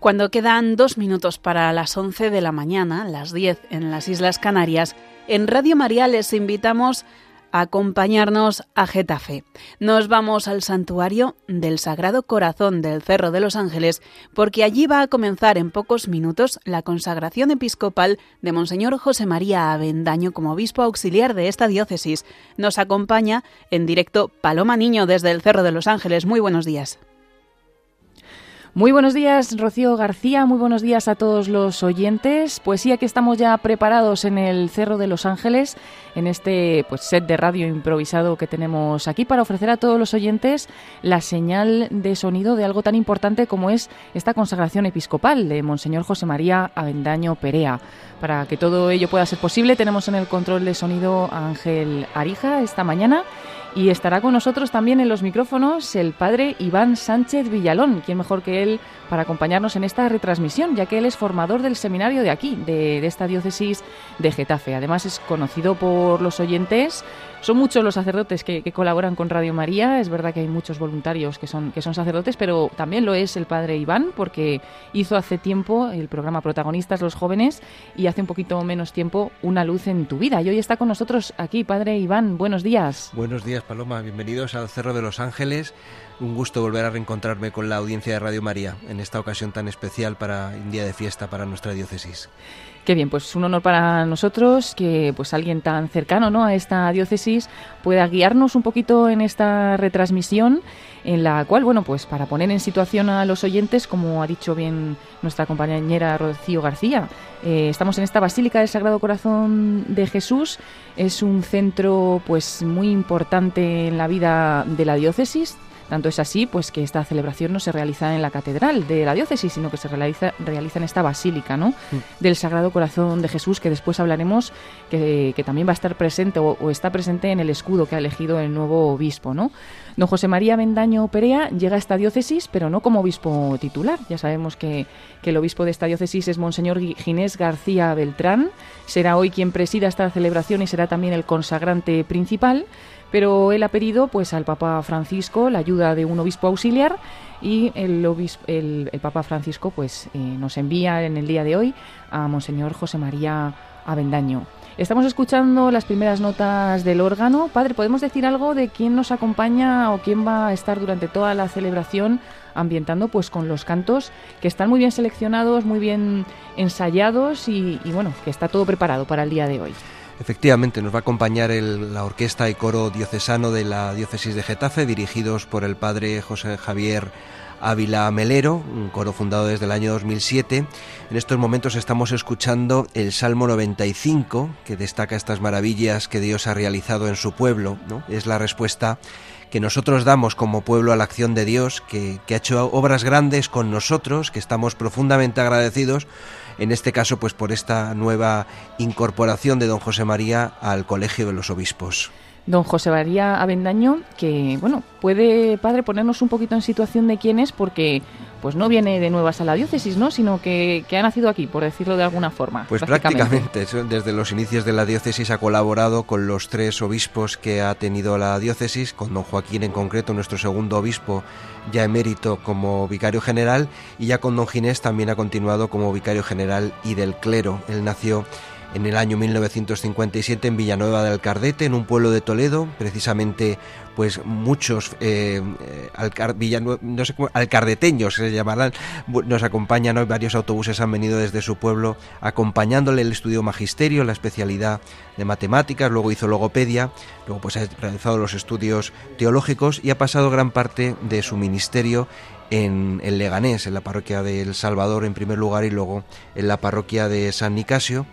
Cuando quedan dos minutos para las 11 de la mañana, las 10 en las Islas Canarias, en Radio María les invitamos a acompañarnos a Getafe. Nos vamos al santuario del Sagrado Corazón del Cerro de los Ángeles, porque allí va a comenzar en pocos minutos la consagración episcopal de Monseñor José María Avendaño como obispo auxiliar de esta diócesis. Nos acompaña en directo Paloma Niño desde el Cerro de los Ángeles. Muy buenos días. Muy buenos días, Rocío García. Muy buenos días a todos los oyentes. Pues sí, aquí estamos ya preparados en el Cerro de los Ángeles, en este pues, set de radio improvisado que tenemos aquí para ofrecer a todos los oyentes la señal de sonido de algo tan importante como es esta consagración episcopal de Monseñor José María Avendaño Perea. Para que todo ello pueda ser posible, tenemos en el control de sonido a Ángel Arija esta mañana y estará con nosotros también en los micrófonos el padre Iván Sánchez Villalón, quien mejor que él para acompañarnos en esta retransmisión, ya que él es formador del seminario de aquí, de, de esta diócesis de Getafe. Además es conocido por los oyentes son muchos los sacerdotes que, colaboran con Radio María. Es verdad que hay muchos voluntarios que son, que son sacerdotes, pero también lo es el padre Iván, porque hizo hace tiempo el programa Protagonistas los Jóvenes y hace un poquito menos tiempo Una Luz en tu Vida. Y hoy está con nosotros aquí, padre Iván. Buenos días. Buenos días, Paloma. Bienvenidos al Cerro de los Ángeles. Un gusto volver a reencontrarme con la audiencia de Radio María en esta ocasión tan especial para un día de fiesta para nuestra diócesis. Qué bien, pues un honor para nosotros que pues alguien tan cercano ¿no? a esta diócesis pueda guiarnos un poquito en esta retransmisión en la cual, bueno, pues para poner en situación a los oyentes, como ha dicho bien nuestra compañera Rocío García, eh, estamos en esta Basílica del Sagrado Corazón de Jesús, es un centro pues muy importante en la vida de la diócesis, tanto es así pues que esta celebración no se realiza en la catedral de la diócesis, sino que se realiza, realiza en esta basílica ¿no? Mm. del Sagrado Corazón de Jesús, que después hablaremos que, también va a estar presente o, está presente en el escudo que ha elegido el nuevo obispo. ¿no? Don José María Mendaño Perea llega a esta diócesis, pero no como obispo titular. Ya sabemos que, que el obispo de esta diócesis es Monseñor Ginés García Beltrán. Será hoy quien presida esta celebración y será también el consagrante principal pero él ha pedido pues al Papa Francisco la ayuda de un obispo auxiliar y el, obispo, el, Papa Francisco pues eh, nos envía en el día de hoy a Monseñor José María Avendaño. Estamos escuchando las primeras notas del órgano. Padre, ¿podemos decir algo de quién nos acompaña o quién va a estar durante toda la celebración ambientando pues con los cantos que están muy bien seleccionados, muy bien ensayados y, y bueno, que está todo preparado para el día de hoy? Efectivamente, nos va a acompañar la orquesta y coro diocesano de la diócesis de Getafe, dirigidos por el padre José Javier Ávila Melero, un coro fundado desde el año 2007. En estos momentos estamos escuchando el Salmo 95, que destaca estas maravillas que Dios ha realizado en su pueblo. ¿no? Es la respuesta que nosotros damos como pueblo a la acción de Dios, que ha hecho obras grandes con nosotros, que estamos profundamente agradecidos en este caso pues por esta nueva incorporación de don José María al Colegio de los Obispos. Don José María Avendaño, que bueno, puede, padre, ponernos un poquito en situación de quién es, porque pues no viene de nuevas a la diócesis, ¿no? Sino que, ha nacido aquí, por decirlo de alguna forma. Pues prácticamente, desde los inicios de la diócesis ha colaborado con los tres obispos que ha tenido la diócesis, con don Joaquín en concreto, nuestro segundo obispo ya emérito como vicario general, y ya con don Ginés también ha continuado como vicario general y del clero. Él nació en el año 1957 en Villanueva del Cardete, en un pueblo de Toledo, precisamente pues muchos eh, sé alcardeteños se llamarán, nos acompañan hoy, varios autobuses han venido desde su pueblo acompañándole. El estudio magisterio, la especialidad de matemáticas, luego hizo logopedia, luego pues ha realizado los estudios teológicos y ha pasado gran parte de su ministerio en el Leganés, en la parroquia del Salvador en primer lugar y luego en la parroquia de San Nicasio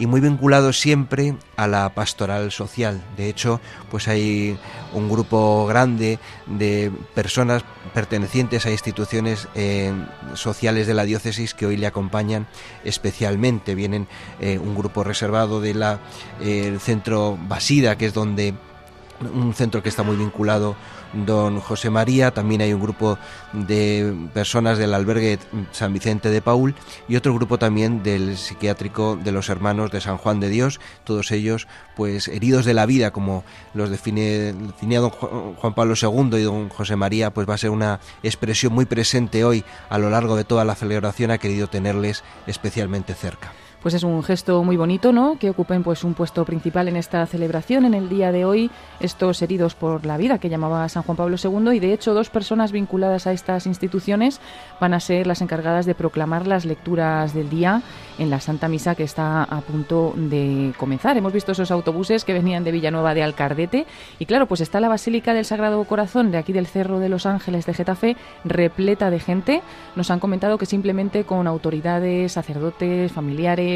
y muy vinculado siempre a la pastoral social. De hecho, pues hay un grupo grande de personas pertenecientes a instituciones eh, sociales de la diócesis que hoy le acompañan especialmente. Vienen eh, un grupo reservado del eh, centro Basida, que es donde un centro que está muy vinculado don José María, también hay un grupo de personas del albergue San Vicente de Paul y otro grupo también del psiquiátrico de los hermanos de San Juan de Dios, todos ellos pues heridos de la vida como los define, definía don Juan Pablo II y don José María, pues va a ser una expresión muy presente hoy a lo largo de toda la celebración, ha querido tenerles especialmente cerca pues es un gesto muy bonito, ¿no? Que ocupen pues un puesto principal en esta celebración en el día de hoy estos heridos por la vida que llamaba San Juan Pablo II y de hecho dos personas vinculadas a estas instituciones van a ser las encargadas de proclamar las lecturas del día en la Santa Misa que está a punto de comenzar. Hemos visto esos autobuses que venían de Villanueva de Alcardete y claro, pues está la Basílica del Sagrado Corazón de aquí del Cerro de los Ángeles de Getafe repleta de gente. Nos han comentado que simplemente con autoridades, sacerdotes, familiares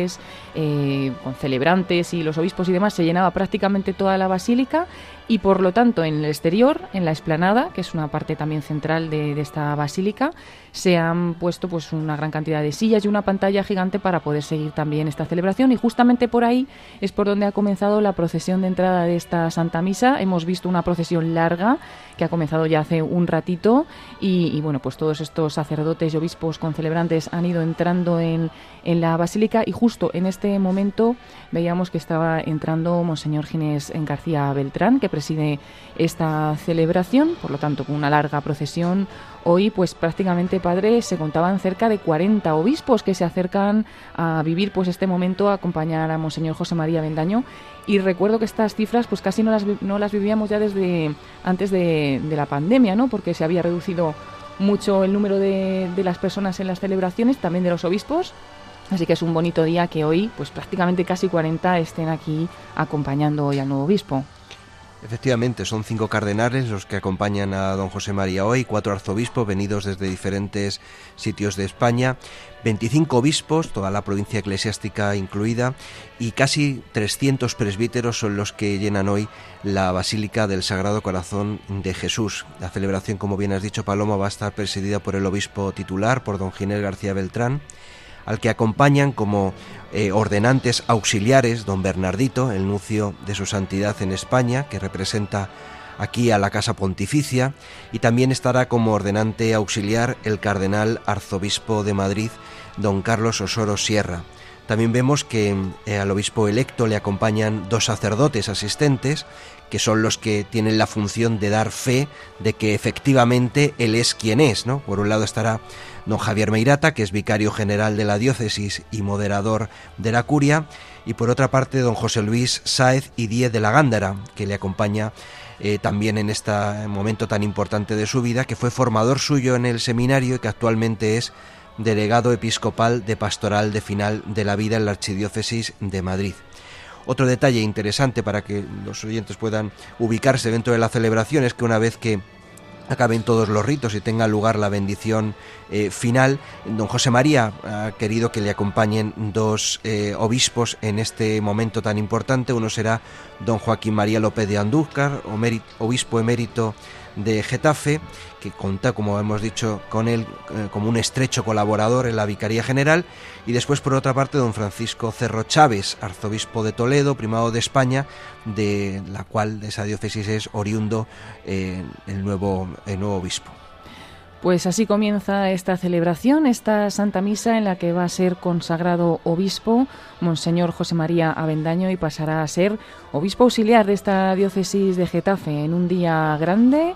eh, con celebrantes y los obispos y demás, se llenaba prácticamente toda la basílica y por lo tanto en el exterior, en la explanada, que es una parte también central de, esta basílica, se han puesto pues una gran cantidad de sillas y una pantalla gigante para poder seguir también esta celebración. Y justamente por ahí es por donde ha comenzado la procesión de entrada de esta Santa Misa. Hemos visto una procesión larga que ha comenzado ya hace un ratito. Y, bueno, pues todos estos sacerdotes y obispos con celebrantes han ido entrando en, en la basílica. Y justo en este momento veíamos que estaba entrando Monseñor Ginés García Beltrán, que preside esta celebración, por lo tanto, con una larga procesión. Hoy, pues prácticamente, padre, se contaban cerca de 40 obispos que se acercan a vivir pues este momento, a acompañar a Monseñor José María Bendaño. Y recuerdo que estas cifras, pues casi no las, no las vivíamos ya desde antes de, la pandemia, ¿no? Porque se había reducido mucho el número de, de las personas en las celebraciones, también de los obispos, Así que es un bonito día que hoy, pues prácticamente casi 40 estén aquí acompañando hoy al nuevo obispo. Efectivamente, son cinco cardenales los que acompañan a don José María hoy, cuatro arzobispos venidos desde diferentes sitios de España, 25 obispos, toda la provincia eclesiástica incluida, y casi 300 presbíteros son los que llenan hoy la Basílica del Sagrado Corazón de Jesús. La celebración, como bien has dicho, Paloma, va a estar presidida por el obispo titular, por don Ginés García Beltrán, al que acompañan como eh, ordenantes auxiliares don Bernardito, el nuncio de su santidad en España, que representa aquí a la Casa Pontificia, y también estará como ordenante auxiliar el cardenal arzobispo de Madrid, don Carlos Osoro Sierra. También vemos que eh, al obispo electo le acompañan dos sacerdotes asistentes, que son los que tienen la función de dar fe de que efectivamente él es quien es, ¿no? Por un lado estará don Javier Meirata, que es vicario general de la diócesis y moderador de la curia, y por otra parte don José Luis Sáez y Diez de la Gándara, que le acompaña eh, también en este momento tan importante de su vida, que fue formador suyo en el seminario y que actualmente es delegado episcopal de pastoral de final de la vida en la Archidiócesis de Madrid. Otro detalle interesante para que los oyentes puedan ubicarse dentro de la celebración es que una vez que acaben todos los ritos y tenga lugar la bendición eh, final. Don José María ha querido que le acompañen dos eh, obispos en este momento tan importante. Uno será don Joaquín María López de Andújar, obispo emérito de Getafe, que cuenta, como hemos dicho, con él eh, como un estrecho colaborador en la Vicaría General, y después, por otra parte, don Francisco Cerro Chávez, arzobispo de Toledo, primado de España, de la cual de esa diócesis es oriundo eh, el, nuevo, el nuevo obispo. Pues así comienza esta celebración, esta Santa Misa en la que va a ser consagrado obispo Monseñor José María Avendaño y pasará a ser obispo auxiliar de esta diócesis de Getafe en un día grande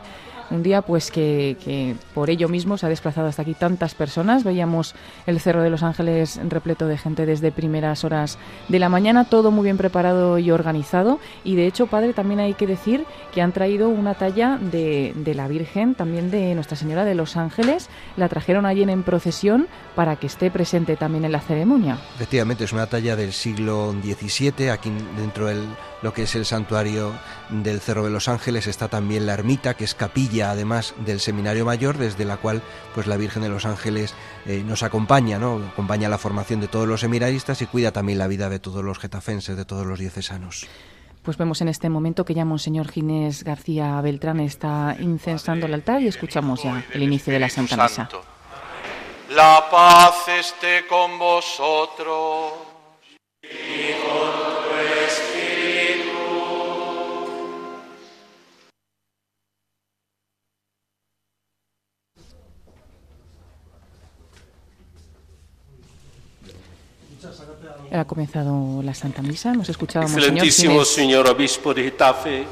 un día pues que, por ello mismo se ha desplazado hasta aquí tantas personas. Veíamos el Cerro de los Ángeles repleto de gente desde primeras horas de la mañana, todo muy bien preparado y organizado. Y de hecho, padre, también hay que decir que han traído una talla de, de la Virgen, también de Nuestra Señora de los Ángeles. La trajeron allí en procesión para que esté presente también en la ceremonia. Efectivamente, es una talla del siglo XVII, aquí dentro del lo que es el santuario del Cerro de los Ángeles está también la ermita, que es capilla además del Seminario Mayor, desde la cual pues la Virgen de los Ángeles eh, nos acompaña, ¿no? Acompaña la formación de todos los seminaristas y cuida también la vida de todos los getafenses, de todos los diocesanos. Pues vemos en este momento que ya Monseñor Ginés García Beltrán está incensando el altar y escuchamos ya el inicio de la Santa Misa. La paz esté con vosotros. Ha comenzado la Santa Misa, hemos escuchado a Excelentísimo señor obispo de Getafe,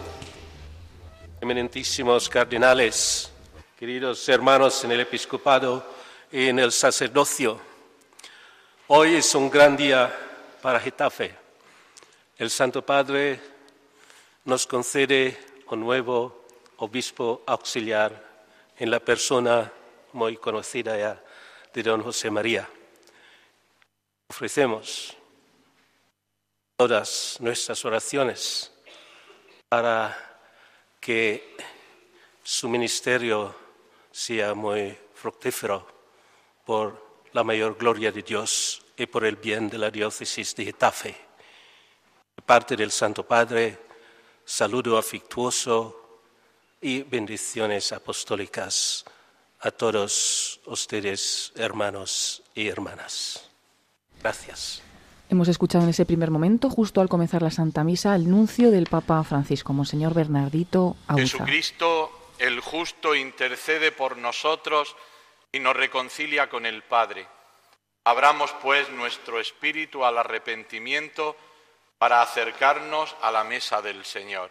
eminentísimos cardenales, queridos hermanos en el episcopado y en el sacerdocio. Hoy es un gran día para Getafe. El Santo Padre nos concede un nuevo obispo auxiliar en la persona muy conocida ya de don José María. Ofrecemos todas nuestras oraciones para que su ministerio sea muy fructífero por la mayor gloria de Dios y por el bien de la diócesis de Getafe. De parte del Santo Padre, saludo afectuoso y bendiciones apostólicas a todos ustedes, hermanos y hermanas. Gracias. Hemos escuchado en ese primer momento, justo al comenzar la Santa Misa, el nuncio del Papa Francisco, Monseñor Bernardito Auza. Jesucristo, el justo, intercede por nosotros y nos reconcilia con el Padre. Abramos pues nuestro espíritu al arrepentimiento para acercarnos a la mesa del Señor.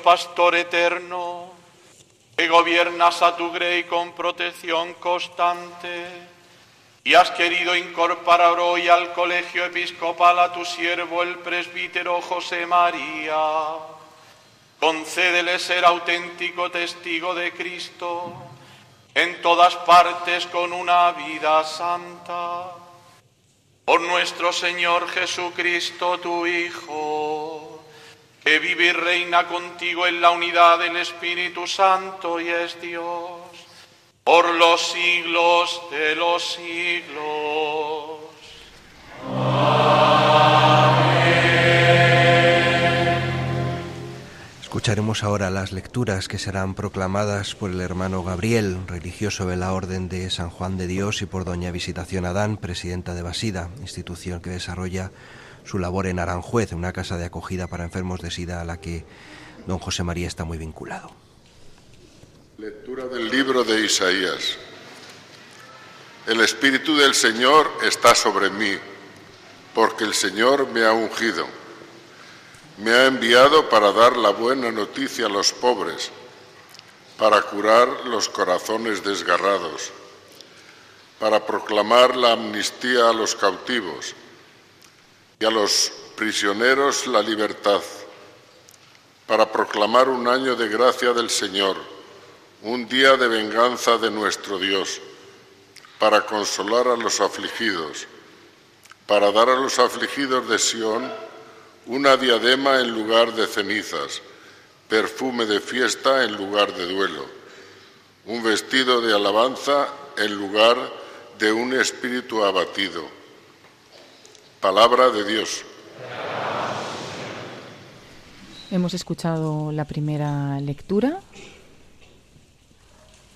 Pastor eterno, que gobiernas a tu grey con protección constante, y has querido incorporar hoy al colegio episcopal a tu siervo el presbítero José María. Concédele ser auténtico testigo de Cristo en todas partes con una vida santa. Por nuestro Señor Jesucristo, tu Hijo que vive y reina contigo en la unidad del Espíritu Santo y es Dios por los siglos de los siglos. Escucharemos ahora las lecturas que serán proclamadas por el hermano Gabriel, religioso de la Orden de San Juan de Dios, y por doña Visitación Adán, presidenta de Basida, institución que desarrolla su labor en Aranjuez, una casa de acogida para enfermos de SIDA a la que don José María está muy vinculado. Lectura del libro de Isaías. El Espíritu del Señor está sobre mí, porque el Señor me ha ungido. Me ha enviado para dar la buena noticia a los pobres, para curar los corazones desgarrados, para proclamar la amnistía a los cautivos y a los prisioneros la libertad, para proclamar un año de gracia del Señor, un día de venganza de nuestro Dios, para consolar a los afligidos, para dar a los afligidos de Sión una diadema en lugar de cenizas, perfume de fiesta en lugar de duelo, un vestido de alabanza en lugar de un espíritu abatido Palabra de Dios. Hemos escuchado la primera lectura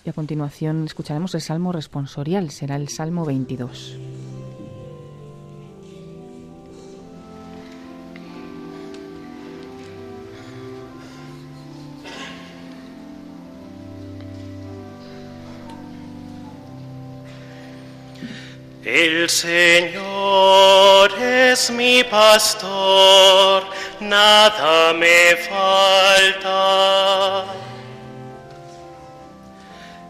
y a continuación escucharemos el Salmo responsorial, será el Salmo 22. El Señor es mi pastor, nada me falta.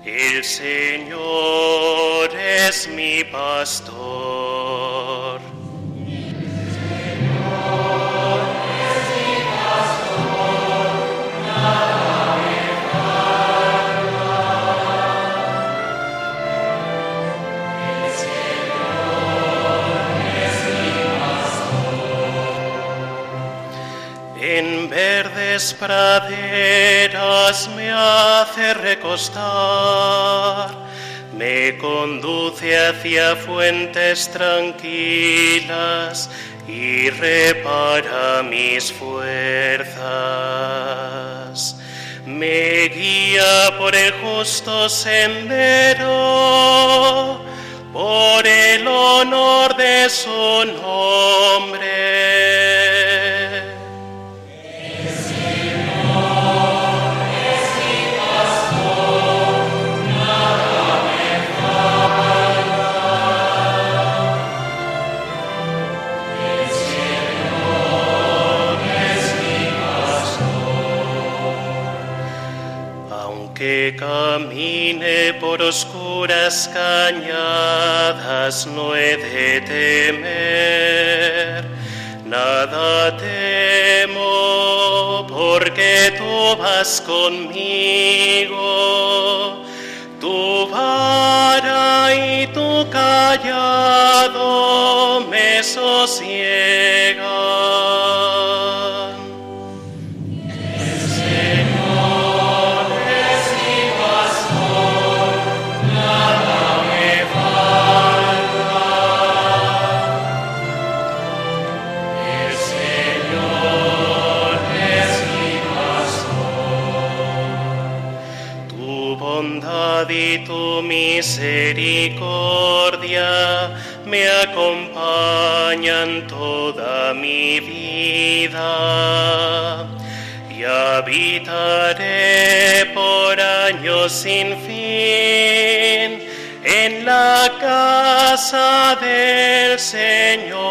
El Señor es mi pastor. Verdes praderas me hace recostar, me conduce hacia fuentes tranquilas y repara mis fuerzas. Me guía por el justo sendero, por el honor de su nombre. Camine por oscuras cañadas, no he de temer. Nada temo, porque tú vas conmigo. Tu vara y tu callado me sosiegan. Misericordia me acompañan toda mi vida y habitaré por años sin fin en la casa del Señor.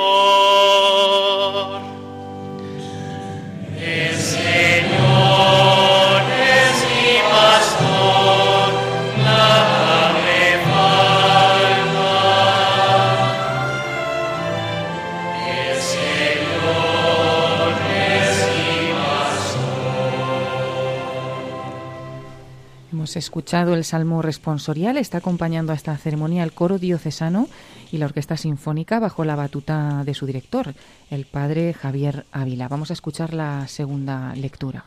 Escuchado el Salmo responsorial, está acompañando a esta ceremonia el coro diocesano y la Orquesta Sinfónica bajo la batuta de su director, el padre Javier Ávila. Vamos a escuchar la segunda lectura.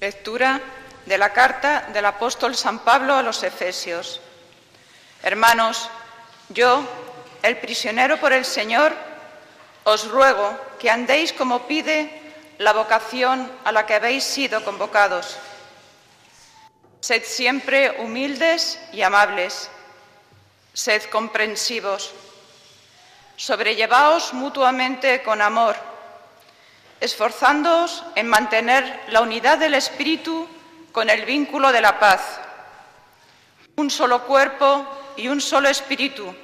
Lectura de la carta del apóstol San Pablo a los Efesios. Hermanos, yo, el prisionero por el Señor, os ruego que andéis como pide la vocación a la que habéis sido convocados. Sed siempre humildes y amables. Sed comprensivos. Sobrellevaos mutuamente con amor, esforzándoos en mantener la unidad del Espíritu con el vínculo de la paz. Un solo cuerpo y un solo Espíritu,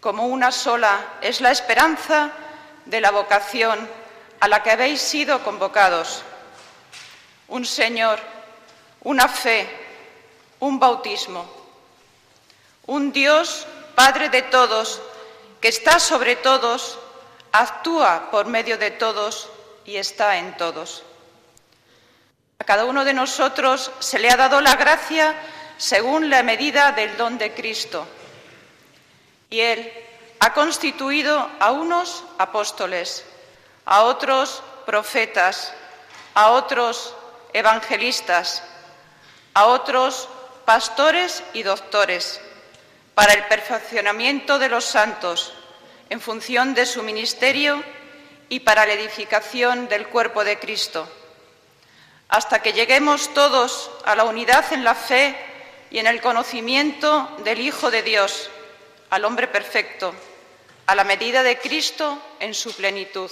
como una sola, es la esperanza de la vocación a la que habéis sido convocados. Un Señor, una fe, un bautismo. Un Dios, Padre de todos, que está sobre todos, actúa por medio de todos y está en todos. A cada uno de nosotros se le ha dado la gracia según la medida del don de Cristo. Y Él ha constituido a unos apóstoles, a otros profetas, a otros evangelistas, a otros pastores y doctores, para el perfeccionamiento de los santos, en función de su ministerio y para la edificación del cuerpo de Cristo, hasta que lleguemos todos a la unidad en la fe y en el conocimiento del Hijo de Dios, al hombre perfecto, a la medida de Cristo en su plenitud.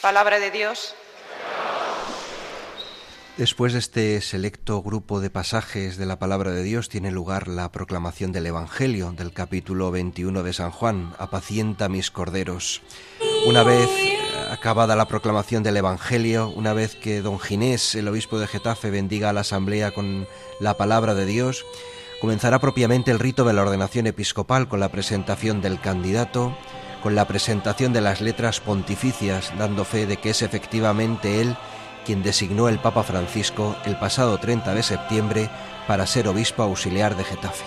Palabra de Dios. Después de este selecto grupo de pasajes de la palabra de Dios tiene lugar la proclamación del Evangelio del capítulo 21 de San Juan, apacienta mis corderos. Una vez acabada la proclamación del Evangelio, una vez que don Ginés, el obispo de Getafe, bendiga a la asamblea con la palabra de Dios, comenzará propiamente el rito de la ordenación episcopal con la presentación del candidato, con la presentación de las letras pontificias, dando fe de que es efectivamente él quien designó el Papa Francisco el pasado 30 de septiembre para ser obispo auxiliar de Getafe.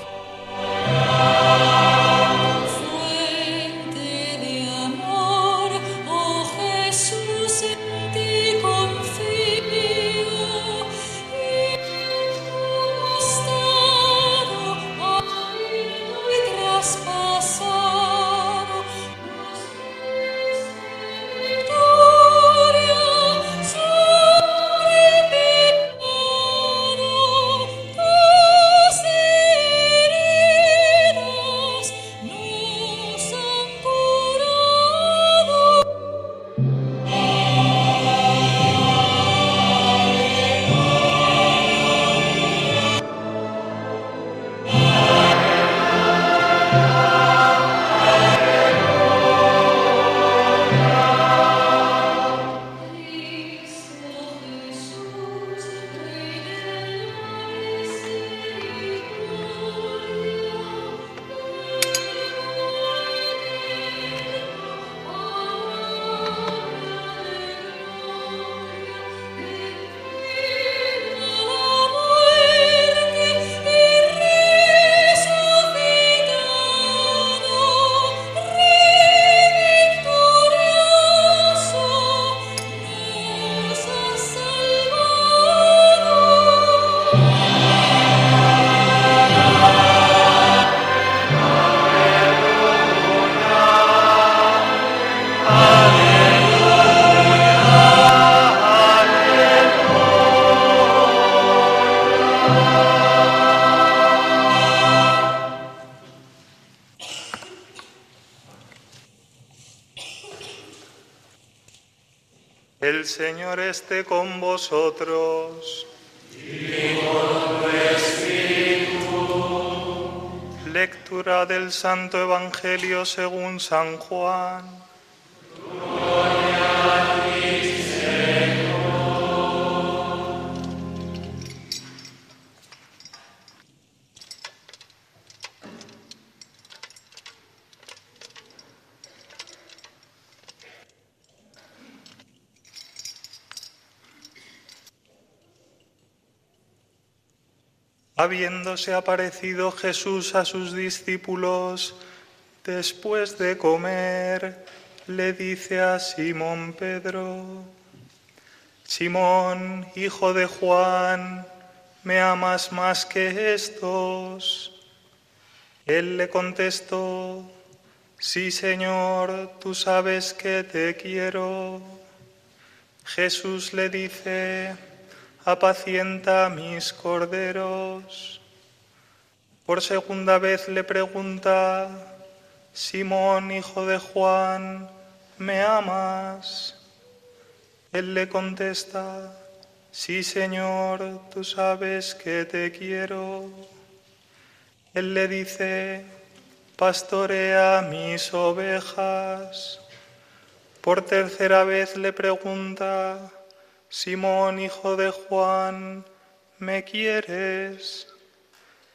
Esté con vosotros. Y con tu espíritu. Lectura del Santo Evangelio según San Juan. Habiéndose aparecido Jesús a sus discípulos, después de comer, le dice a Simón Pedro, Simón, hijo de Juan, ¿me amas más que estos? Él le contestó, Sí, Señor, tú sabes que te quiero. Jesús le dice, apacienta mis corderos. Por segunda vez le pregunta, Simón, hijo de Juan, ¿me amas? Él le contesta, sí, Señor, tú sabes que te quiero. Él le dice, pastorea mis ovejas. Por tercera vez le pregunta, Simón, hijo de Juan, ¿me quieres?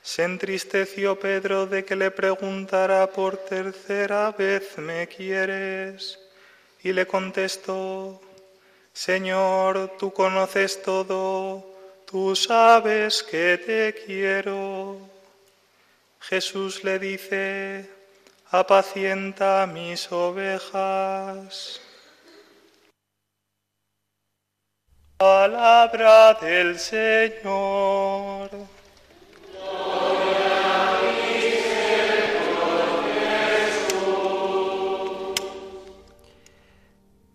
Se entristeció Pedro de que le preguntara por tercera vez, ¿me quieres? Y le contestó, Señor, tú conoces todo, tú sabes que te quiero. Jesús le dice, apacienta mis ovejas. Palabra del Señor.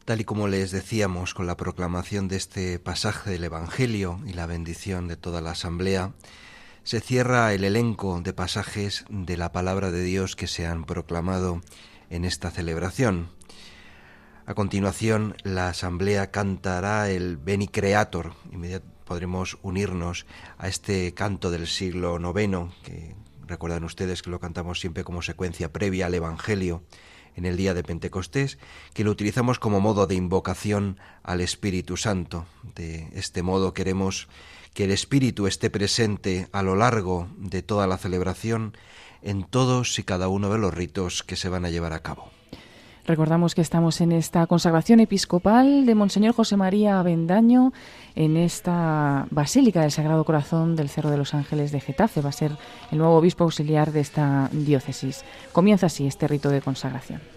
Tal y como les decíamos con la proclamación de este pasaje del Evangelio y la bendición de toda la asamblea, se cierra el elenco de pasajes de la palabra de Dios que se han proclamado en esta celebración. A continuación, la asamblea cantará el Beni Creator, podremos unirnos a este canto del siglo IX, que recuerdan ustedes que lo cantamos siempre como secuencia previa al Evangelio en el día de Pentecostés, que lo utilizamos como modo de invocación al Espíritu Santo. De este modo queremos que el Espíritu esté presente a lo largo de toda la celebración en todos y cada uno de los ritos que se van a llevar a cabo. Recordamos que estamos en esta consagración episcopal de Monseñor José María Avendaño en esta Basílica del Sagrado Corazón del Cerro de los Ángeles de Getafe. Va a ser el nuevo obispo auxiliar de esta diócesis. Comienza así este rito de consagración.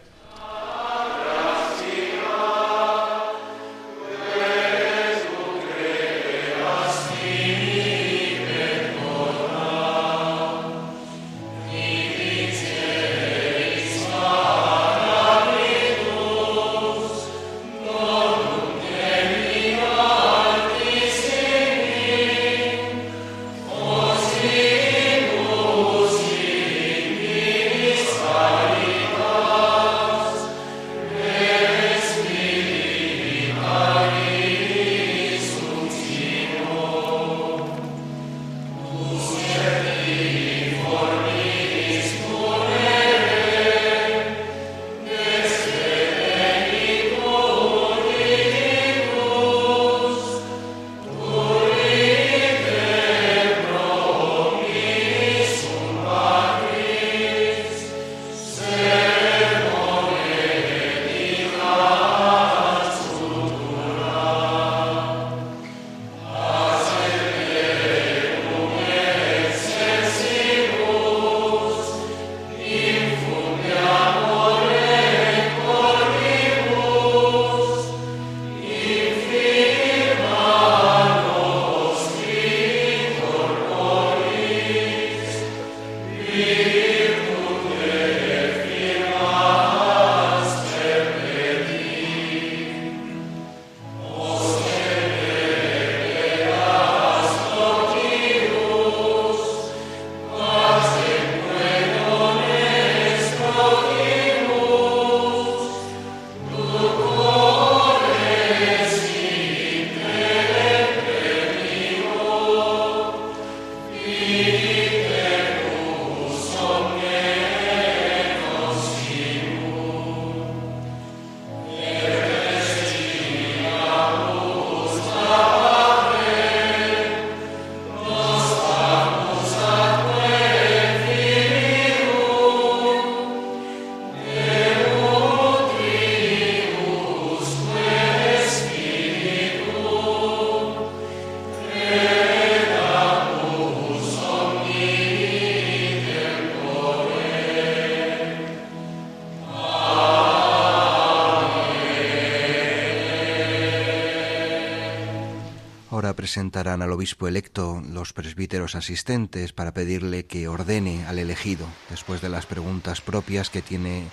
Presentarán al obispo electo los presbíteros asistentes para pedirle que ordene al elegido, después de las preguntas propias que tiene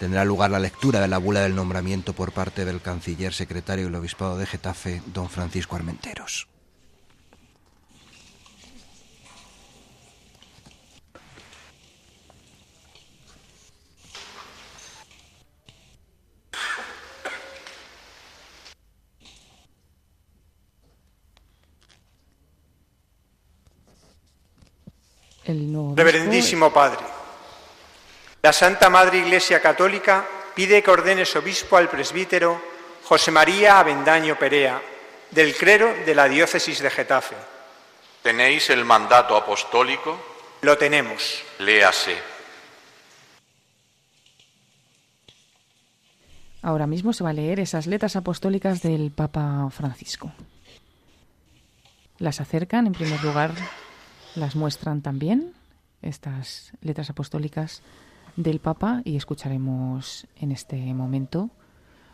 tendrá lugar la lectura de la bula del nombramiento por parte del canciller secretario del obispado de Getafe, don Francisco Armenteros. Padre, la Santa Madre Iglesia Católica pide que ordenes obispo al presbítero José María Avendaño Perea, del clero de la diócesis de Getafe. ¿Tenéis el mandato apostólico? Lo tenemos. Léase. Ahora mismo se va a leer esas letras apostólicas del Papa Francisco. Las acercan, en primer lugar, las muestran también estas letras apostólicas del Papa y escucharemos en este momento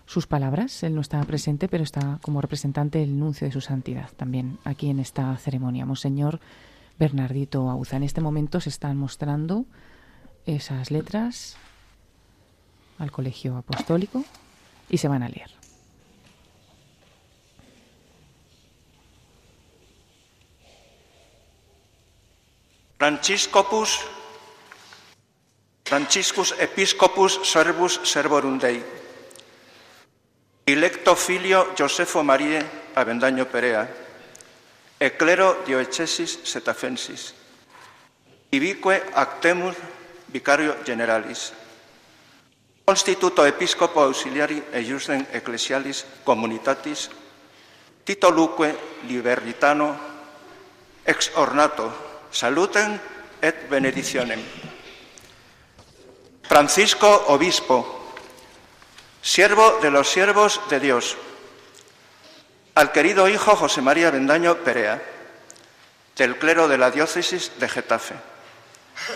sus palabras. Él no está presente, pero está como representante del nuncio de su santidad también aquí en esta ceremonia. Monseñor Bernardito Auza. En este momento se están mostrando esas letras al colegio apostólico y se van a leer. Franciscopus Franciscus Episcopus Servus Servorum Dei Electo filio Josefo Marie Avendaño Perea Eclero Dioecesis Setafensis Ibique Actemus Vicario Generalis Constituto Episcopo Auxiliari e Jusden Ecclesialis Communitatis Titoluque Liberitano Ex Ornato saluten et benedicionem. Francisco Obispo, siervo de los siervos de Dios, al querido hijo José María Bendaño Perea, del clero de la diócesis de Getafe,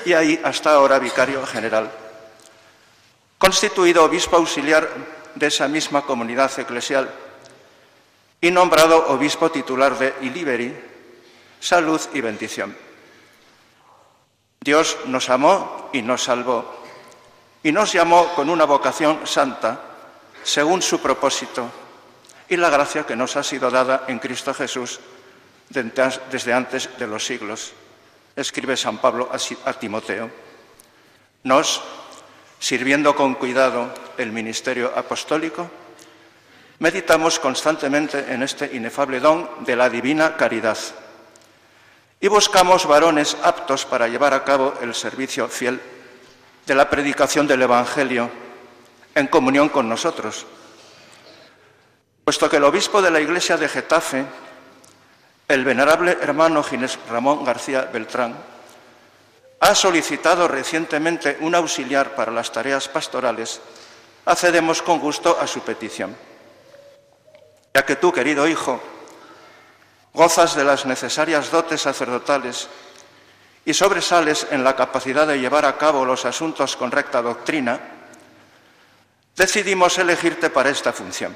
y ahí hasta ahora vicario general, constituido obispo auxiliar de esa misma comunidad eclesial y nombrado obispo titular de Iliberi, salud y bendición. Dios nos amó y nos salvó, y nos llamó con una vocación santa, según su propósito y la gracia que nos ha sido dada en Cristo Jesús desde antes de los siglos, escribe San Pablo a Timoteo. Nos, sirviendo con cuidado el ministerio apostólico, meditamos constantemente en este inefable don de la divina caridad y buscamos varones aptos para llevar a cabo el servicio fiel de la predicación del Evangelio en comunión con nosotros puesto que el obispo de la iglesia de Getafe, el venerable hermano Ginés Ramón García Beltrán, ha solicitado recientemente un auxiliar para las tareas pastorales, accedemos con gusto a su petición. Ya que tú, querido hijo, gozas de las necesarias dotes sacerdotales y sobresales en la capacidad de llevar a cabo los asuntos con recta doctrina, decidimos elegirte para esta función.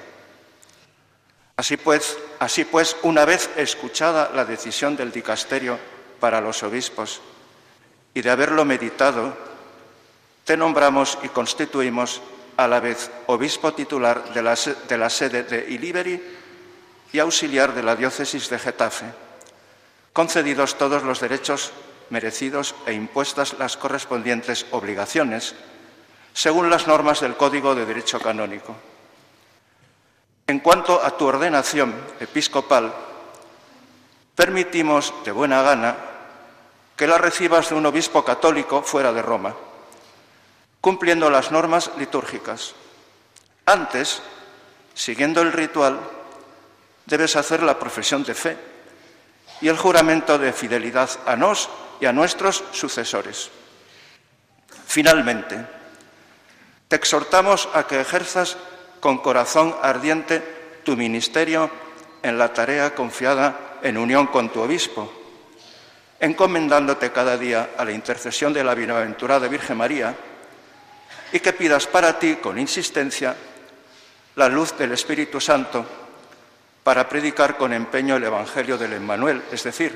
Así pues, así pues, una vez escuchada la decisión del dicasterio para los obispos y de haberlo meditado, te nombramos y constituimos a la vez obispo titular de la, de la sede de Iliberi y auxiliar de la diócesis de Getafe, concedidos todos los derechos merecidos e impuestas las correspondientes obligaciones, según las normas del Código de Derecho Canónico. En cuanto a tu ordenación episcopal, permitimos de buena gana que la recibas de un obispo católico fuera de Roma, cumpliendo las normas litúrgicas. Antes, siguiendo el ritual, debes hacer la profesión de fe y el juramento de fidelidad a nos y a nuestros sucesores. Finalmente, te exhortamos a que ejerzas con corazón ardiente tu ministerio en la tarea confiada en unión con tu obispo, encomendándote cada día a la intercesión de la bienaventurada Virgen María y que pidas para ti con insistencia la luz del Espíritu Santo para predicar con empeño el Evangelio del Emmanuel, es decir,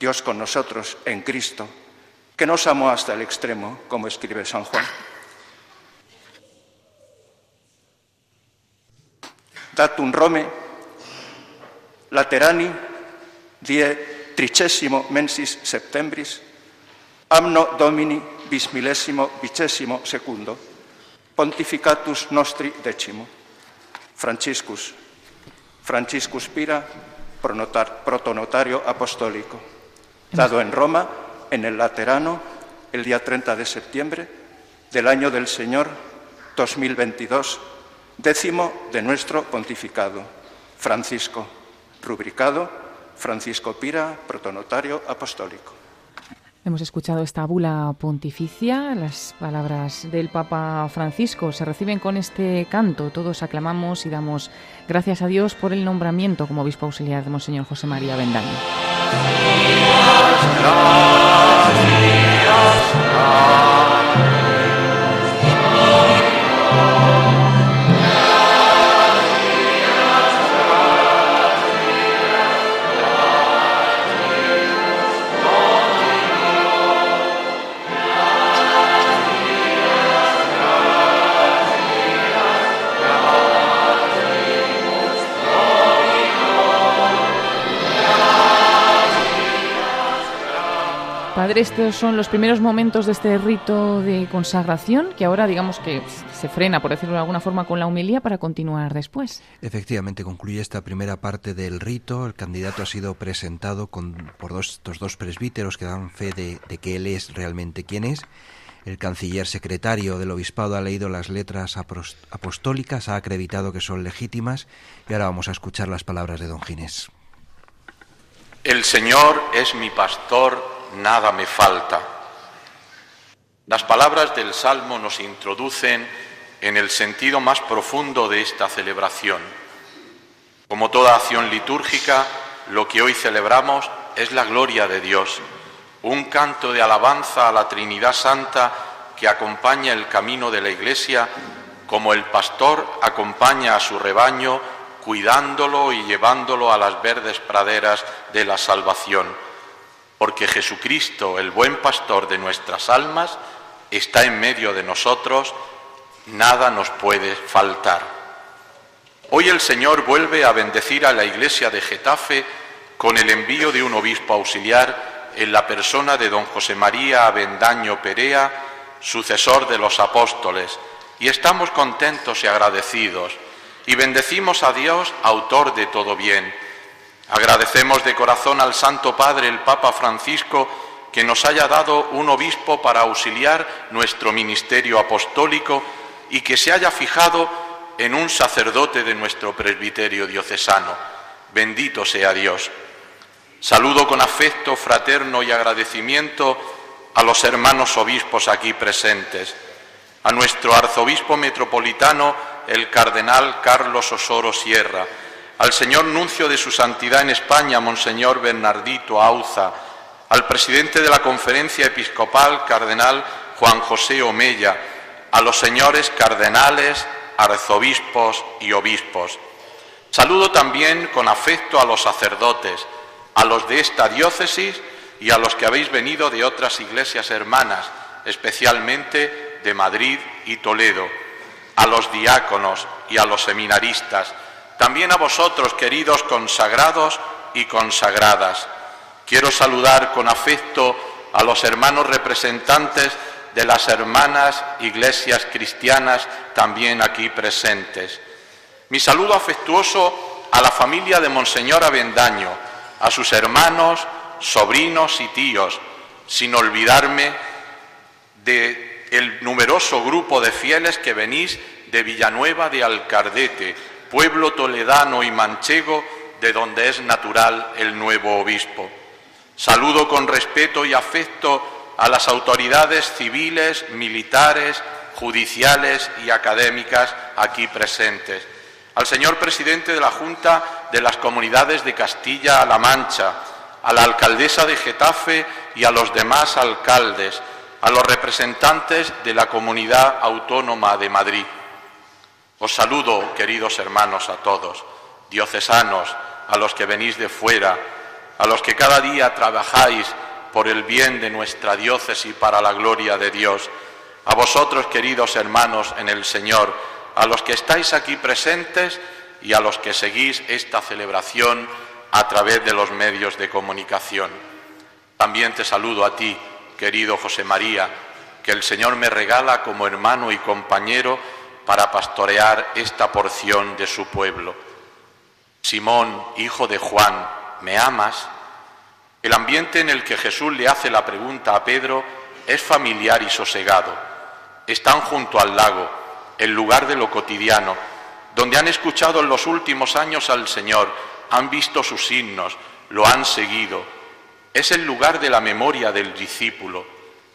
Dios con nosotros en Cristo, que nos amó hasta el extremo, como escribe San Juan. datum Rome, laterani, die tricesimo mensis septembris, amno domini bismillesimo vicesimo secundo, pontificatus nostri decimo, Franciscus, Franciscus Pira, protonotario apostólico, dado en Roma, en el Laterano, el día 30 de septiembre del año del Señor 2022, décimo de nuestro pontificado, Francisco, rubricado Francisco Pira, protonotario apostólico. Hemos escuchado esta bula pontificia, las palabras del Papa Francisco se reciben con este canto. Todos aclamamos y damos gracias a Dios por el nombramiento como obispo auxiliar de Monseñor José María Bendaño. Padre, estos son los primeros momentos de este rito de consagración que ahora digamos que se frena, por decirlo de alguna forma, con la humilía para continuar después. Efectivamente, concluye esta primera parte del rito. El candidato ha sido presentado con, por estos dos presbíteros que dan fe de, que él es realmente quien es. El canciller secretario del obispado ha leído las letras apostólicas, ha acreditado que son legítimas y ahora vamos a escuchar las palabras de don Ginés. El Señor es mi pastor nada me falta. Las palabras del Salmo nos introducen en el sentido más profundo de esta celebración. Como toda acción litúrgica, lo que hoy celebramos es la gloria de Dios, un canto de alabanza a la Trinidad Santa que acompaña el camino de la Iglesia como el pastor acompaña a su rebaño cuidándolo y llevándolo a las verdes praderas de la salvación porque Jesucristo, el buen pastor de nuestras almas, está en medio de nosotros, nada nos puede faltar. Hoy el Señor vuelve a bendecir a la iglesia de Getafe con el envío de un obispo auxiliar en la persona de don José María Avendaño Perea, sucesor de los apóstoles, y estamos contentos y agradecidos, y bendecimos a Dios, autor de todo bien, Agradecemos de corazón al Santo Padre, el Papa Francisco, que nos haya dado un obispo para auxiliar nuestro ministerio apostólico y que se haya fijado en un sacerdote de nuestro presbiterio diocesano. Bendito sea Dios. Saludo con afecto fraterno y agradecimiento a los hermanos obispos aquí presentes, a nuestro arzobispo metropolitano, el cardenal Carlos Osoro Sierra, al señor nuncio de su santidad en España, Monseñor Bernardito Auza, al presidente de la conferencia episcopal, cardenal Juan José Omella, a los señores cardenales, arzobispos y obispos. Saludo también con afecto a los sacerdotes, a los de esta diócesis y a los que habéis venido de otras iglesias hermanas, especialmente de Madrid y Toledo, a los diáconos y a los seminaristas, también a vosotros, queridos consagrados y consagradas. Quiero saludar con afecto a los hermanos representantes de las hermanas iglesias cristianas también aquí presentes. Mi saludo afectuoso a la familia de Monseñor Avendaño, a sus hermanos, sobrinos y tíos, sin olvidarme de el numeroso grupo de fieles que venís de Villanueva de Alcardete, pueblo toledano y manchego de donde es natural el nuevo obispo. Saludo con respeto y afecto a las autoridades civiles, militares, judiciales y académicas aquí presentes, al señor presidente de la Junta de las Comunidades de Castilla-La Mancha, a la alcaldesa de Getafe y a los demás alcaldes, a los representantes de la Comunidad Autónoma de Madrid. Os saludo, queridos hermanos, a todos, diocesanos, a los que venís de fuera, a los que cada día trabajáis por el bien de nuestra diócesis para la gloria de Dios, a vosotros, queridos hermanos en el Señor, a los que estáis aquí presentes y a los que seguís esta celebración a través de los medios de comunicación. También te saludo a ti, querido José María, que el Señor me regala como hermano y compañero para pastorear esta porción de su pueblo. Simón, hijo de Juan, ¿me amas? El ambiente en el que Jesús le hace la pregunta a Pedro es familiar y sosegado. Están junto al lago, el lugar de lo cotidiano, donde han escuchado en los últimos años al Señor, han visto sus signos, lo han seguido. Es el lugar de la memoria del discípulo.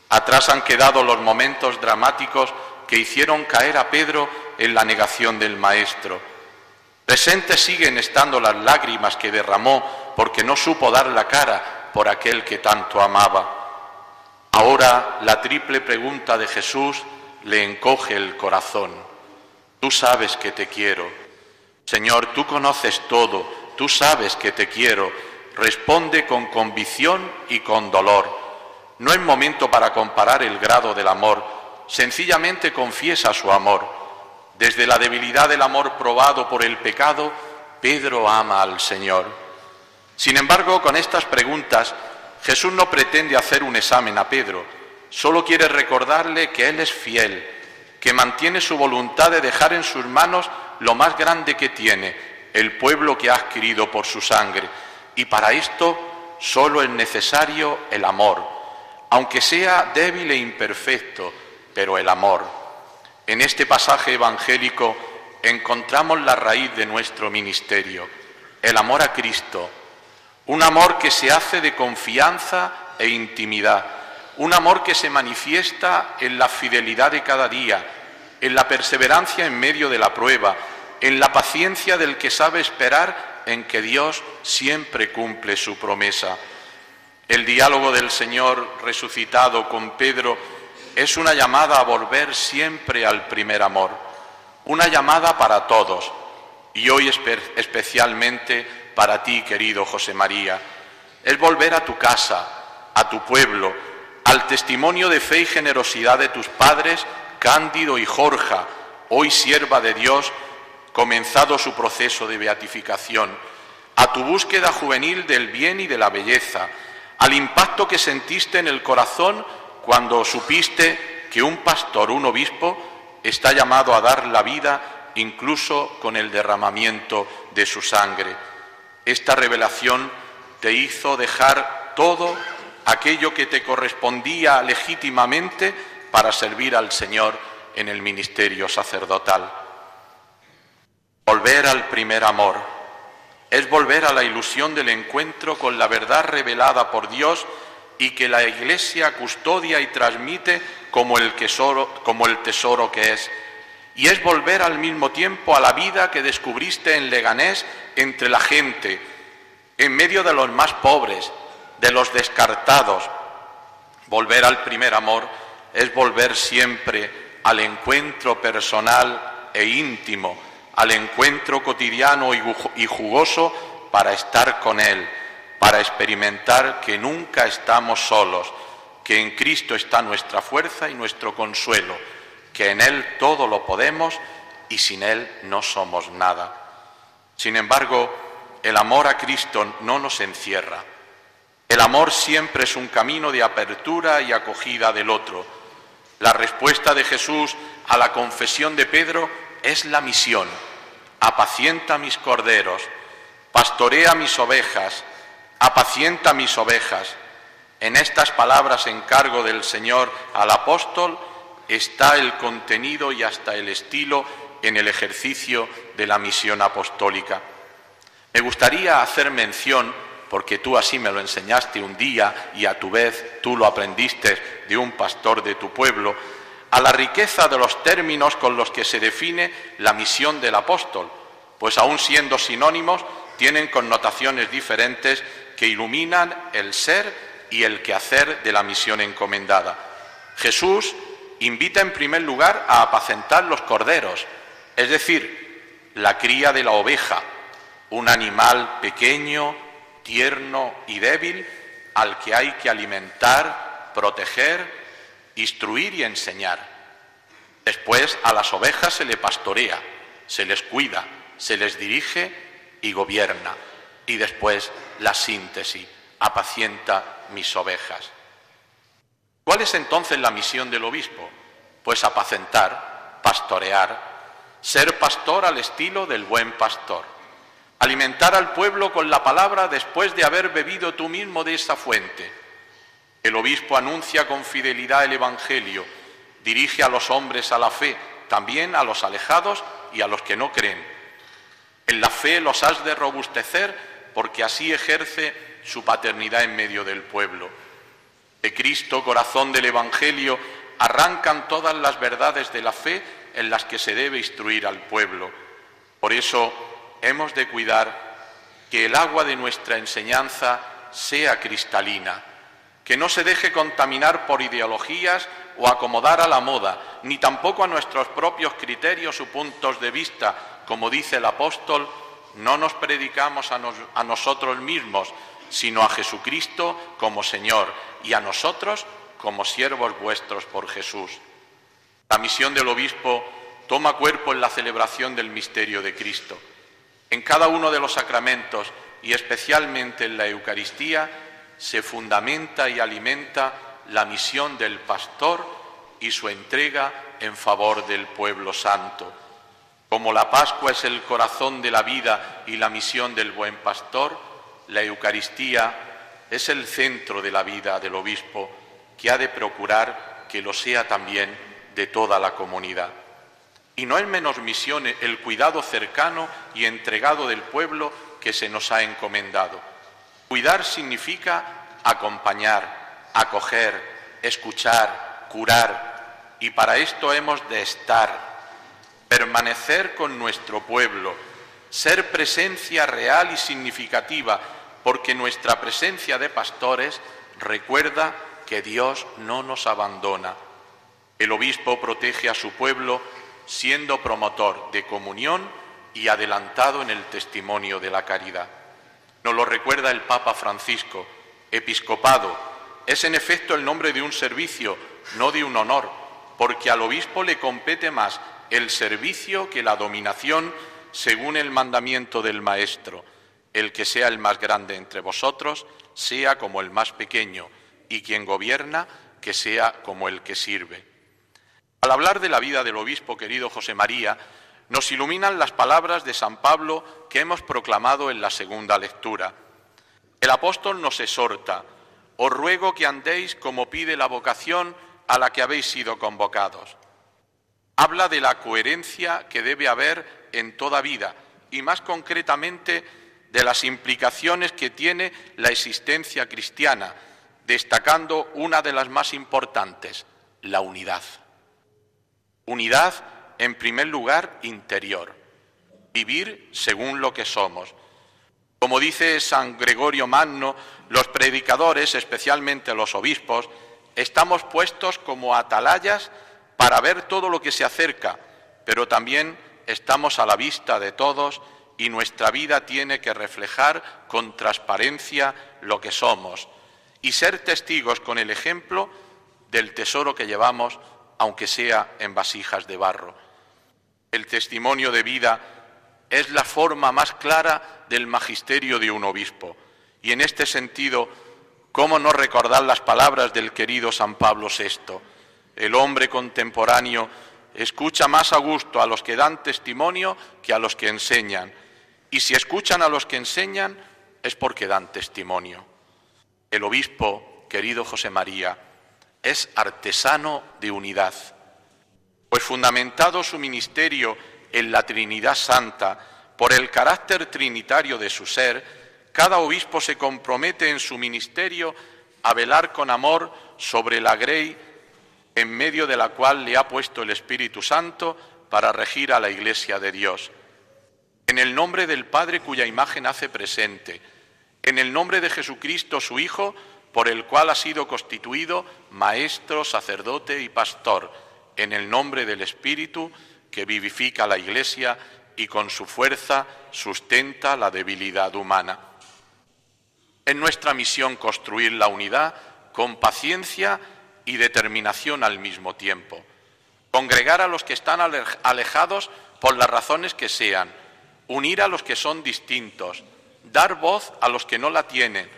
Atrás han quedado los momentos dramáticos que hicieron caer a Pedro en la negación del Maestro. Presentes siguen estando las lágrimas que derramó porque no supo dar la cara por aquel que tanto amaba. Ahora la triple pregunta de Jesús le encoge el corazón. Tú sabes que te quiero. Señor, tú conoces todo, tú sabes que te quiero. Responde con convicción y con dolor. No es momento para comparar el grado del amor, sencillamente confiesa su amor. Desde la debilidad del amor probado por el pecado, Pedro ama al Señor. Sin embargo, con estas preguntas, Jesús no pretende hacer un examen a Pedro, solo quiere recordarle que Él es fiel, que mantiene su voluntad de dejar en sus manos lo más grande que tiene, el pueblo que ha adquirido por su sangre. Y para esto solo es necesario el amor, aunque sea débil e imperfecto, pero el amor. En este pasaje evangélico encontramos la raíz de nuestro ministerio, el amor a Cristo, un amor que se hace de confianza e intimidad, un amor que se manifiesta en la fidelidad de cada día, en la perseverancia en medio de la prueba, en la paciencia del que sabe esperar en que Dios siempre cumple su promesa. El diálogo del Señor resucitado con Pedro es una llamada a volver siempre al primer amor, una llamada para todos y hoy especialmente para ti, querido José María. Es volver a tu casa, a tu pueblo, al testimonio de fe y generosidad de tus padres, Cándido y Jorja, hoy sierva de Dios, comenzado su proceso de beatificación, a tu búsqueda juvenil del bien y de la belleza, al impacto que sentiste en el corazón cuando supiste que un pastor, un obispo, está llamado a dar la vida incluso con el derramamiento de su sangre. Esta revelación te hizo dejar todo aquello que te correspondía legítimamente para servir al Señor en el ministerio sacerdotal. Volver al primer amor es volver a la ilusión del encuentro con la verdad revelada por Dios y que la Iglesia custodia y transmite como el, tesoro, como el tesoro que es. Y es volver al mismo tiempo a la vida que descubriste en Leganés entre la gente, en medio de los más pobres, de los descartados. Volver al primer amor es volver siempre al encuentro personal e íntimo, al encuentro cotidiano y jugoso para estar con Él para experimentar que nunca estamos solos, que en Cristo está nuestra fuerza y nuestro consuelo, que en Él todo lo podemos y sin Él no somos nada. Sin embargo, el amor a Cristo no nos encierra. El amor siempre es un camino de apertura y acogida del otro. La respuesta de Jesús a la confesión de Pedro es la misión. Apacienta mis corderos, pastorea mis ovejas, apacienta mis ovejas. En estas palabras en cargo del Señor al apóstol está el contenido y hasta el estilo en el ejercicio de la misión apostólica. Me gustaría hacer mención, porque tú así me lo enseñaste un día y a tu vez tú lo aprendiste de un pastor de tu pueblo, a la riqueza de los términos con los que se define la misión del apóstol, pues aun siendo sinónimos, tienen connotaciones diferentes que iluminan el ser y el quehacer de la misión encomendada. Jesús invita en primer lugar a apacentar los corderos, es decir, la cría de la oveja, un animal pequeño, tierno y débil al que hay que alimentar, proteger, instruir y enseñar. Después a las ovejas se le pastorea, se les cuida, se les dirige y gobierna. Y después la síntesis, apacienta mis ovejas. ¿Cuál es entonces la misión del obispo? Pues apacentar, pastorear, ser pastor al estilo del buen pastor, alimentar al pueblo con la palabra después de haber bebido tú mismo de esa fuente. El obispo anuncia con fidelidad el Evangelio, dirige a los hombres a la fe, también a los alejados y a los que no creen. En la fe los has de robustecer porque así ejerce su paternidad en medio del pueblo. De Cristo, corazón del Evangelio, arrancan todas las verdades de la fe en las que se debe instruir al pueblo. Por eso hemos de cuidar que el agua de nuestra enseñanza sea cristalina, que no se deje contaminar por ideologías o acomodar a la moda, ni tampoco a nuestros propios criterios o puntos de vista, como dice el apóstol, no nos predicamos a, nosotros mismos, sino a Jesucristo como Señor y a nosotros como siervos vuestros por Jesús. La misión del obispo toma cuerpo en la celebración del misterio de Cristo. En cada uno de los sacramentos y especialmente en la Eucaristía se fundamenta y alimenta la misión del pastor y su entrega en favor del pueblo santo. Como la Pascua es el corazón de la vida y la misión del buen pastor, la Eucaristía es el centro de la vida del obispo que ha de procurar que lo sea también de toda la comunidad. Y no es menos misión el cuidado cercano y entregado del pueblo que se nos ha encomendado. Cuidar significa acompañar, acoger, escuchar, curar, y para esto hemos de estar, permanecer con nuestro pueblo, ser presencia real y significativa, porque nuestra presencia de pastores recuerda que Dios no nos abandona. El obispo protege a su pueblo siendo promotor de comunión y adelantado en el testimonio de la caridad. Nos lo recuerda el Papa Francisco, episcopado. Es en efecto el nombre de un servicio, no de un honor, porque al obispo le compete más el servicio que la dominación según el mandamiento del Maestro. El que sea el más grande entre vosotros, sea como el más pequeño, y quien gobierna, que sea como el que sirve. Al hablar de la vida del obispo querido José María, nos iluminan las palabras de San Pablo que hemos proclamado en la segunda lectura. El apóstol nos exhorta, os ruego que andéis como pide la vocación a la que habéis sido convocados. Habla de la coherencia que debe haber en toda vida y más concretamente de las implicaciones que tiene la existencia cristiana, destacando una de las más importantes, la unidad. Unidad, en primer lugar, interior. Vivir según lo que somos. Como dice San Gregorio Magno, los predicadores, especialmente los obispos, estamos puestos como atalayas para ver todo lo que se acerca, pero también estamos a la vista de todos y nuestra vida tiene que reflejar con transparencia lo que somos y ser testigos con el ejemplo del tesoro que llevamos aunque sea en vasijas de barro. El testimonio de vida es la forma más clara del magisterio de un obispo. Y en este sentido, ¿cómo no recordar las palabras del querido San Pablo VI? El hombre contemporáneo escucha más a gusto a los que dan testimonio que a los que enseñan. Y si escuchan a los que enseñan, es porque dan testimonio. El obispo, querido José María, es artesano de unidad, pues fundamentado su ministerio en la Trinidad Santa por el carácter trinitario de su ser, cada obispo se compromete en su ministerio a velar con amor sobre la grey en medio de la cual le ha puesto el Espíritu Santo para regir a la Iglesia de Dios. En el nombre del Padre cuya imagen hace presente, en el nombre de Jesucristo su Hijo, por el cual ha sido constituido maestro, sacerdote y pastor, en el nombre del Espíritu que vivifica la Iglesia y con su fuerza sustenta la debilidad humana. Es nuestra misión construir la unidad con paciencia y determinación al mismo tiempo. Congregar a los que están alejados por las razones que sean, unir a los que son distintos, dar voz a los que no la tienen,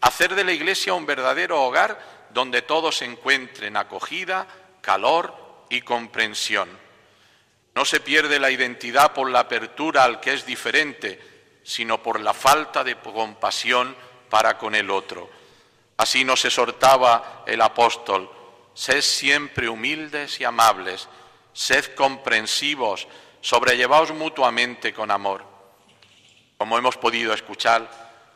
hacer de la Iglesia un verdadero hogar donde todos encuentren acogida, calor y comprensión. No se pierde la identidad por la apertura al que es diferente, sino por la falta de compasión para con el otro. Así nos exhortaba el apóstol, sed siempre humildes y amables, sed comprensivos, sobrellevaos mutuamente con amor. Como hemos podido escuchar,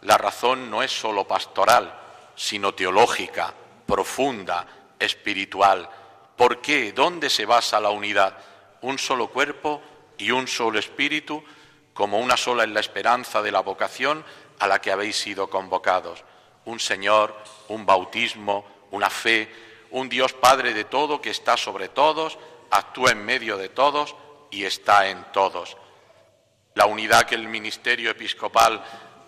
la razón no es sólo pastoral, sino teológica, profunda, espiritual. ¿Por qué? ¿Dónde se basa la unidad? Un solo cuerpo y un solo espíritu, como una sola en la esperanza de la vocación a la que habéis sido convocados. Un Señor, un bautismo, una fe, un Dios Padre de todo que está sobre todos, actúa en medio de todos y está en todos. La unidad que el ministerio episcopal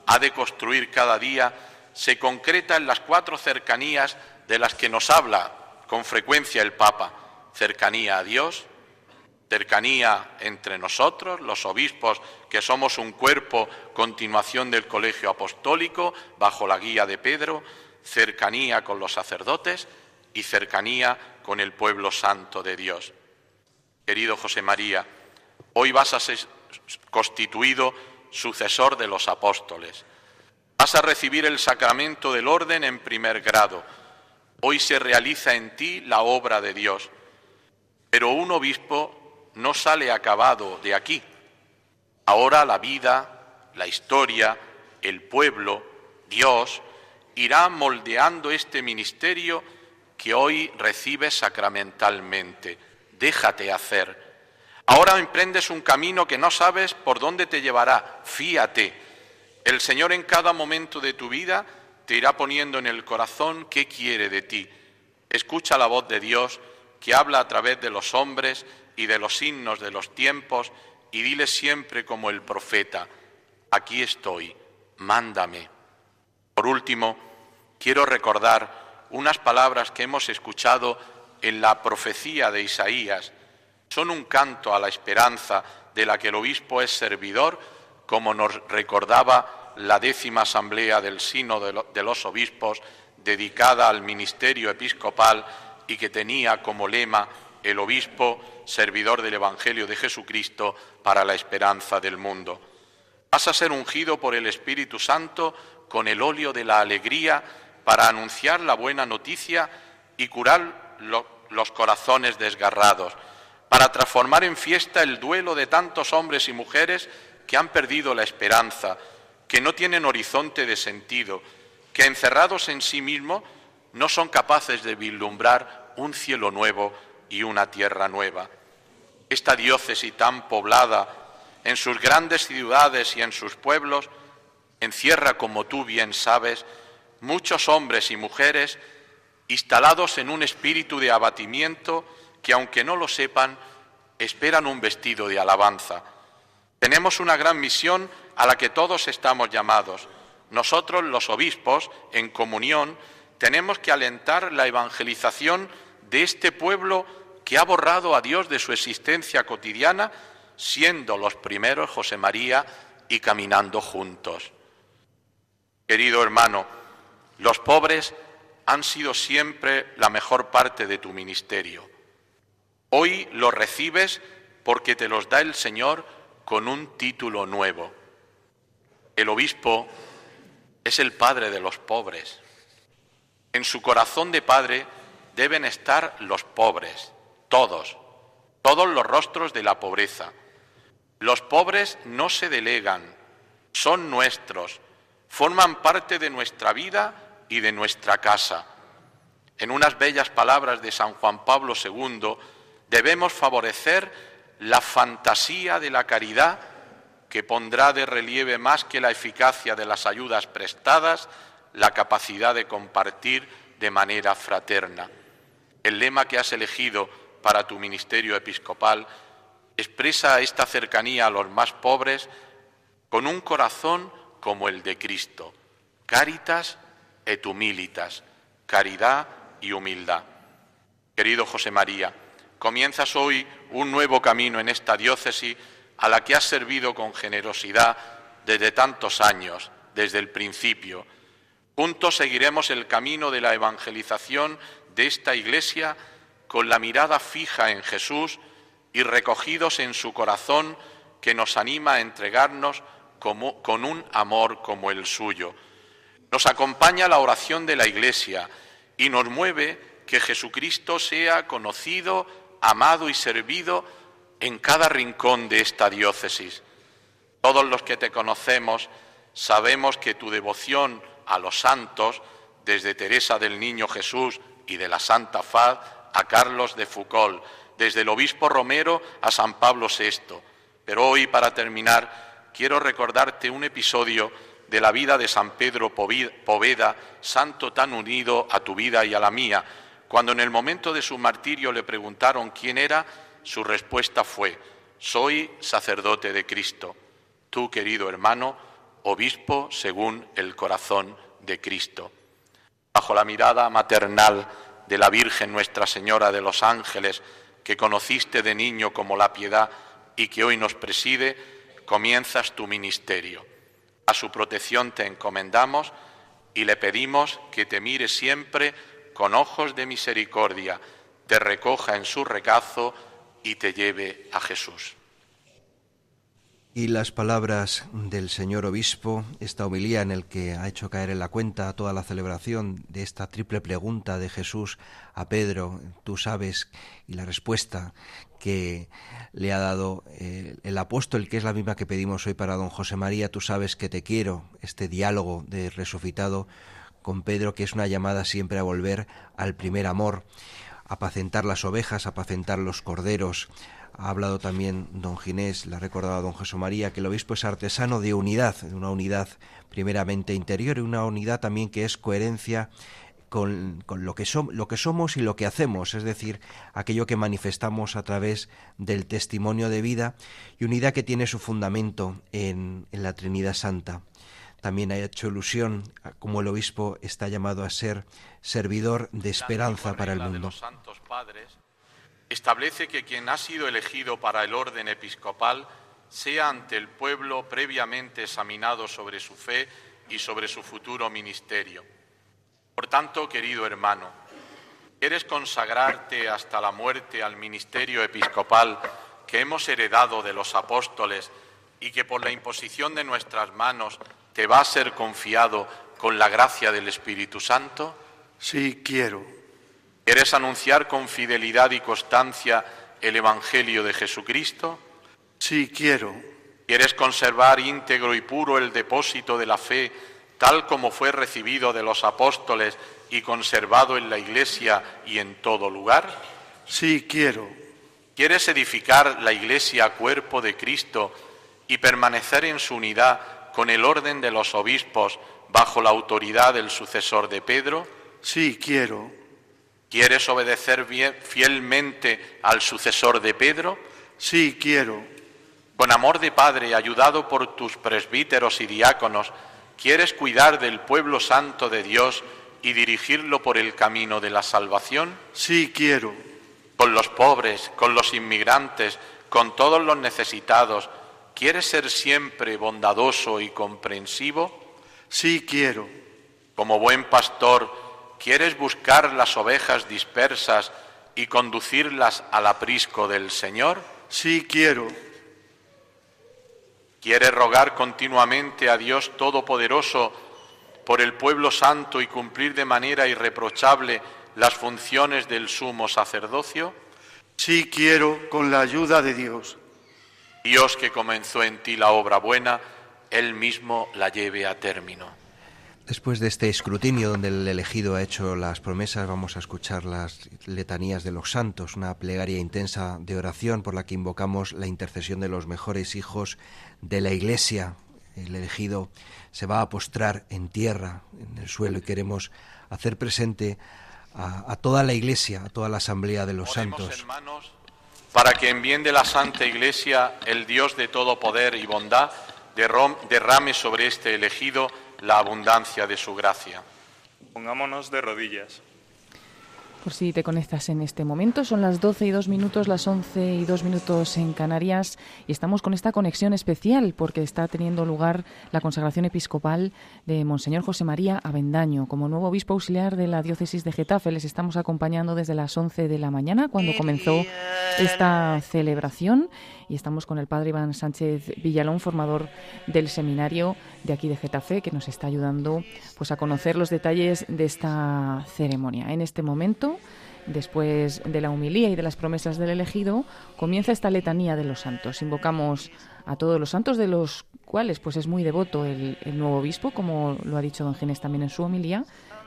ha de construir cada día se concreta en las cuatro cercanías de las que nos habla con frecuencia el Papa. Cercanía a Dios, cercanía entre nosotros, los obispos, que somos un cuerpo, continuación del colegio apostólico, bajo la guía de Pedro, cercanía con los sacerdotes y cercanía con el pueblo santo de Dios. Querido José María, hoy vas a ser constituido sucesor de los apóstoles. Vas a recibir el sacramento del orden en primer grado. Hoy se realiza en ti la obra de Dios. Pero un obispo no sale acabado de aquí. Ahora la vida, la historia, el pueblo, Dios, irá moldeando este ministerio que hoy recibes sacramentalmente. Déjate hacer. Ahora emprendes un camino que no sabes por dónde te llevará. Fíate. El Señor en cada momento de tu vida te irá poniendo en el corazón qué quiere de ti. Escucha la voz de Dios que habla a través de los hombres y de los signos de los tiempos y dile siempre como el profeta, aquí estoy, mándame. Por último, quiero recordar unas palabras que hemos escuchado en la profecía de Isaías. Son un canto a la esperanza de la que el obispo es servidor, como nos recordaba la décima asamblea del Sino de los Obispos, dedicada al ministerio episcopal y que tenía como lema el obispo, servidor del Evangelio de Jesucristo para la esperanza del mundo. Vas a ser ungido por el Espíritu Santo con el óleo de la alegría para anunciar la buena noticia y curar los corazones desgarrados, para transformar en fiesta el duelo de tantos hombres y mujeres que han perdido la esperanza, que no tienen horizonte de sentido, que encerrados en sí mismos no son capaces de vislumbrar un cielo nuevo y una tierra nueva. Esta diócesis tan poblada en sus grandes ciudades y en sus pueblos encierra, como tú bien sabes, muchos hombres y mujeres instalados en un espíritu de abatimiento que, aunque no lo sepan, esperan un vestido de alabanza. Tenemos una gran misión a la que todos estamos llamados. Nosotros, los obispos, en comunión, tenemos que alentar la evangelización de este pueblo que ha borrado a Dios de su existencia cotidiana, siendo los primeros José María y caminando juntos. Querido hermano, los pobres han sido siempre la mejor parte de tu ministerio. Hoy los recibes porque te los da el Señor con un título nuevo. El obispo es el padre de los pobres. En su corazón de padre deben estar los pobres, todos, todos los rostros de la pobreza. Los pobres no se delegan, son nuestros, forman parte de nuestra vida y de nuestra casa. En unas bellas palabras de San Juan Pablo II, debemos favorecer la fantasía de la caridad que pondrá de relieve más que la eficacia de las ayudas prestadas, la capacidad de compartir de manera fraterna. El lema que has elegido para tu ministerio episcopal expresa esta cercanía a los más pobres con un corazón como el de Cristo, caritas et humilitas, caridad y humildad. Querido José María, comienzas hoy un nuevo camino en esta diócesis a la que has servido con generosidad desde tantos años, desde el principio. Juntos seguiremos el camino de la evangelización de esta Iglesia con la mirada fija en Jesús y recogidos en su corazón que nos anima a entregarnos con un amor como el suyo. Nos acompaña la oración de la Iglesia y nos mueve que Jesucristo sea conocido, amado y servido en cada rincón de esta diócesis. Todos los que te conocemos sabemos que tu devoción a los santos, desde Teresa del Niño Jesús y de la Santa Faz a Carlos de Foucault, desde el obispo Romero a San Pablo VI. Pero hoy, para terminar, quiero recordarte un episodio de la vida de San Pedro Poveda, santo tan unido a tu vida y a la mía. Cuando en el momento de su martirio le preguntaron quién era, su respuesta fue, soy sacerdote de Cristo, tú querido hermano, obispo según el corazón de Cristo. Bajo la mirada maternal de la Virgen Nuestra Señora de los Ángeles, que conociste de niño como la piedad y que hoy nos preside, comienzas tu ministerio. A su protección te encomendamos y le pedimos que te mire siempre con ojos de misericordia, te recoja en su regazo y te lleve a Jesús. Y las palabras del señor obispo, esta homilía en el que ha hecho caer en la cuenta toda la celebración de esta triple pregunta de Jesús a Pedro, tú sabes, y la respuesta que le ha dado eh, el apóstol, que es la misma que pedimos hoy para don José María, tú sabes que te quiero, este diálogo de resucitado con Pedro, que es una llamada siempre a volver al primer amor, apacentar las ovejas, apacentar los corderos, ha hablado también don Ginés, le ha recordado don José María, que el obispo es artesano de unidad, de una unidad primeramente interior y una unidad también que es coherencia con, lo, que lo, que somos y lo que hacemos, es decir, aquello que manifestamos a través del testimonio de vida y unidad que tiene su fundamento en, en la Trinidad Santa. También ha hecho ilusión como el obispo está llamado a ser servidor de esperanza para el mundo establece que quien ha sido elegido para el orden episcopal sea ante el pueblo previamente examinado sobre su fe y sobre su futuro ministerio. Por tanto, querido hermano, ¿quieres consagrarte hasta la muerte al ministerio episcopal que hemos heredado de los apóstoles y que por la imposición de nuestras manos te va a ser confiado con la gracia del Espíritu Santo? Sí, quiero. ¿Quieres anunciar con fidelidad y constancia el Evangelio de Jesucristo? Sí, quiero. ¿Quieres conservar íntegro y puro el depósito de la fe tal como fue recibido de los apóstoles y conservado en la Iglesia y en todo lugar? Sí, quiero. ¿Quieres edificar la Iglesia cuerpo de Cristo y permanecer en su unidad con el orden de los obispos bajo la autoridad del sucesor de Pedro? Sí, quiero. ¿Quieres obedecer fielmente al sucesor de Pedro? Sí, quiero. Con amor de Padre, ayudado por tus presbíteros y diáconos, ¿quieres cuidar del pueblo santo de Dios y dirigirlo por el camino de la salvación? Sí, quiero. Con los pobres, con los inmigrantes, con todos los necesitados, ¿quieres ser siempre bondadoso y comprensivo? Sí, quiero. Como buen pastor, ¿Quieres buscar las ovejas dispersas y conducirlas al aprisco del Señor? Sí, quiero. ¿Quieres rogar continuamente a Dios Todopoderoso por el pueblo santo y cumplir de manera irreprochable las funciones del sumo sacerdocio? Sí, quiero, con la ayuda de Dios. Dios que comenzó en ti la obra buena, Él mismo la lleve a término. Después de este escrutinio donde el elegido ha hecho las promesas, vamos a escuchar las letanías de los santos, una plegaria intensa de oración por la que invocamos la intercesión de los mejores hijos de la Iglesia. El elegido se va a postrar en tierra, en el suelo, y queremos hacer presente a, toda la Iglesia, a toda la asamblea de los santos. Hermanos, para que en bien de la Santa Iglesia el Dios de todo poder y bondad derrame sobre este elegido la abundancia de su gracia. Pongámonos de rodillas. Por si te conectas en este momento, son las 12 y 2 minutos, las 11 y 2 minutos en Canarias. Y estamos con esta conexión especial porque está teniendo lugar la consagración episcopal de Monseñor José María Avendaño. Como nuevo obispo auxiliar de la diócesis de Getafe, les estamos acompañando desde las 11 de la mañana cuando comenzó esta celebración y estamos con el padre Iván Sánchez Villalón, formador del seminario de aquí de Getafe, que nos está ayudando pues a conocer los detalles de esta ceremonia. En este momento, después de la humilía y de las promesas del elegido, comienza esta letanía de los santos. Invocamos a todos los santos de los cuales pues es muy devoto el, nuevo obispo, como lo ha dicho don Ginés también en su homilía.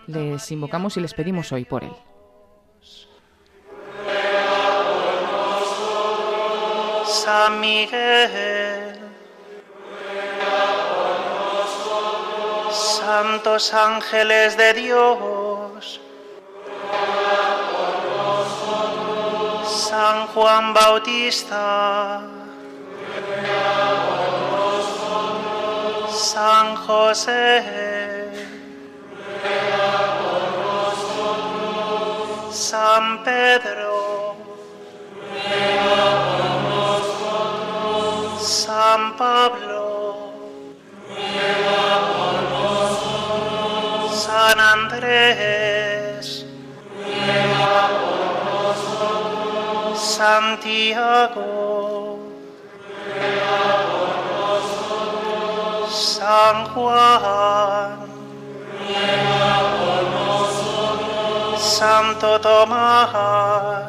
Les invocamos y les pedimos hoy por él. San Miguel. Santos ángeles de Dios. San Juan Bautista. San José. San Pedro. San Pablo, San Andrés, Santiago, San Juan, Santo Tomás,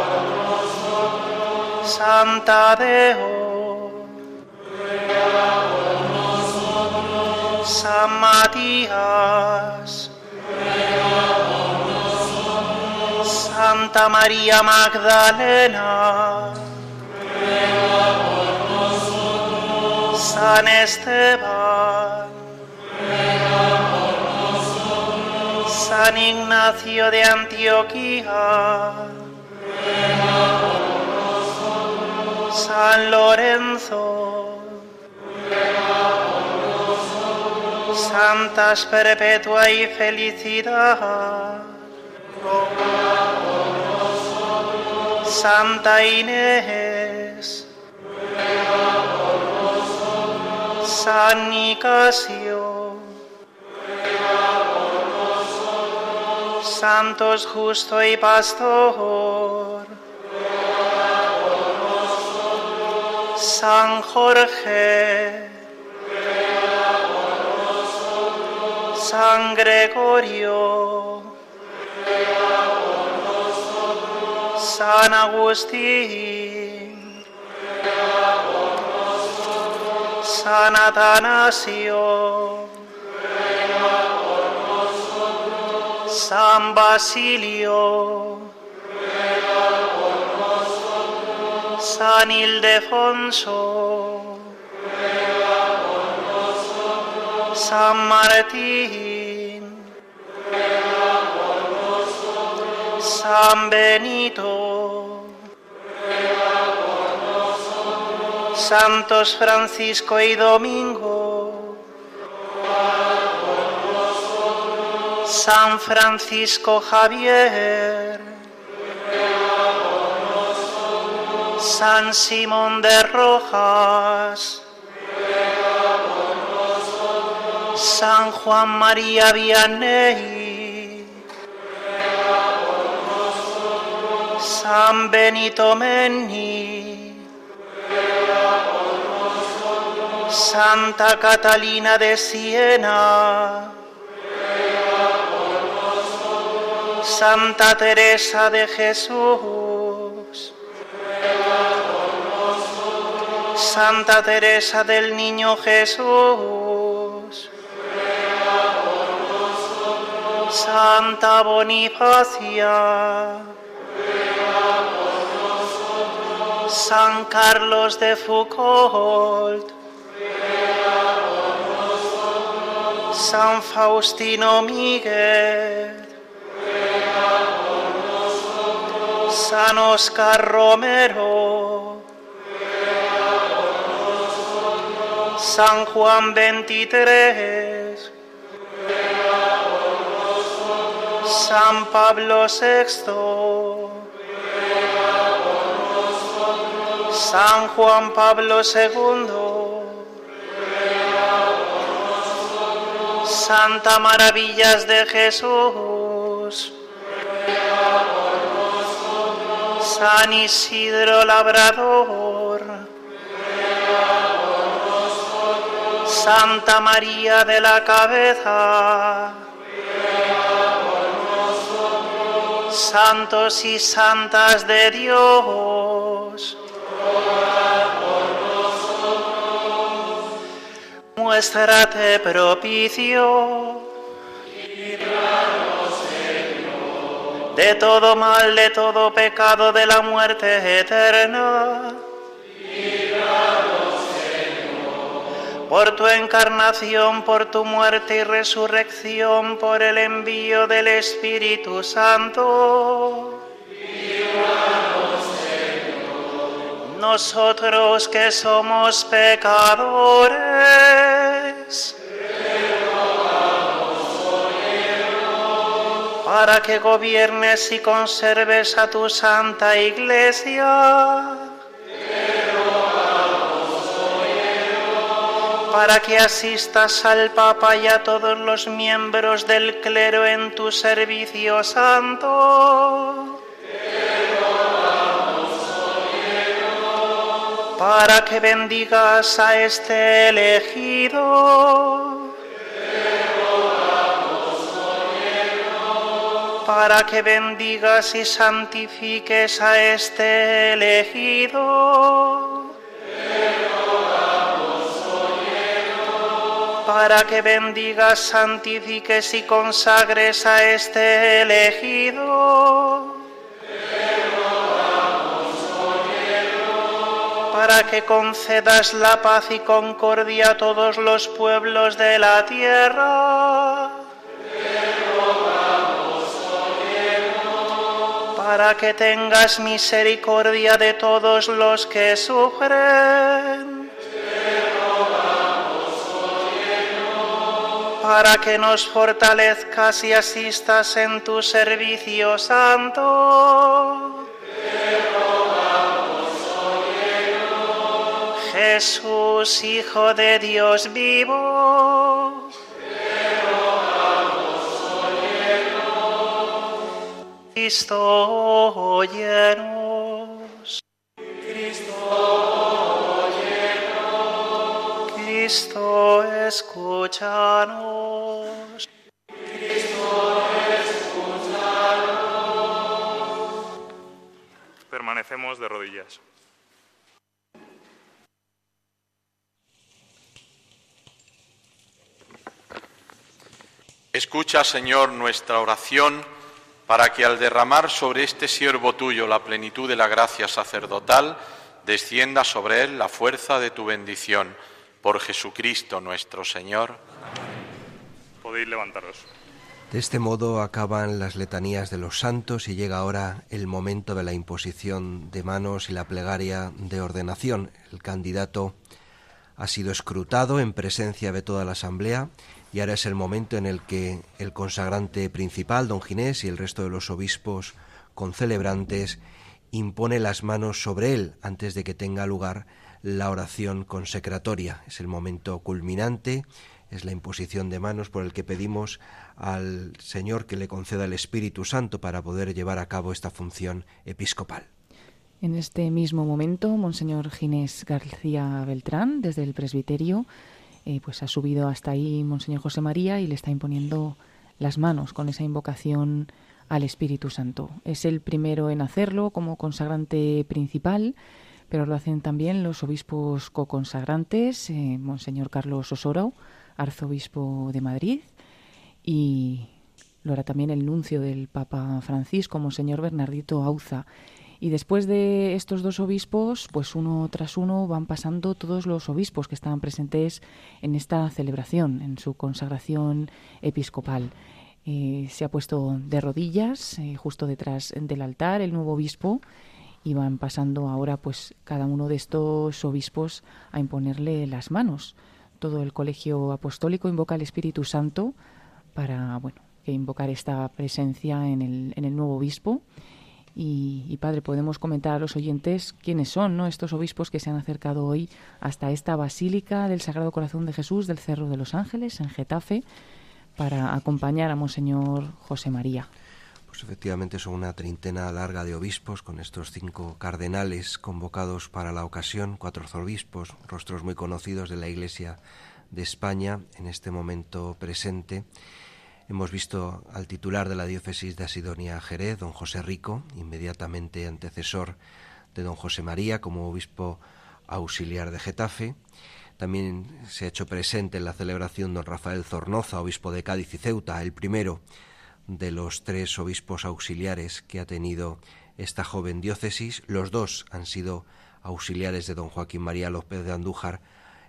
Santa Deo, San Matías, Santa María Magdalena, San Esteban, San Ignacio de Antioquía, San Lorenzo, Santas perpetua y felicidad. Santa Inés, San Nicasio, Santos Justo y Pastor, San Jorge, San Gregorio, San Agustín, San Atanasio, San Basilio, San Ildefonso, San Martín, San Benito, Santos Francisco y Domingo, San Francisco Javier, San Simón de Rojas, San Juan María Vianney, San Benito Menni, Santa Catalina de Siena, Santa Teresa de Jesús, Santa Teresa del Niño Jesús, Santa Bonifacia, San Carlos de Foucault, San Faustino Miguel, San Oscar Romero, San Juan 23, San Pablo VI, San Juan Pablo II, Santa Maravillas de Jesús, San Isidro Labrador, Santa María de la Cabeza, Santos y Santas de Dios, muéstrate propicio. De todo mal, de todo pecado, de la muerte eterna. Por tu encarnación, por tu muerte y resurrección, por el envío del Espíritu Santo. Nosotros que somos pecadores, para que gobiernes y conserves a tu santa iglesia para que asistas al Papa y a todos los miembros del clero en tu servicio santo. Para que bendigas a este elegido. Para que bendigas y santifiques a este elegido para que bendigas, santifiques y consagres a este elegido. Para que concedas la paz y concordia a todos los pueblos de la tierra. Para que tengas misericordia de todos los que sufren para que nos fortalezcas y asistas en tu servicio santo. Jesús, Hijo de Dios vivo. Cristo llenos. Cristo escúchanos. Cristo escúchanos. Permanecemos de rodillas. Escucha, Señor, nuestra oración para que al derramar sobre este siervo tuyo la plenitud de la gracia sacerdotal, descienda sobre él la fuerza de tu bendición. Por Jesucristo nuestro Señor. Podéis levantaros. De este modo acaban las letanías de los santos y llega ahora el momento de la imposición de manos y la plegaria de ordenación. El candidato ha sido escrutado en presencia de toda la asamblea y ahora es el momento en el que el consagrante principal, don Ginés, y el resto de los obispos concelebrantes impone las manos sobre él antes de que tenga lugar la oración consecratoria. Es el momento culminante, es la imposición de manos por el que pedimos al Señor que le conceda el Espíritu Santo para poder llevar a cabo esta función episcopal. En este mismo momento, Monseñor Ginés García Beltrán, desde el presbiterio, eh, pues ha subido hasta ahí Monseñor José María y le está imponiendo las manos con esa invocación al Espíritu Santo. Es el primero en hacerlo como consagrante principal, pero lo hacen también los obispos co-consagrantes, eh, Monseñor Carlos Osoro, arzobispo de Madrid, y lo hará también el nuncio del Papa Francisco, Monseñor Bernardito Auza. Y después de estos dos obispos, pues uno tras uno van pasando todos los obispos que estaban presentes en esta celebración, en su consagración episcopal. Eh, se ha puesto de rodillas eh, justo detrás del altar el nuevo obispo y van pasando ahora pues cada uno de estos obispos a imponerle las manos. Todo el colegio apostólico invoca al Espíritu Santo para bueno que invocar esta presencia en el, en el nuevo obispo y, Padre, podemos comentar a los oyentes quiénes son ¿no? estos obispos que se han acercado hoy hasta esta Basílica del Sagrado Corazón de Jesús del Cerro de los Ángeles, en Getafe, para acompañar a Monseñor José María. Pues efectivamente son una treintena larga de obispos con estos cinco cardenales convocados para la ocasión, cuatro obispos, rostros muy conocidos de la Iglesia de España en este momento presente Hemos visto al titular de la diócesis de Asidonia Jerez, don José Rico, inmediatamente antecesor de don José María como obispo auxiliar de Getafe. También se ha hecho presente en la celebración don Rafael Zornoza, obispo de Cádiz y Ceuta, el primero de los tres obispos auxiliares que ha tenido esta joven diócesis. Los dos han sido auxiliares de don Joaquín María López de Andújar,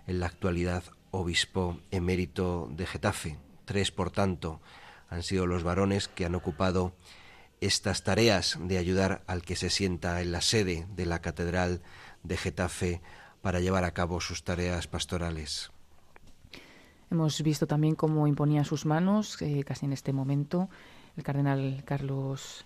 en la actualidad obispo emérito de Getafe. Tres, por tanto, han sido los varones que han ocupado estas tareas de ayudar al que se sienta en la sede de la Catedral de Getafe para llevar a cabo sus tareas pastorales. Hemos visto también cómo imponía sus manos, eh, casi en este momento, el cardenal Carlos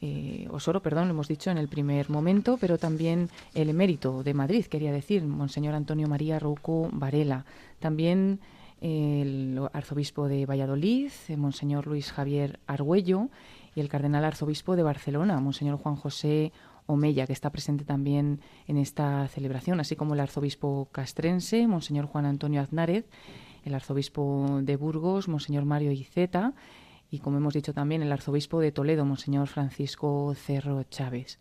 eh, Osoro, perdón, lo hemos dicho en el primer momento, pero también el emérito de Madrid, quería decir, Monseñor Antonio María Rouco Varela. También el arzobispo de Valladolid, Monseñor Luis Javier Argüello, y el cardenal arzobispo de Barcelona, Monseñor Juan José Omeya, que está presente también en esta celebración, así como el arzobispo castrense, Monseñor Juan Antonio Aznárez, el arzobispo de Burgos, Monseñor Mario Iceta, y como hemos dicho también, el arzobispo de Toledo, Monseñor Francisco Cerro Chávez.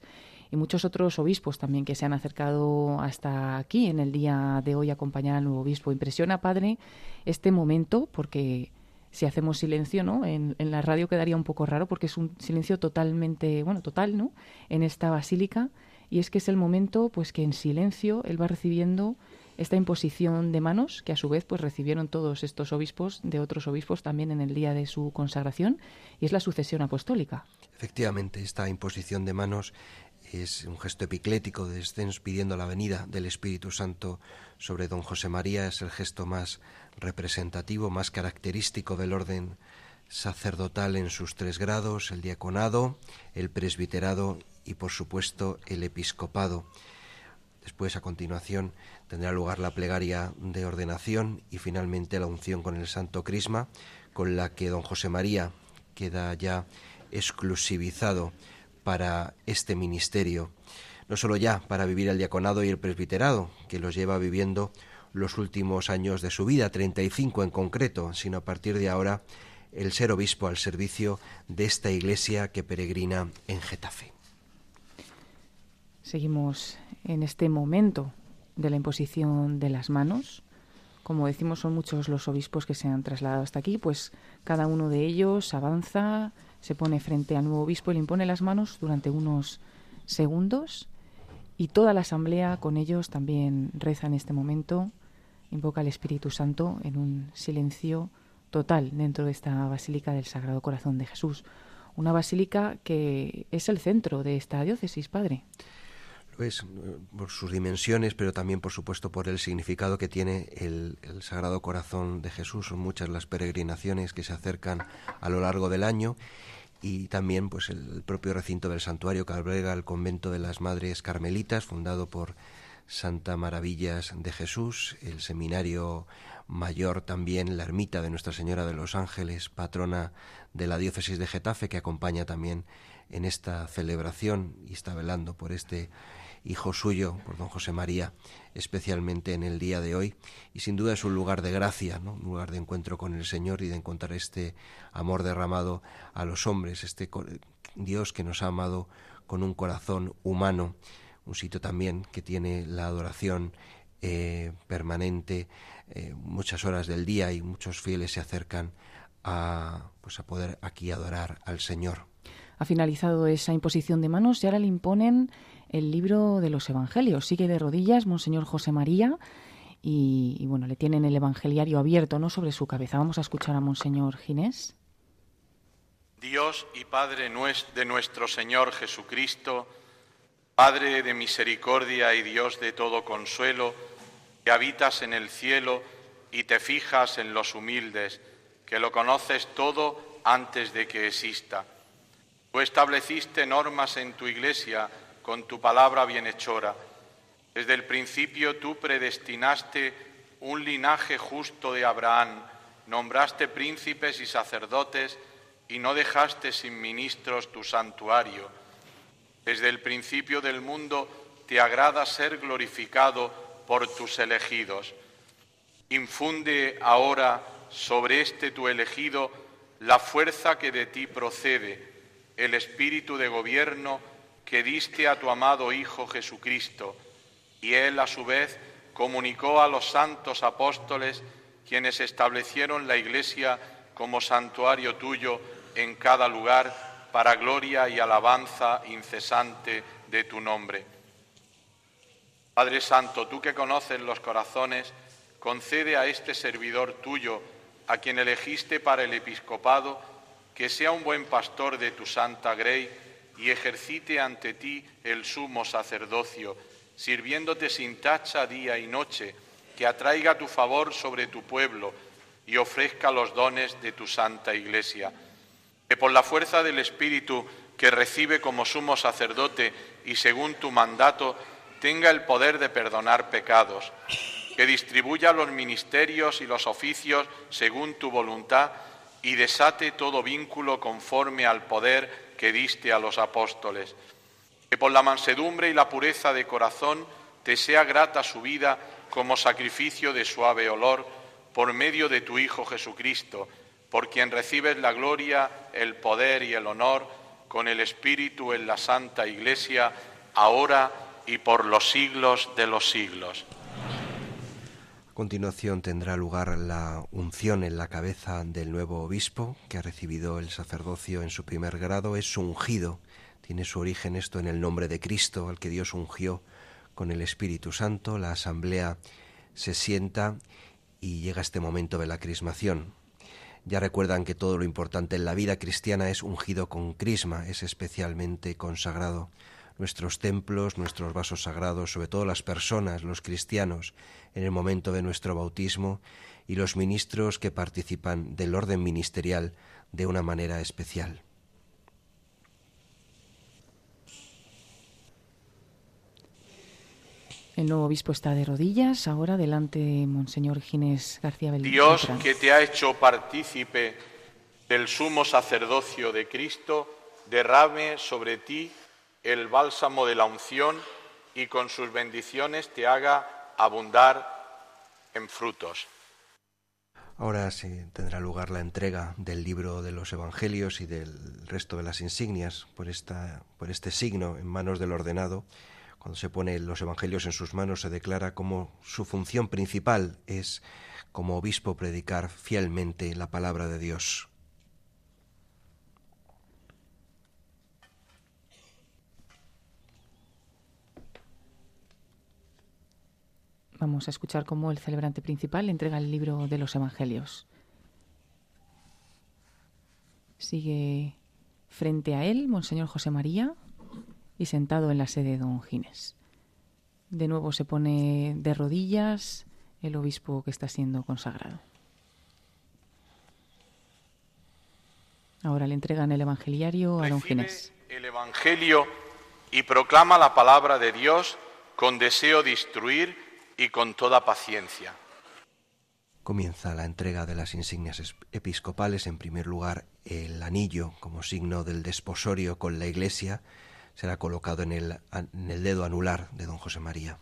Y muchos otros obispos también que se han acercado hasta aquí en el día de hoy a acompañar al nuevo obispo. Impresiona, padre, este momento, porque si hacemos silencio, ¿no? En, en, la radio quedaría un poco raro porque es un silencio totalmente, bueno, total, ¿no? En esta basílica y es que es el momento, pues, que en silencio él va recibiendo esta imposición de manos que a su vez, pues, recibieron todos estos obispos de otros obispos también en el día de su consagración y es la sucesión apostólica. Efectivamente, esta imposición de manos es un gesto epiclético de descenso pidiendo la venida del Espíritu Santo sobre don José María, es el gesto más representativo, más característico del orden sacerdotal en sus tres grados, el diaconado, el presbiterado y por supuesto el episcopado. Después, a continuación, tendrá lugar la plegaria de ordenación y finalmente la unción con el Santo Crisma, con la que don José María queda ya exclusivizado para este ministerio, no solo ya para vivir el diaconado y el presbiterado, que los lleva viviendo los últimos años de su vida, 35 en concreto, sino a partir de ahora el ser obispo al servicio de esta iglesia que peregrina en Getafe. Seguimos en este momento de la imposición de las manos. Como decimos, son muchos los obispos que se han trasladado hasta aquí, pues cada uno de ellos avanza, se pone frente al nuevo obispo y le impone las manos durante unos segundos y toda la asamblea con ellos también reza en este momento, invoca al Espíritu Santo en un silencio total dentro de esta Basílica del Sagrado Corazón de Jesús, una basílica que es el centro de esta diócesis, Padre. Lo es por sus dimensiones, pero también, por supuesto, por el significado que tiene el, el Sagrado Corazón de Jesús. Son muchas las peregrinaciones que se acercan a lo largo del año y también pues el propio recinto del santuario que alberga el convento de las Madres Carmelitas, fundado por Santa Maravillas de Jesús, el seminario mayor también, la ermita de Nuestra Señora de los Ángeles, patrona de la diócesis de Getafe, que acompaña también en esta celebración y está velando por este hijo suyo, por don José María, especialmente en el día de hoy. Y sin duda es un lugar de gracia, ¿no? un lugar de encuentro con el Señor y de encontrar este amor derramado a los hombres, este Dios que nos ha amado con un corazón humano, un sitio también que tiene la adoración eh, permanente, eh, muchas horas del día y muchos fieles se acercan a, pues a poder aquí adorar al Señor. Ha finalizado esa imposición de manos y ahora le imponen el libro de los Evangelios. Sigue de rodillas Monseñor José María y, bueno, le tienen el Evangeliario abierto ¿no? sobre su cabeza. Vamos a escuchar a Monseñor Ginés. Dios y Padre de nuestro Señor Jesucristo, Padre de misericordia y Dios de todo consuelo, que habitas en el cielo y te fijas en los humildes, que lo conoces todo antes de que exista. Tú estableciste normas en tu iglesia con tu palabra bienhechora. Desde el principio tú predestinaste un linaje justo de Abraham, nombraste príncipes y sacerdotes y no dejaste sin ministros tu santuario. Desde el principio del mundo te agrada ser glorificado por tus elegidos. Infunde ahora sobre este tu elegido la fuerza que de ti procede, el espíritu de gobierno que diste a tu amado Hijo Jesucristo, y él a su vez comunicó a los santos apóstoles quienes establecieron la Iglesia como santuario tuyo en cada lugar para gloria y alabanza incesante de tu nombre. Padre Santo, tú que conoces los corazones, concede a este servidor tuyo, a quien elegiste para el episcopado, que sea un buen pastor de tu santa grey y ejercite ante ti el sumo sacerdocio, sirviéndote sin tacha día y noche, que atraiga tu favor sobre tu pueblo y ofrezca los dones de tu santa iglesia. Que por la fuerza del Espíritu que recibe como sumo sacerdote y según tu mandato tenga el poder de perdonar pecados, que distribuya los ministerios y los oficios según tu voluntad y desate todo vínculo conforme al poder que diste a los apóstoles. Que por la mansedumbre y la pureza de corazón te sea grata su vida como sacrificio de suave olor por medio de tu Hijo Jesucristo, por quien recibes la gloria, el poder y el honor con el Espíritu en la Santa Iglesia, ahora y por los siglos de los siglos. A continuación tendrá lugar la unción en la cabeza del nuevo obispo que ha recibido el sacerdocio en su primer grado. Es ungido. Tiene su origen esto en el nombre de Cristo, al que Dios ungió con el Espíritu Santo. La asamblea se sienta y llega este momento de la crismación. Ya recuerdan que todo lo importante en la vida cristiana es ungido con crisma, es especialmente consagrado nuestros templos, nuestros vasos sagrados, sobre todo las personas, los cristianos, en el momento de nuestro bautismo y los ministros que participan del orden ministerial de una manera especial. El nuevo obispo está de rodillas, ahora delante de Monseñor Ginés García Beltrán. Dios que te ha hecho partícipe del sumo sacerdocio de Cristo, derrame sobre ti el bálsamo de la unción y con sus bendiciones te haga abundar en frutos. Ahora sí tendrá lugar la entrega del libro de los Evangelios y del resto de las insignias por, por este signo en manos del ordenado. Cuando se pone los Evangelios en sus manos se declara como su función principal es como obispo predicar fielmente la palabra de Dios. Vamos a escuchar cómo el celebrante principal entrega el libro de los Evangelios. Sigue frente a él Monseñor José María y sentado en la sede de Don Ginés. De nuevo se pone de rodillas el obispo que está siendo consagrado. Ahora le entregan el evangeliario a Don Ginés. El evangelio y proclama la palabra de Dios con deseo de instruir y con toda paciencia. Comienza la entrega de las insignias episcopales. En primer lugar, el anillo como signo del desposorio con la Iglesia será colocado en el, en el dedo anular de don José María.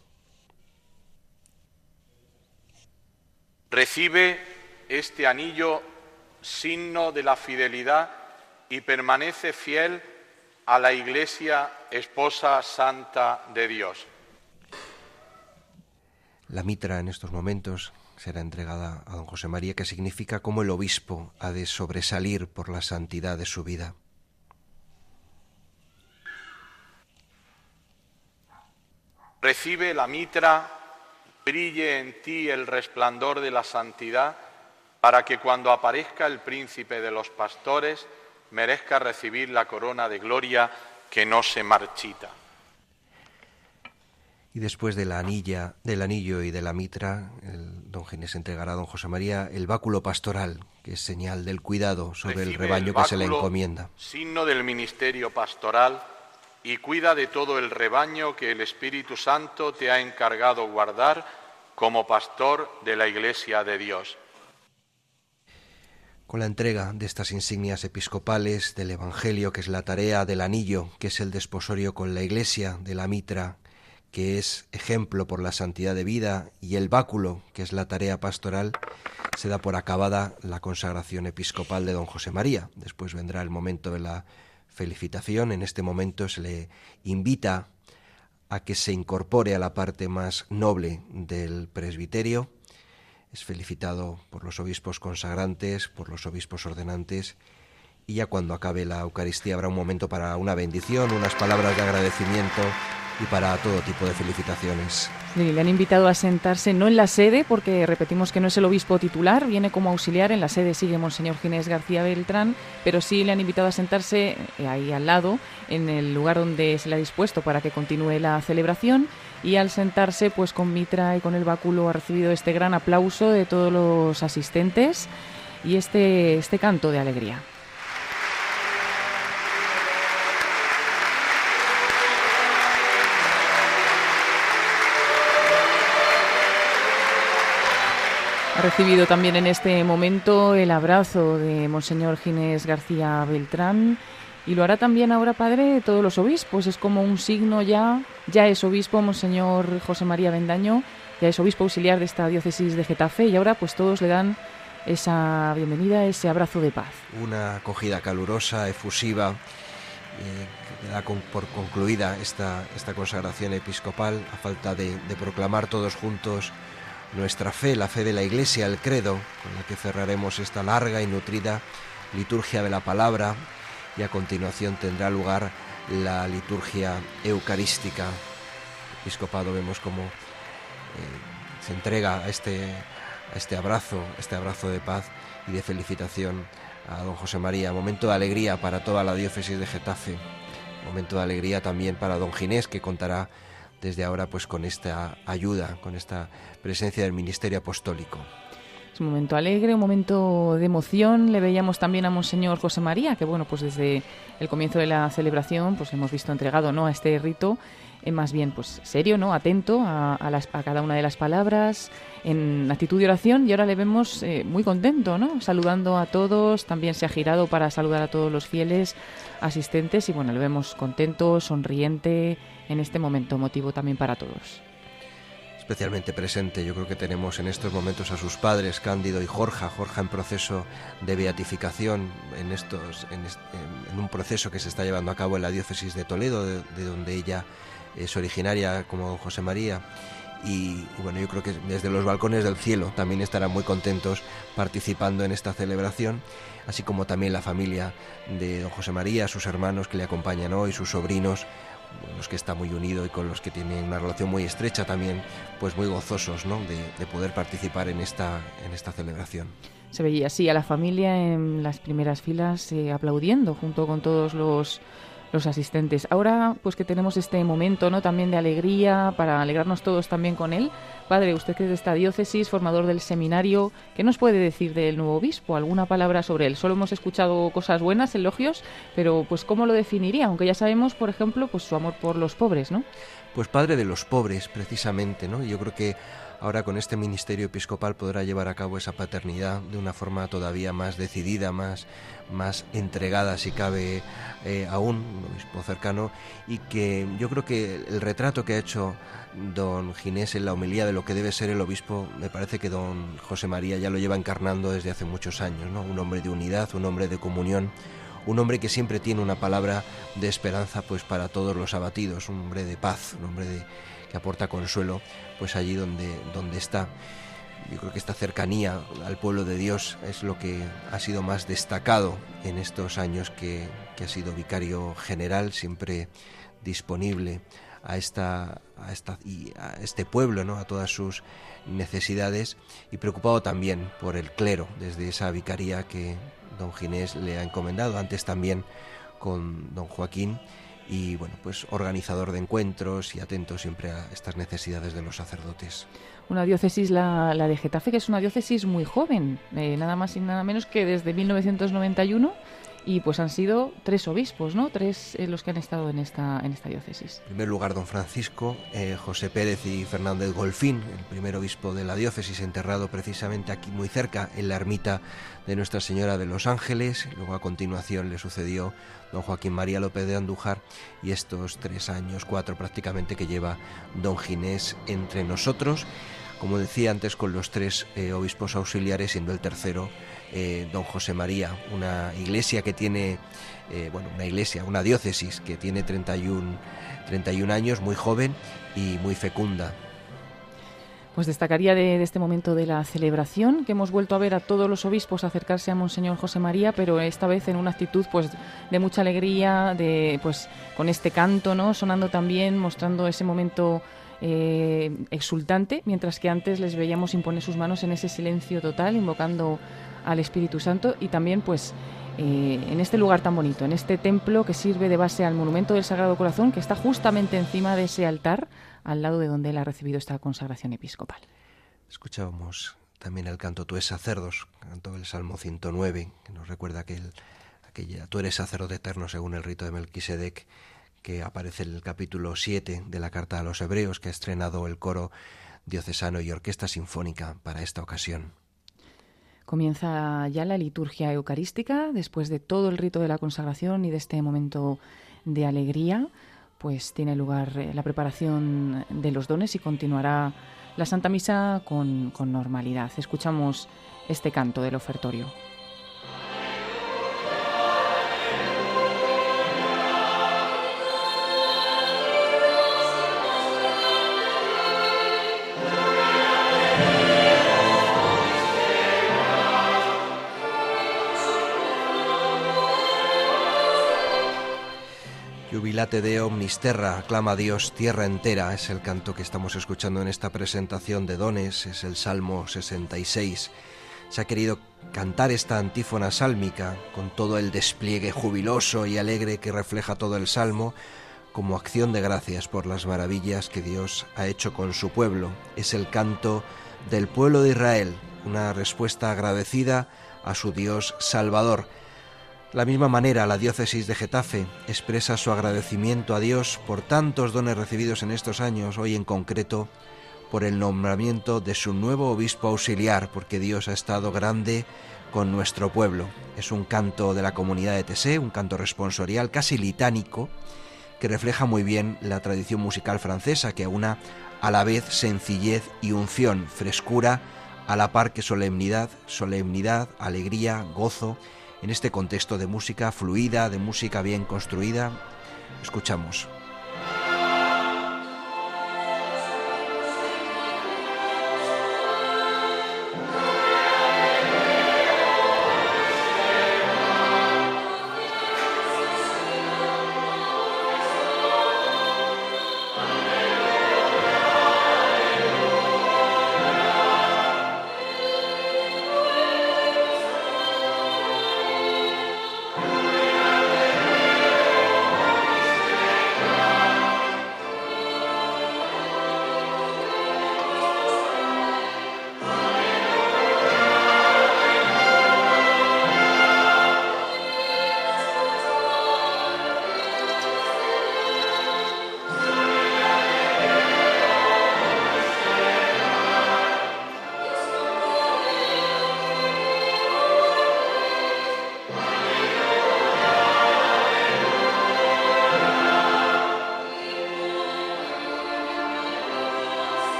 Recibe este anillo signo de la fidelidad y permanece fiel a la Iglesia, esposa santa de Dios. La mitra en estos momentos será entregada a don José María, que significa cómo el obispo ha de sobresalir por la santidad de su vida. Recibe la mitra, brille en ti el resplandor de la santidad, para que cuando aparezca el príncipe de los pastores merezca recibir la corona de gloria que no se marchita y después de la anilla, del anillo y de la mitra, el don Ginés entregará a don José María el báculo pastoral, que es señal del cuidado sobre el rebaño que se le encomienda. Signo del ministerio pastoral y cuida de todo el rebaño que el Espíritu Santo te ha encargado guardar como pastor de la Iglesia de Dios. Con la entrega de estas insignias episcopales del Evangelio, que es la tarea del anillo, que es el desposorio con la Iglesia, de la mitra, que es ejemplo por la santidad de vida, y el báculo, que es la tarea pastoral, se da por acabada la consagración episcopal de don José María. Después vendrá el momento de la felicitación. En este momento se le invita a que se incorpore a la parte más noble del presbiterio. Es felicitado por los obispos consagrantes, por los obispos ordenantes, y ya cuando acabe la Eucaristía habrá un momento para una bendición, unas palabras de agradecimiento y para todo tipo de felicitaciones. le han invitado a sentarse no en la sede, porque repetimos que no es el obispo titular, viene como auxiliar, en la sede sigue Monseñor Ginés García Beltrán, pero sí le han invitado a sentarse eh, ahí al lado, en el lugar donde se le ha dispuesto para que continúe la celebración, y al sentarse, pues con mitra y con el báculo ha recibido este gran aplauso de todos los asistentes y este, este canto de alegría. Ha recibido también en este momento el abrazo de Monseñor Ginés García Beltrán y lo hará también ahora, Padre, todos los obispos. Es como un signo ya, ya es obispo Monseñor José María Bendaño, ya es obispo auxiliar de esta diócesis de Getafe y ahora pues todos le dan esa bienvenida, ese abrazo de paz. Una acogida calurosa, efusiva, da por concluida esta, esta consagración episcopal a falta de proclamar todos juntos nuestra fe, la fe de la Iglesia, el credo, con la que cerraremos esta larga y nutrida liturgia de la palabra y a continuación tendrá lugar la liturgia eucarística. Episcopado vemos cómo eh, se entrega a este, este abrazo, este abrazo de paz y de felicitación a don José María. Momento de alegría para toda la diócesis de Getafe. Momento de alegría también para don Ginés, que contará desde ahora pues con esta ayuda, con esta presencia del ministerio apostólico. Es un momento alegre, un momento de emoción. Le veíamos también a Monseñor José María, que bueno, pues desde el comienzo de la celebración pues hemos visto entregado ¿no? a este rito eh, más bien pues serio, ¿no? atento a, cada una de las palabras, en actitud de oración y ahora le vemos eh, muy contento, ¿no? saludando a todos, también se ha girado para saludar a todos los fieles asistentes y bueno, le vemos contento, sonriente en este momento, motivo también para todos especialmente presente. Yo creo que tenemos en estos momentos a sus padres, Cándido y Jorja, Jorja en proceso de beatificación, en, estos, en, un proceso que se está llevando a cabo en la diócesis de Toledo, de, donde ella es originaria como José María. Y, bueno, yo creo que desde los balcones del cielo también estarán muy contentos participando en esta celebración, así como también la familia de don José María, sus hermanos que le acompañan hoy, sus sobrinos, los que está muy unido y con los que tiene una relación muy estrecha también, pues muy gozosos ¿no? de, poder participar en esta, en esta celebración. Se veía así a la familia en las primeras filas eh, aplaudiendo junto con todos los los asistentes. Ahora, pues que tenemos este momento, ¿no? También de alegría, para alegrarnos todos también con él. Padre, usted que es de esta diócesis, formador del seminario, ¿qué nos puede decir del nuevo obispo? ¿Alguna palabra sobre él? Solo hemos escuchado cosas buenas, elogios, pero pues ¿cómo lo definiría? Aunque ya sabemos, por ejemplo, pues su amor por los pobres, ¿no? Pues padre de los pobres, precisamente, ¿no? Yo creo que ahora con este ministerio episcopal podrá llevar a cabo esa paternidad de una forma todavía más decidida, más, más entregada, si cabe, eh, aún, un obispo cercano, y que yo creo que el retrato que ha hecho don Ginés en la homilía de lo que debe ser el obispo, me parece que don José María ya lo lleva encarnando desde hace muchos años, ¿no? Un hombre de unidad, un hombre de comunión, un hombre que siempre tiene una palabra de esperanza pues para todos los abatidos, un hombre de paz, un hombre de, que aporta consuelo pues allí donde, donde está. Yo creo que esta cercanía al pueblo de Dios es lo que ha sido más destacado en estos años que, ha sido vicario general, siempre disponible a esta, a esta y a este pueblo, ¿no? a todas sus necesidades y preocupado también por el clero desde esa vicaría que don Ginés le ha encomendado, antes también con don Joaquín y bueno, pues organizador de encuentros y atento siempre a estas necesidades de los sacerdotes. Una diócesis, la, de Getafe, que es una diócesis muy joven, eh, nada más y nada menos que desde 1991 y pues han sido tres obispos, ¿no? Tres eh, los que han estado en esta, en esta diócesis. En primer lugar, don Francisco, eh, José Pérez y Fernández Golfín, el primer obispo de la diócesis, enterrado precisamente aquí muy cerca, en la ermita de Nuestra Señora de los Ángeles. Luego a continuación le sucedió don Joaquín María López de Andújar y estos tres años, cuatro prácticamente, que lleva don Ginés entre nosotros. Como decía antes, con los tres eh, obispos auxiliares, siendo el tercero eh, don José María, una iglesia que tiene, eh, bueno, una iglesia, una diócesis que tiene 31, 31 años, muy joven y muy fecunda. Pues destacaría de, este momento de la celebración que hemos vuelto a ver a todos los obispos acercarse a Monseñor José María, pero esta vez en una actitud pues de mucha alegría, de pues con este canto, ¿no? Sonando también, mostrando ese momento eh, exultante, mientras que antes les veíamos imponer sus manos en ese silencio total, invocando al Espíritu Santo y también pues eh, en este lugar tan bonito, en este templo que sirve de base al monumento del Sagrado Corazón, que está justamente encima de ese altar al lado de donde él ha recibido esta consagración episcopal. Escuchábamos también el canto Tú eres sacerdos, canto el Salmo 109, que nos recuerda que aquella Tú eres sacerdote eterno según el rito de Melquisedec, que aparece en el capítulo 7 de la Carta a los Hebreos, que ha estrenado el coro diocesano y orquesta sinfónica para esta ocasión. Comienza ya la liturgia eucarística, después de todo el rito de la consagración y de este momento de alegría pues tiene lugar eh, la preparación de los dones y continuará la Santa Misa con, con normalidad. Escuchamos este canto del ofertorio. De omnis terra, aclama Dios tierra entera, es el canto que estamos escuchando en esta presentación de dones, es el Salmo 66. Se ha querido cantar esta antífona sálmica con todo el despliegue jubiloso y alegre que refleja todo el Salmo, como acción de gracias por las maravillas que Dios ha hecho con su pueblo. Es el canto del pueblo de Israel, una respuesta agradecida a su Dios Salvador la misma manera, la diócesis de Getafe expresa su agradecimiento a Dios por tantos dones recibidos en estos años, hoy en concreto por el nombramiento de su nuevo obispo auxiliar, porque Dios ha estado grande con nuestro pueblo. Es un canto de la comunidad de Tessé, un canto responsorial casi litánico, que refleja muy bien la tradición musical francesa, que aúna a la vez sencillez y unción, frescura, a la par que solemnidad, solemnidad, alegría, gozo, en este contexto de música fluida, de música bien construida. Escuchamos.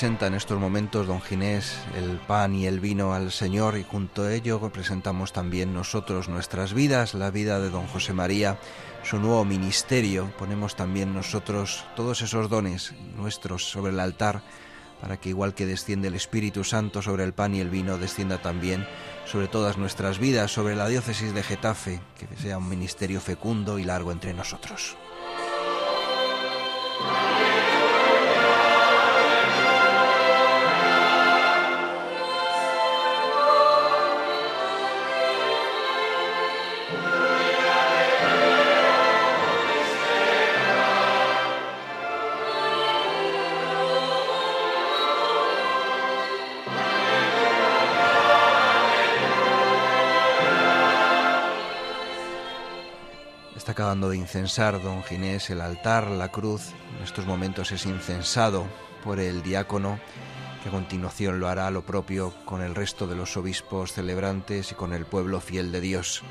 Presenta en estos momentos don Ginés el pan y el vino al Señor y junto a ello presentamos también nosotros nuestras vidas, la vida de don José María, su nuevo ministerio. Ponemos también nosotros todos esos dones nuestros sobre el altar para que igual que desciende el Espíritu Santo sobre el pan y el vino, descienda también sobre todas nuestras vidas, sobre la diócesis de Getafe, que sea un ministerio fecundo y largo entre nosotros. De incensar don Ginés el altar, la cruz. En estos momentos es incensado por el diácono, que a continuación lo hará lo propio con el resto de los obispos celebrantes y con el pueblo fiel de Dios.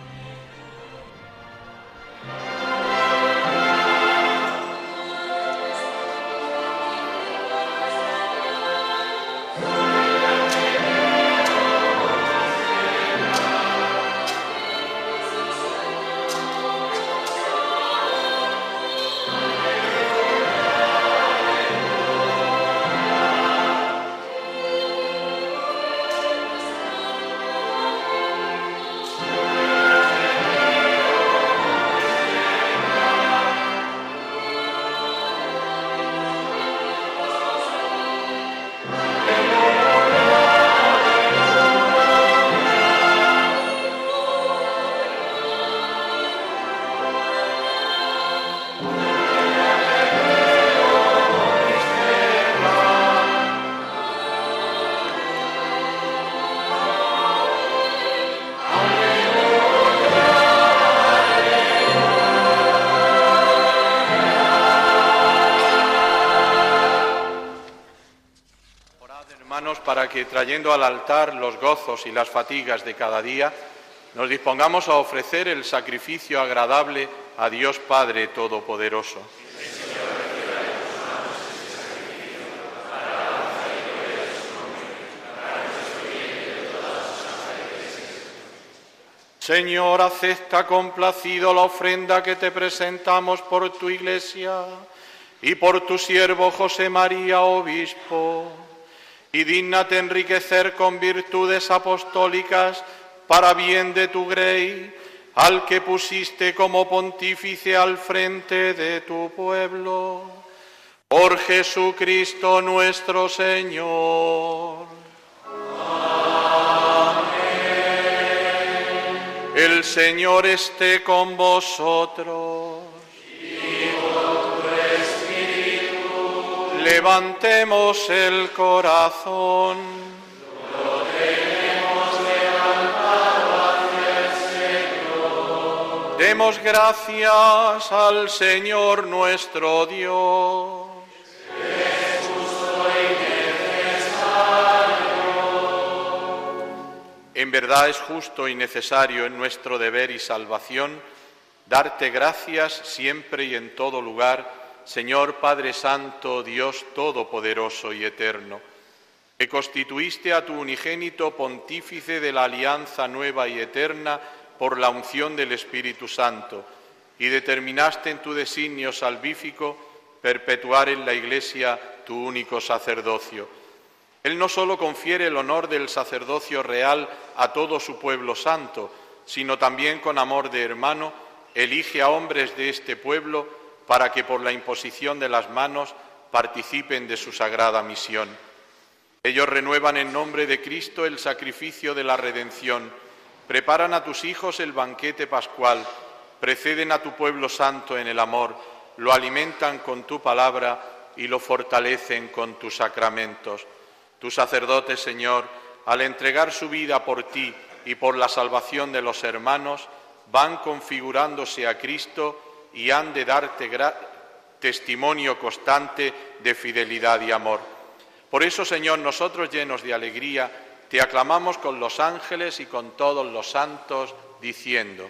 Trayendo al altar los gozos y las fatigas de cada día, nos dispongamos a ofrecer el sacrificio agradable a Dios Padre Todopoderoso. Señor, acepta complacido la ofrenda que te presentamos por tu iglesia y por tu siervo José María, obispo, y dígnate enriquecer con virtudes apostólicas para bien de tu grey, al que pusiste como pontífice al frente de tu pueblo. Por Jesucristo nuestro Señor. El Señor esté con vosotros. Levantemos el corazón. Lo tenemos levantado hacia el Señor. Demos gracias al Señor nuestro Dios. Es justo y necesario. En verdad es justo y necesario en nuestro deber y salvación darte gracias siempre y en todo lugar Señor Padre Santo, Dios Todopoderoso y Eterno, que constituiste a tu unigénito pontífice de la alianza nueva y eterna por la unción del Espíritu Santo, y determinaste en tu designio salvífico perpetuar en la Iglesia tu único sacerdocio. Él no sólo confiere el honor del sacerdocio real a todo su pueblo santo, sino también con amor de hermano, elige a hombres de este pueblo para que por la imposición de las manos participen de su sagrada misión. Ellos renuevan en nombre de Cristo el sacrificio de la redención, preparan a tus hijos el banquete pascual, preceden a tu pueblo santo en el amor, lo alimentan con tu palabra y lo fortalecen con tus sacramentos. Tus sacerdotes, Señor, al entregar su vida por ti y por la salvación de los hermanos, van configurándose a Cristo y han de darte testimonio constante de fidelidad y amor. Por eso, Señor, nosotros llenos de alegría, te aclamamos con los ángeles y con todos los santos, diciendo,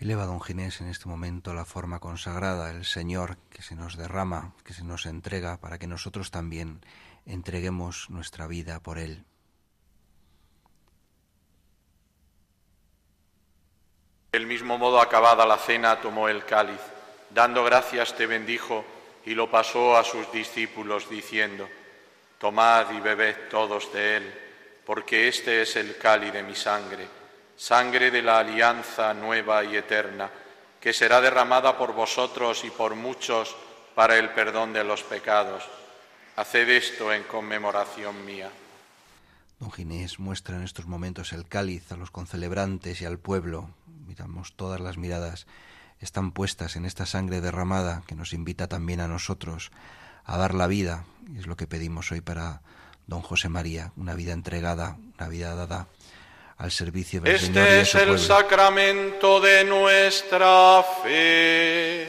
Eleva don Ginés en este momento la forma consagrada, el Señor que se nos derrama, que se nos entrega, para que nosotros también entreguemos nuestra vida por Él. Del mismo modo, acabada la cena, tomó el cáliz, dando gracias te bendijo y lo pasó a sus discípulos diciendo, Tomad y bebed todos de él, porque este es el cáliz de mi sangre sangre de la alianza nueva y eterna, que será derramada por vosotros y por muchos para el perdón de los pecados. Haced esto en conmemoración mía. Don Ginés muestra en estos momentos el cáliz a los concelebrantes y al pueblo. Miramos todas las miradas están puestas en esta sangre derramada que nos invita también a nosotros a dar la vida. Y es lo que pedimos hoy para don José María, una vida entregada, una vida dada al servicio del este Señor de es el pueblo. sacramento de nuestra fe.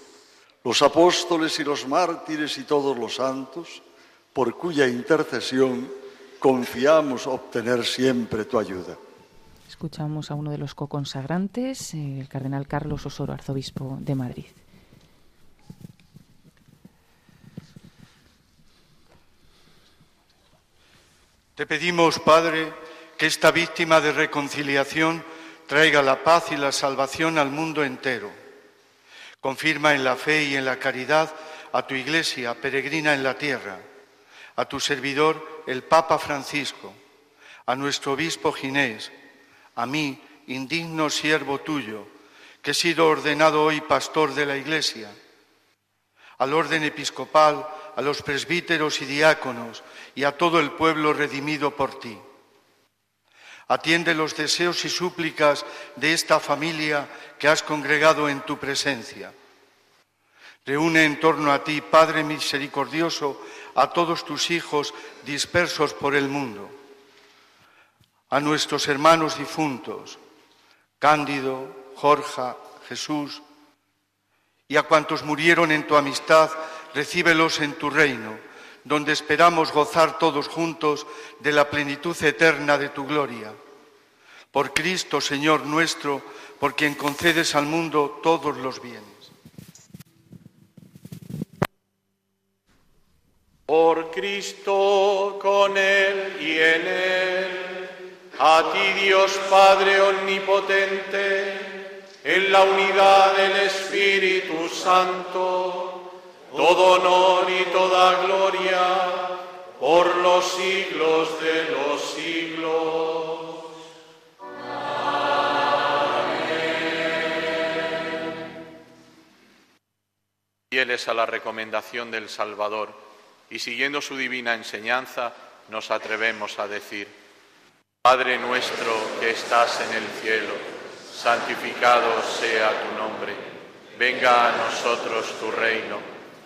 los apóstoles y los mártires y todos los santos, por cuya intercesión confiamos obtener siempre tu ayuda. Escuchamos a uno de los coconsagrantes, el cardenal Carlos Osoro, arzobispo de Madrid. Te pedimos, Padre, que esta víctima de reconciliación traiga la paz y la salvación al mundo entero. Confirma en la fe y en la caridad a tu Iglesia peregrina en la tierra, a tu servidor, el Papa Francisco, a nuestro obispo Ginés, a mí, indigno siervo tuyo, que he sido ordenado hoy pastor de la Iglesia, al orden episcopal, a los presbíteros y diáconos y a todo el pueblo redimido por ti. Atiende los deseos y súplicas de esta familia que has congregado en tu presencia. Reúne en torno a ti, Padre misericordioso, a todos tus hijos dispersos por el mundo, a nuestros hermanos difuntos, Cándido, Jorge, Jesús, y a cuantos murieron en tu amistad, recíbelos en tu reino, donde esperamos gozar todos juntos de la plenitud eterna de tu gloria. Por Cristo, Señor nuestro, por quien concedes al mundo todos los bienes. Por Cristo, con Él y en Él, a ti Dios Padre Omnipotente, en la unidad del Espíritu Santo, todo honor y toda gloria por los siglos de los siglos. Fieles a la recomendación del Salvador y siguiendo su divina enseñanza, nos atrevemos a decir, Padre nuestro que estás en el cielo, santificado sea tu nombre, venga a nosotros tu reino,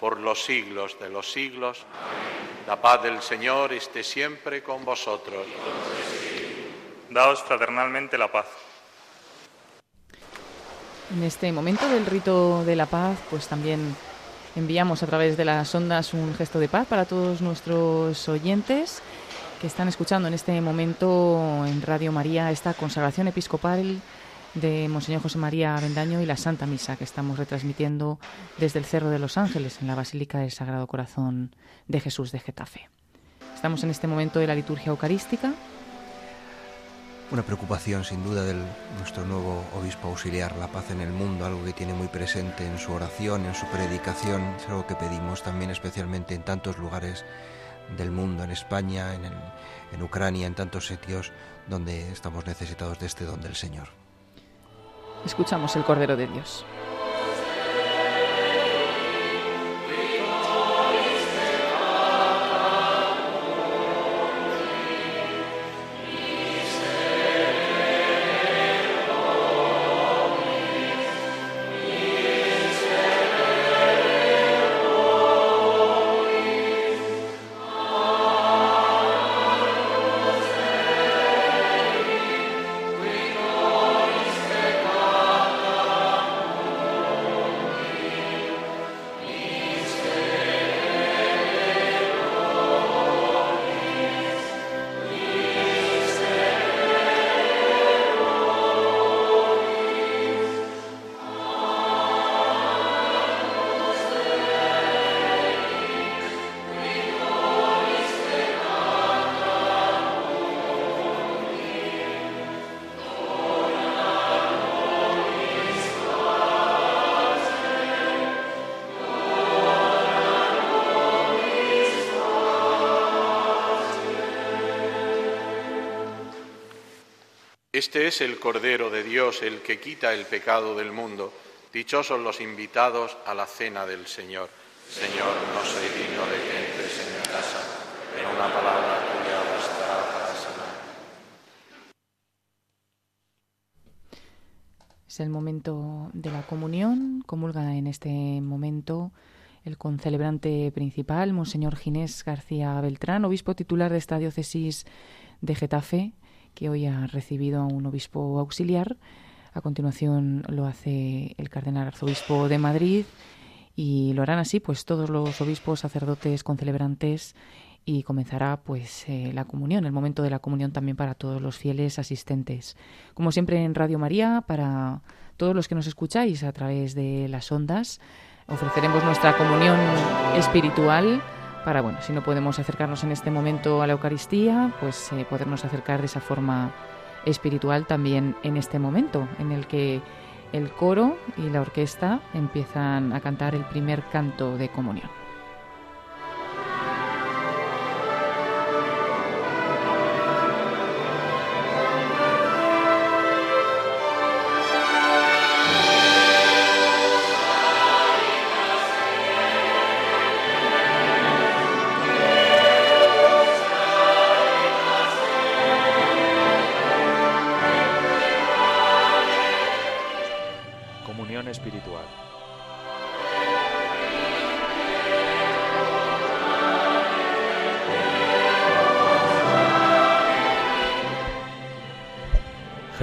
por los siglos de los siglos, la paz del Señor esté siempre con vosotros. Daos fraternalmente la paz. En este momento del rito de la paz, pues también enviamos a través de las ondas un gesto de paz para todos nuestros oyentes que están escuchando en este momento en Radio María esta consagración episcopal de Monseñor José María Avendaño y la Santa Misa que estamos retransmitiendo desde el Cerro de los Ángeles en la Basílica del Sagrado Corazón de Jesús de Getafe. Estamos en este momento de la liturgia eucarística. Una preocupación sin duda de nuestro nuevo obispo auxiliar, la paz en el mundo, algo que tiene muy presente en su oración, en su predicación, es algo que pedimos también especialmente en tantos lugares del mundo, en España, en, en Ucrania, en tantos sitios donde estamos necesitados de este don del Señor. Escuchamos el Cordero de Dios. Este es el Cordero de Dios, el que quita el pecado del mundo. Dichosos los invitados a la cena del Señor. Señor, no soy digno de que entres en mi casa, pero una palabra tuya bastará para sanar. Es el momento de la comunión. Comulga en este momento el concelebrante principal, Monseñor Ginés García Beltrán, obispo titular de esta diócesis de Getafe, que hoy ha recibido a un obispo auxiliar. A continuación lo hace el cardenal arzobispo de Madrid y lo harán así pues todos los obispos, sacerdotes, concelebrantes y comenzará pues eh, la comunión, el momento de la comunión también para todos los fieles asistentes. Como siempre en Radio María, para todos los que nos escucháis a través de las ondas, ofreceremos nuestra comunión espiritual para, bueno, si no podemos acercarnos en este momento a la Eucaristía, pues eh, podernos acercar de esa forma espiritual también en este momento en el que el coro y la orquesta empiezan a cantar el primer canto de comunión. Comunión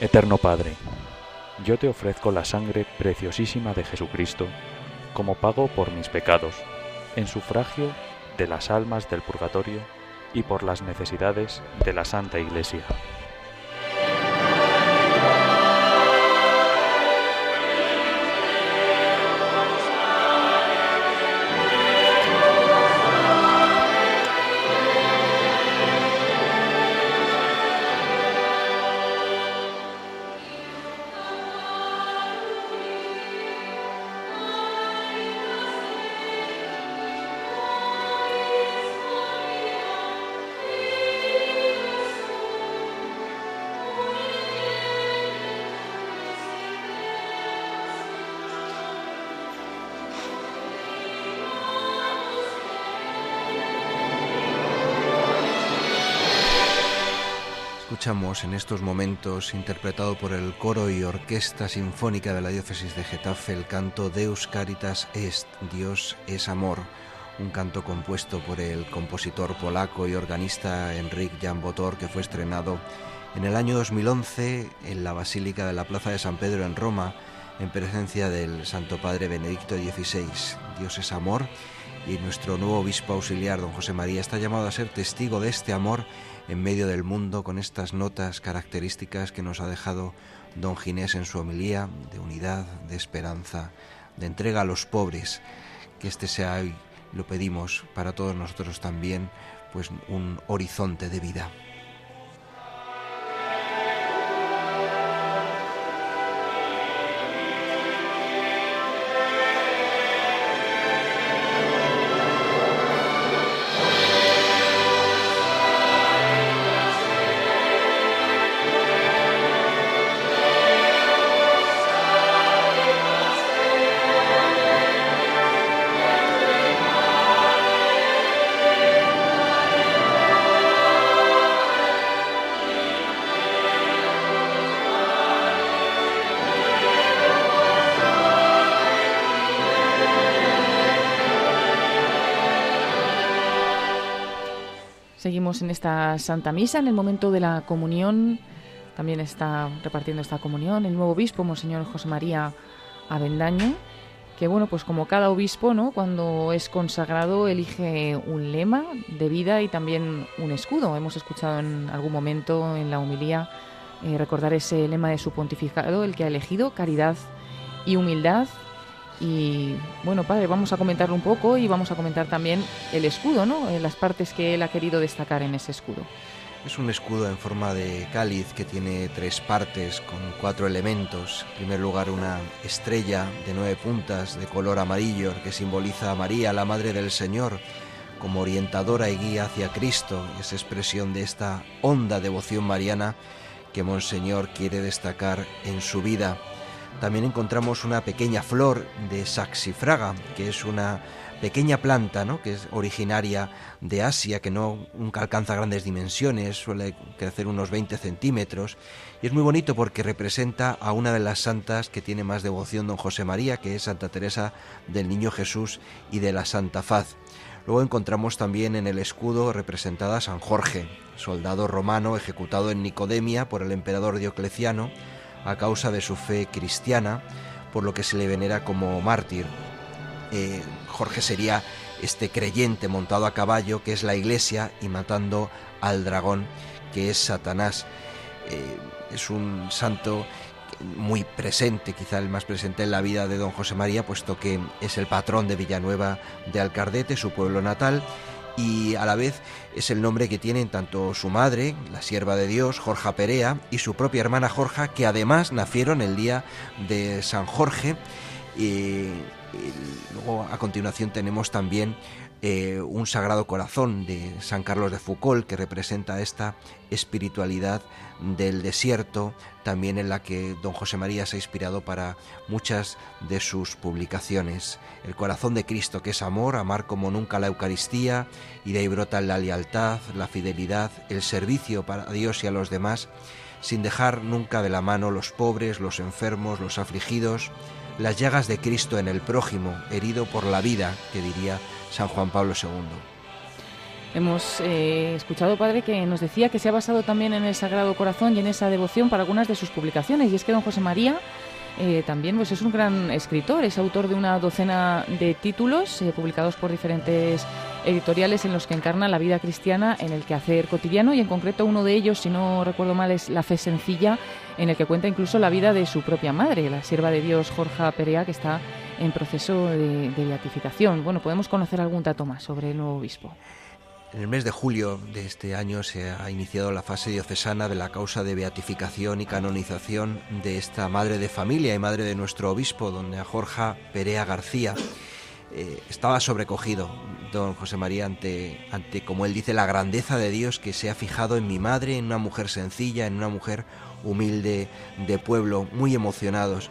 Eterno Padre, yo te ofrezco la sangre preciosísima de Jesucristo como pago por mis pecados, en sufragio de las almas del purgatorio y por las necesidades de la Santa Iglesia. En estos momentos, interpretado por el coro y orquesta sinfónica de la diócesis de Getafe, el canto Deus Caritas Est, Dios es amor, un canto compuesto por el compositor polaco y organista Enrique Jan Botor, que fue estrenado en el año 2011 en la Basílica de la Plaza de San Pedro en Roma, en presencia del Santo Padre Benedicto XVI. Dios es amor y nuestro nuevo obispo auxiliar, don José María, está llamado a ser testigo de este amor en medio del mundo con estas notas características que nos ha dejado don Ginés en su homilía de unidad, de esperanza, de entrega a los pobres. Que este sea hoy, lo pedimos para todos nosotros también, pues un horizonte de vida. En esta Santa Misa, en el momento de la comunión. También está repartiendo esta comunión el nuevo obispo, Monseñor José María Avendaño, que bueno, pues como cada obispo, ¿no? Cuando es consagrado elige un lema de vida y también un escudo. Hemos escuchado en algún momento en la humilía eh, recordar ese lema de su pontificado, el que ha elegido, caridad y humildad. Y bueno, padre, vamos a comentarlo un poco y vamos a comentar también el escudo, ¿no? Eh, las partes que él ha querido destacar en ese escudo. Es un escudo en forma de cáliz que tiene tres partes con cuatro elementos. En primer lugar, una estrella de nueve puntas de color amarillo que simboliza a María, la Madre del Señor, como orientadora y guía hacia Cristo. Es expresión de esta honda devoción mariana que Monseñor quiere destacar en su vida. También encontramos una pequeña flor de saxifraga, que es una pequeña planta, ¿no? que es originaria de Asia, que no nunca alcanza grandes dimensiones, suele crecer unos 20 centímetros, y es muy bonito porque representa a una de las santas que tiene más devoción don José María, que es Santa Teresa del Niño Jesús y de la Santa Faz. Luego encontramos también en el escudo representada a San Jorge, soldado romano ejecutado en Nicodemia por el emperador Diocleciano, a causa de su fe cristiana, por lo que se le venera como mártir. Eh, Jorge sería este creyente montado a caballo que es la iglesia y matando al dragón que es Satanás. Eh, es un santo muy presente, quizá el más presente en la vida de don José María, puesto que es el patrón de Villanueva de Alcardete, su pueblo natal, y a la vez es el nombre que tienen tanto su madre, la sierva de Dios, Jorja Perea, y su propia hermana Jorja, que además nacieron el día de San Jorge. Y, luego a continuación tenemos también eh, un Sagrado Corazón de San Carlos de Foucault que representa esta espiritualidad del desierto, también en la que don José María se ha inspirado para muchas de sus publicaciones. El corazón de Cristo, que es amor, amar como nunca la Eucaristía, y de ahí brota la lealtad, la fidelidad, el servicio para Dios y a los demás, sin dejar nunca de la mano los pobres, los enfermos, los afligidos, las llagas de Cristo en el prójimo, herido por la vida, que diría San Juan Pablo II. Hemos eh, escuchado, padre, que nos decía que se ha basado también en el Sagrado Corazón y en esa devoción para algunas de sus publicaciones. Y es que don José María eh, también pues, es un gran escritor, es autor de una docena de títulos eh, publicados por diferentes editoriales en los que encarna la vida cristiana en el quehacer cotidiano y en concreto uno de ellos, si no recuerdo mal, es La Fe Sencilla, en el que cuenta incluso la vida de su propia madre, la sierva de Dios Jorge Perea, que está en proceso de, de beatificación. Bueno, podemos conocer algún dato más sobre el nuevo obispo. En el mes de julio de este año se ha iniciado la fase diocesana de la causa de beatificación y canonización de esta madre de familia y madre de nuestro obispo, doña Jorge Perea García. Eh, estaba sobrecogido don José María ante, ante, como él dice, la grandeza de Dios que se ha fijado en mi madre, en una mujer sencilla, en una mujer humilde de pueblo, muy emocionados.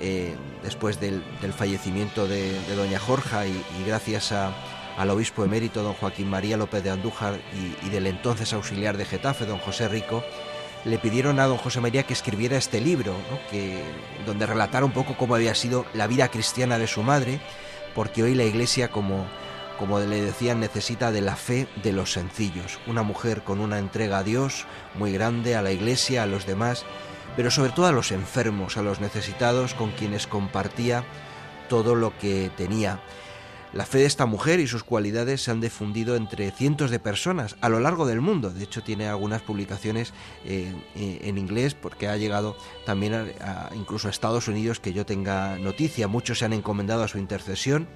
Eh, después del, del fallecimiento de, doña Jorge y, y gracias a, al obispo emérito don Joaquín María López de Andújar y, del entonces auxiliar de Getafe, don José Rico, le pidieron a don José María que escribiera este libro, que, donde relatara un poco cómo había sido la vida cristiana de su madre, porque hoy la Iglesia, como, como le decían, necesita de la fe de los sencillos, una mujer con una entrega a Dios muy grande, a la Iglesia, a los demás, pero sobre todo a los enfermos, a los necesitados, con quienes compartía todo lo que tenía. La fe de esta mujer y sus cualidades se han difundido entre cientos de personas a lo largo del mundo. De hecho, tiene algunas publicaciones eh, en inglés porque ha llegado también a, a, incluso a Estados Unidos que yo tenga noticia. Muchos se han encomendado a su intercesión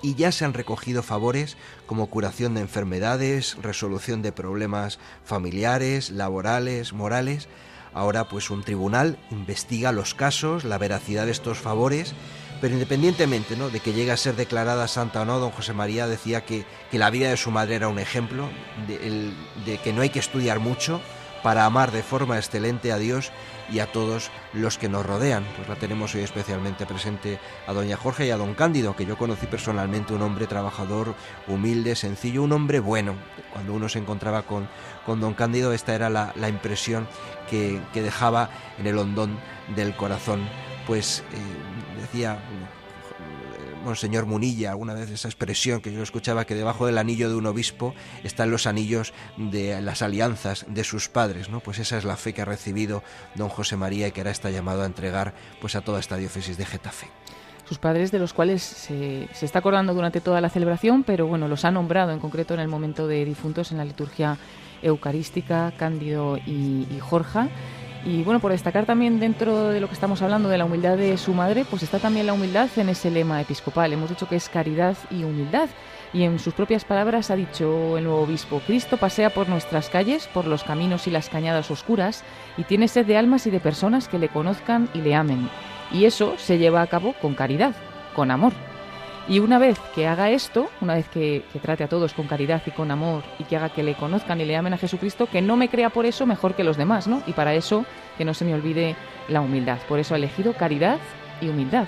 y ya se han recogido favores como curación de enfermedades, resolución de problemas familiares, laborales, morales. Ahora pues un tribunal investiga los casos, la veracidad de estos favores pero independientemente ¿no? de que llegue a ser declarada santa o no, don José María decía que, que la vida de su madre era un ejemplo de, que no hay que estudiar mucho para amar de forma excelente a Dios y a todos los que nos rodean. Pues la tenemos hoy especialmente presente a doña Jorge y a don Cándido, que yo conocí personalmente, un hombre trabajador, humilde, sencillo, un hombre bueno. Cuando uno se encontraba con, con don Cándido, esta era la, la impresión que, que dejaba en el hondón del corazón pues eh, decía Monseñor Munilla alguna vez esa expresión que yo escuchaba que debajo del anillo de un obispo están los anillos de las alianzas de sus padres, ¿no? Pues esa es la fe que ha recibido don José María y que ahora está llamado a entregar pues a toda esta diócesis de Getafe sus padres de los cuales se, se, está acordando durante toda la celebración, pero bueno, los ha nombrado en concreto en el momento de difuntos en la liturgia eucarística, Cándido y, y Jorge. Y bueno, por destacar también dentro de lo que estamos hablando de la humildad de su madre, pues está también la humildad en ese lema episcopal. Hemos dicho que es caridad y humildad. Y en sus propias palabras ha dicho el nuevo obispo, Cristo pasea por nuestras calles, por los caminos y las cañadas oscuras, y tiene sed de almas y de personas que le conozcan y le amen. Y eso se lleva a cabo con caridad, con amor. Y una vez que haga esto, una vez que, trate a todos con caridad y con amor y que haga que le conozcan y le amen a Jesucristo, que no me crea por eso mejor que los demás, ¿no? Y para eso que no se me olvide la humildad. Por eso ha elegido caridad y humildad.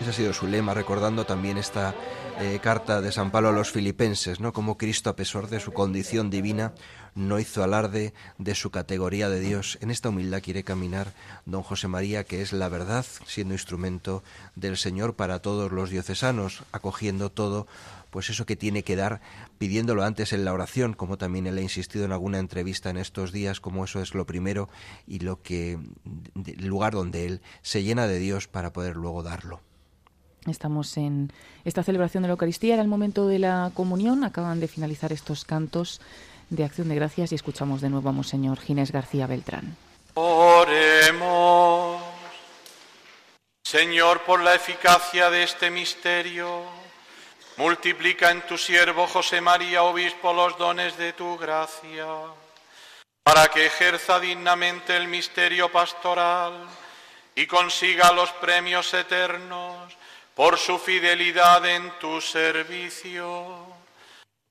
Ese ha sido su lema, recordando también esta eh, carta de San Pablo a los filipenses, ¿no? Como Cristo, a pesar de su condición divina, no hizo alarde de su categoría de Dios. En esta humildad quiere caminar don José María, que es la verdad, siendo instrumento del Señor para todos los diocesanos, acogiendo todo, pues eso que tiene que dar, pidiéndolo antes en la oración, como también él ha insistido en alguna entrevista en estos días, como eso es lo primero y lo que el lugar donde él se llena de Dios para poder luego darlo. Estamos en esta celebración de la Eucaristía, era el momento de la comunión, acaban de finalizar estos cantos de acción de gracias y escuchamos de nuevo a Monseñor Ginés García Beltrán. Oremos. Señor, por la eficacia de este misterio, multiplica en tu siervo José María, obispo, los dones de tu gracia, para que ejerza dignamente el misterio pastoral y consiga los premios eternos por su fidelidad en tu servicio.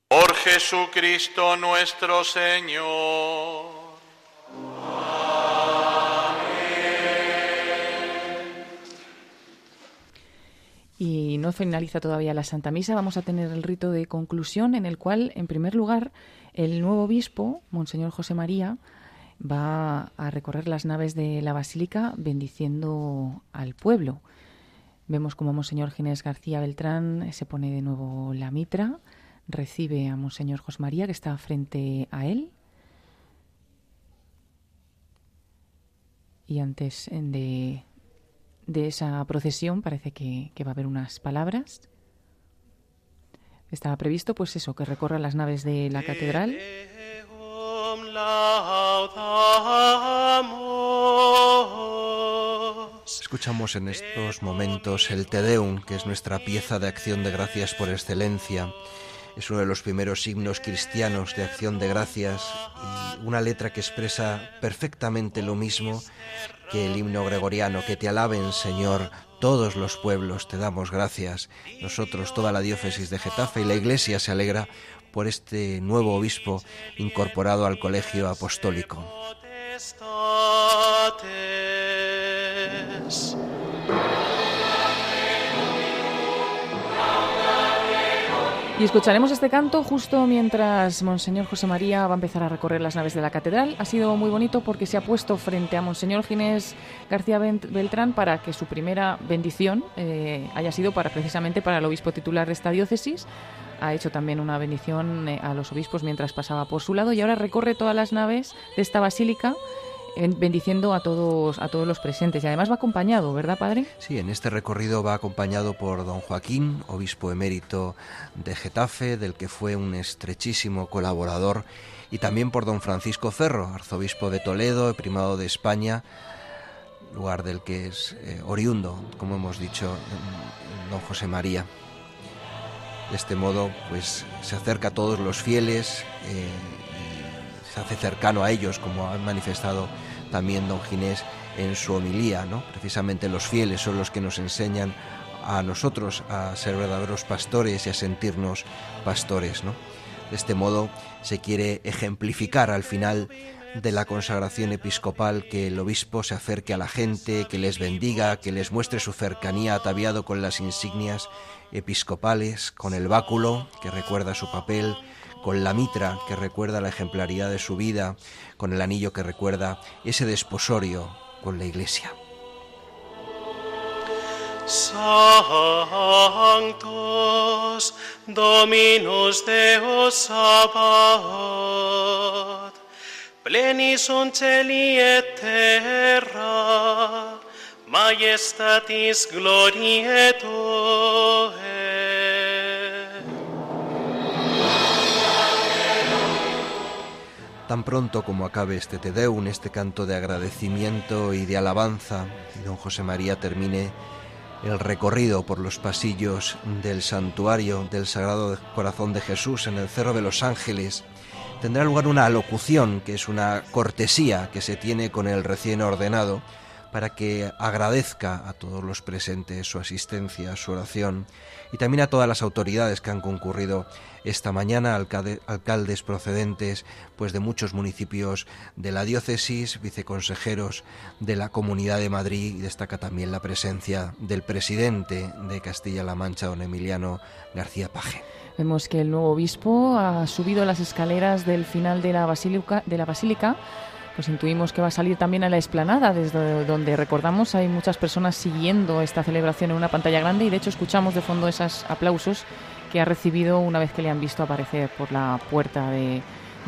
Por Jesucristo nuestro Señor. Y no finaliza todavía la Santa Misa, vamos a tener el rito de conclusión en el cual, en primer lugar, el nuevo obispo, Monseñor José María, va a recorrer las naves de la Basílica bendiciendo al pueblo. Vemos como Monseñor Ginés García Beltrán se pone de nuevo la mitra recibe a Monseñor José María, que está frente a él. Y antes de, de esa procesión parece que, va a haber unas palabras. Estaba previsto, pues eso, que recorra las naves de la catedral. Escuchamos en estos momentos el Te Deum, que es nuestra pieza de acción de gracias por excelencia. Es uno de los primeros himnos cristianos de acción de gracias y una letra que expresa perfectamente lo mismo que el himno gregoriano, que te alaben, Señor, todos los pueblos, te damos gracias. Nosotros, toda la diócesis de Getafe y la Iglesia se alegra por este nuevo obispo incorporado al colegio apostólico. Y escucharemos este canto justo mientras Monseñor José María va a empezar a recorrer las naves de la catedral. Ha sido muy bonito porque se ha puesto frente a Monseñor Ginés García Beltrán para que su primera bendición eh, haya sido para precisamente para el obispo titular de esta diócesis. Ha hecho también una bendición eh, a los obispos mientras pasaba por su lado y ahora recorre todas las naves de esta basílica bendiciendo a todos a todos los presentes y además va acompañado, ¿verdad, padre? Sí, en este recorrido va acompañado por don Joaquín, obispo emérito de Getafe, del que fue un estrechísimo colaborador, y también por don Francisco Ferro, arzobispo de Toledo, primado de España, lugar del que es eh, oriundo, como hemos dicho, don José María. De este modo, pues se acerca a todos los fieles, eh, se hace cercano a ellos, como han manifestado también don Ginés en su homilía, ¿no? Precisamente los fieles son los que nos enseñan a nosotros a ser verdaderos pastores y a sentirnos pastores, ¿no? De este modo se quiere ejemplificar al final de la consagración episcopal que el obispo se acerque a la gente, que les bendiga, que les muestre su cercanía ataviado con las insignias episcopales, con el báculo que recuerda su papel, con la mitra que recuerda la ejemplaridad de su vida, con el anillo que recuerda ese desposorio con la iglesia. Sanctus Dominus Deus Sabaoth, plenis sunt celi terra, majestatis gloriae Tan pronto como acabe este Te Deum, este canto de agradecimiento y de alabanza, y don José María termine el recorrido por los pasillos del santuario del Sagrado Corazón de Jesús en el Cerro de los Ángeles, tendrá lugar una alocución, que es una cortesía que se tiene con el recién ordenado, para que agradezca a todos los presentes su asistencia, su oración y también a todas las autoridades que han concurrido esta mañana, alcaldes procedentes pues de muchos municipios de la diócesis, viceconsejeros de la Comunidad de Madrid y destaca también la presencia del presidente de Castilla-La Mancha, don Emiliano García Paje. Vemos que el nuevo obispo ha subido las escaleras del final de la basílica, de la basílica pues intuimos que va a salir también a la explanada, desde donde recordamos hay muchas personas siguiendo esta celebración en una pantalla grande y de hecho escuchamos de fondo esos aplausos que ha recibido una vez que le han visto aparecer por la puerta de,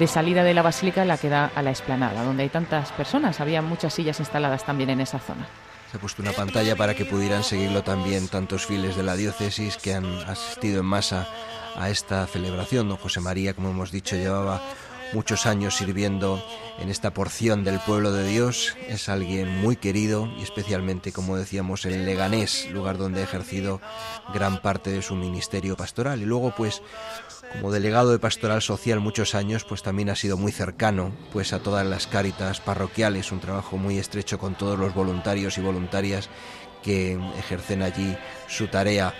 salida de la basílica, la que da a la explanada, donde hay tantas personas. Había muchas sillas instaladas también en esa zona. Se ha puesto una pantalla para que pudieran seguirlo también tantos fieles de la diócesis que han asistido en masa a esta celebración. Don José María, como hemos dicho, llevaba muchos años sirviendo en esta porción del pueblo de Dios. Es alguien muy querido y especialmente, como decíamos, en Leganés, lugar donde ha ejercido gran parte de su ministerio pastoral. Y luego, pues, como delegado de pastoral social muchos años, pues también ha sido muy cercano pues a todas las cáritas parroquiales, un trabajo muy estrecho con todos los voluntarios y voluntarias que ejercen allí su tarea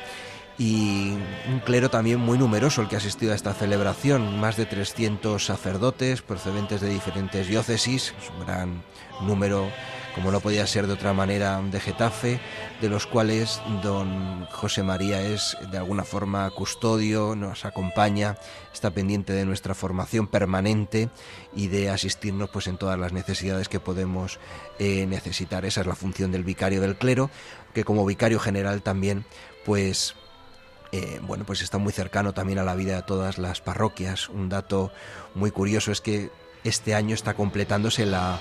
y un clero también muy numeroso el que ha asistido a esta celebración, más de 300 sacerdotes procedentes de diferentes diócesis, es un gran número, como no podía ser de otra manera, de Getafe, de los cuales don José María es de alguna forma custodio, nos acompaña, está pendiente de nuestra formación permanente y de asistirnos pues en todas las necesidades que podemos eh, necesitar. Esa es la función del vicario del clero, que como vicario general también pues eh, bueno, pues está muy cercano también a la vida de todas las parroquias. Un dato muy curioso es que este año está completándose la,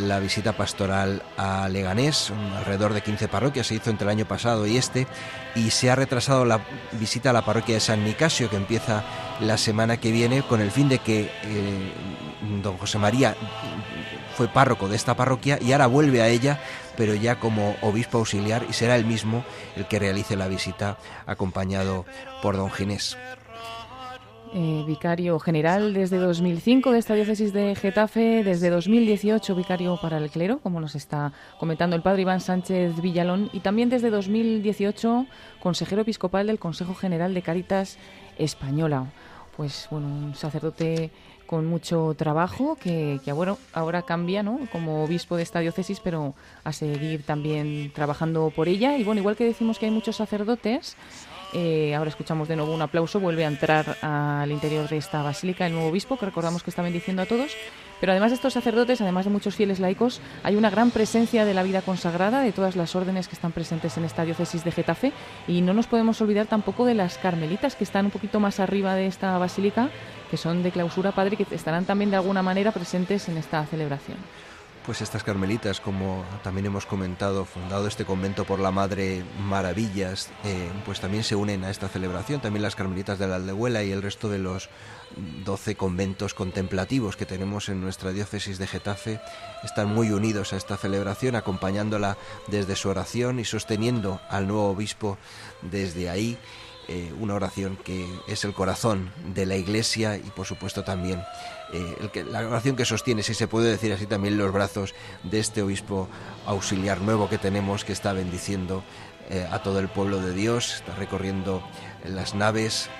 la visita pastoral a Leganés, alrededor de 15 parroquias se hizo entre el año pasado y este, y se ha retrasado la visita a la parroquia de San Nicasio, que empieza la semana que viene, con el fin de que eh, don José María fue párroco de esta parroquia y ahora vuelve a ella, pero ya como obispo auxiliar, y será él mismo el que realice la visita acompañado por don Ginés. Eh, vicario general desde 2005 de esta diócesis de Getafe, desde 2018 vicario para el clero, como nos está comentando el padre Iván Sánchez Villalón, y también desde 2018 consejero episcopal del Consejo General de Cáritas Española. Pues bueno, un sacerdote con mucho trabajo que, que bueno, ahora cambia ¿no? como obispo de esta diócesis, pero a seguir también trabajando por ella. Y bueno, igual que decimos que hay muchos sacerdotes, eh, ahora escuchamos de nuevo un aplauso, vuelve a entrar al interior de esta basílica el nuevo obispo, que recordamos que está bendiciendo a todos. Pero además de estos sacerdotes, además de muchos fieles laicos, hay una gran presencia de la vida consagrada, de todas las órdenes que están presentes en esta diócesis de Getafe. Y no nos podemos olvidar tampoco de las carmelitas, que están un poquito más arriba de esta basílica, que son de clausura, padre, que estarán también de alguna manera presentes en esta celebración pues estas carmelitas, como también hemos comentado, fundado este convento por la Madre Maravillas, eh, pues también se unen a esta celebración, también las carmelitas de la Aldehuela y el resto de los 12 conventos contemplativos que tenemos en nuestra diócesis de Getafe están muy unidos a esta celebración, acompañándola desde su oración y sosteniendo al nuevo obispo desde ahí. Eh, una oración que es el corazón de la Iglesia y por supuesto también eh, la oración que sostiene, si se puede decir así, también los brazos de este obispo auxiliar nuevo que tenemos, que está bendiciendo eh, a todo el pueblo de Dios, está recorriendo las naves.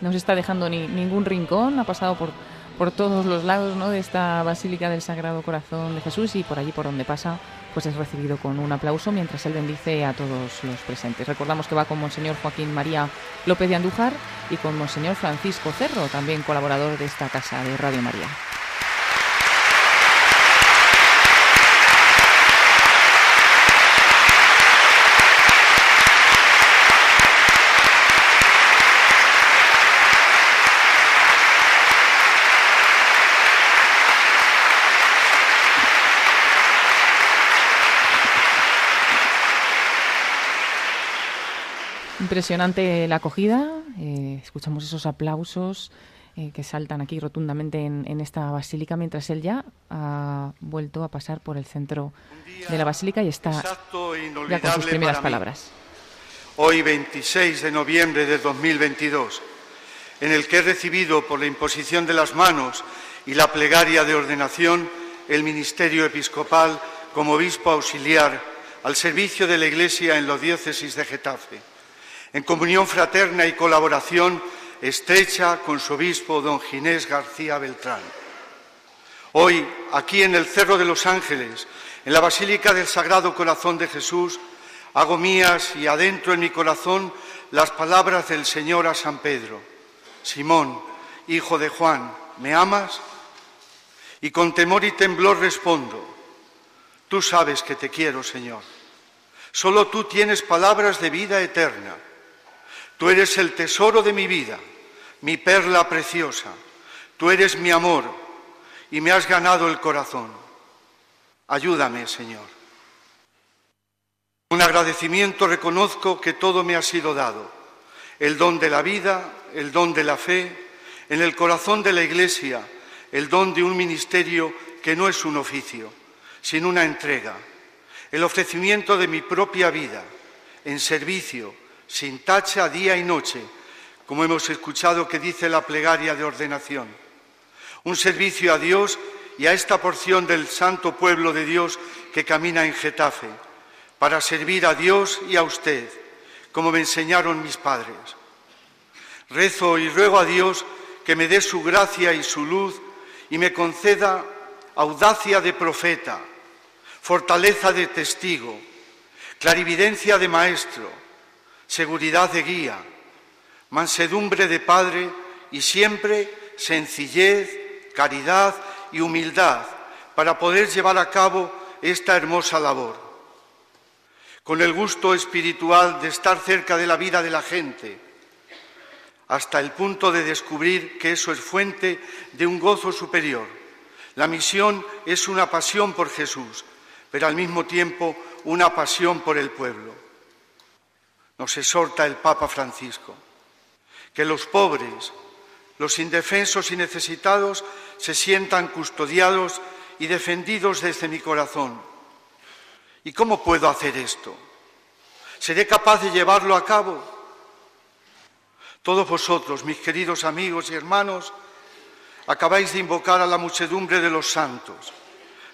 No se está dejando ni, ningún rincón, ha pasado por, por todos los lados ¿no? de esta Basílica del Sagrado Corazón de Jesús y por allí por donde pasa pues es recibido con un aplauso mientras él bendice a todos los presentes. Recordamos que va con Monseñor Joaquín María López de Andújar y con Monseñor Francisco Cerro, también colaborador de esta casa de Radio María. Impresionante la acogida, eh, escuchamos esos aplausos eh, que saltan aquí rotundamente en, esta basílica, mientras él ya ha vuelto a pasar por el centro de la basílica y está ya con sus primeras palabras. Hoy, 26 de noviembre de 2022, en el que he recibido por la imposición de las manos y la plegaria de ordenación el ministerio episcopal como obispo auxiliar al servicio de la Iglesia en los diócesis de Getafe en comunión fraterna y colaboración estrecha con su obispo, don Ginés García Beltrán. Hoy, aquí en el Cerro de los Ángeles, en la Basílica del Sagrado Corazón de Jesús, hago mías y adentro en mi corazón las palabras del Señor a San Pedro. Simón, hijo de Juan, ¿me amas? Y con temor y temblor respondo, tú sabes que te quiero, Señor. Solo tú tienes palabras de vida eterna. Tú eres el tesoro de mi vida, mi perla preciosa. Tú eres mi amor y me has ganado el corazón. Ayúdame, Señor. Un agradecimiento reconozco que todo me ha sido dado. El don de la vida, el don de la fe, en el corazón de la Iglesia, el don de un ministerio que no es un oficio, sino una entrega. El ofrecimiento de mi propia vida en servicio, sin tacha día y noche, como hemos escuchado que dice la plegaria de ordenación. Un servicio a Dios y a esta porción del santo pueblo de Dios que camina en Getafe, para servir a Dios y a usted, como me enseñaron mis padres. Rezo y ruego a Dios que me dé su gracia y su luz y me conceda audacia de profeta, fortaleza de testigo, clarividencia de maestro, seguridad de guía, mansedumbre de Padre y siempre sencillez, caridad y humildad para poder llevar a cabo esta hermosa labor. con el gusto espiritual de estar cerca de la vida de la gente, hasta el punto de descubrir que eso es fuente de un gozo superior. La misión es una pasión por Jesús, pero al mismo tiempo una pasión por el pueblo. Nos exhorta el Papa Francisco que los pobres, los indefensos y necesitados se sientan custodiados y defendidos desde mi corazón. ¿Y cómo puedo hacer esto? ¿Seré capaz de llevarlo a cabo? Todos vosotros, mis queridos amigos y hermanos, acabáis de invocar a la muchedumbre de los santos.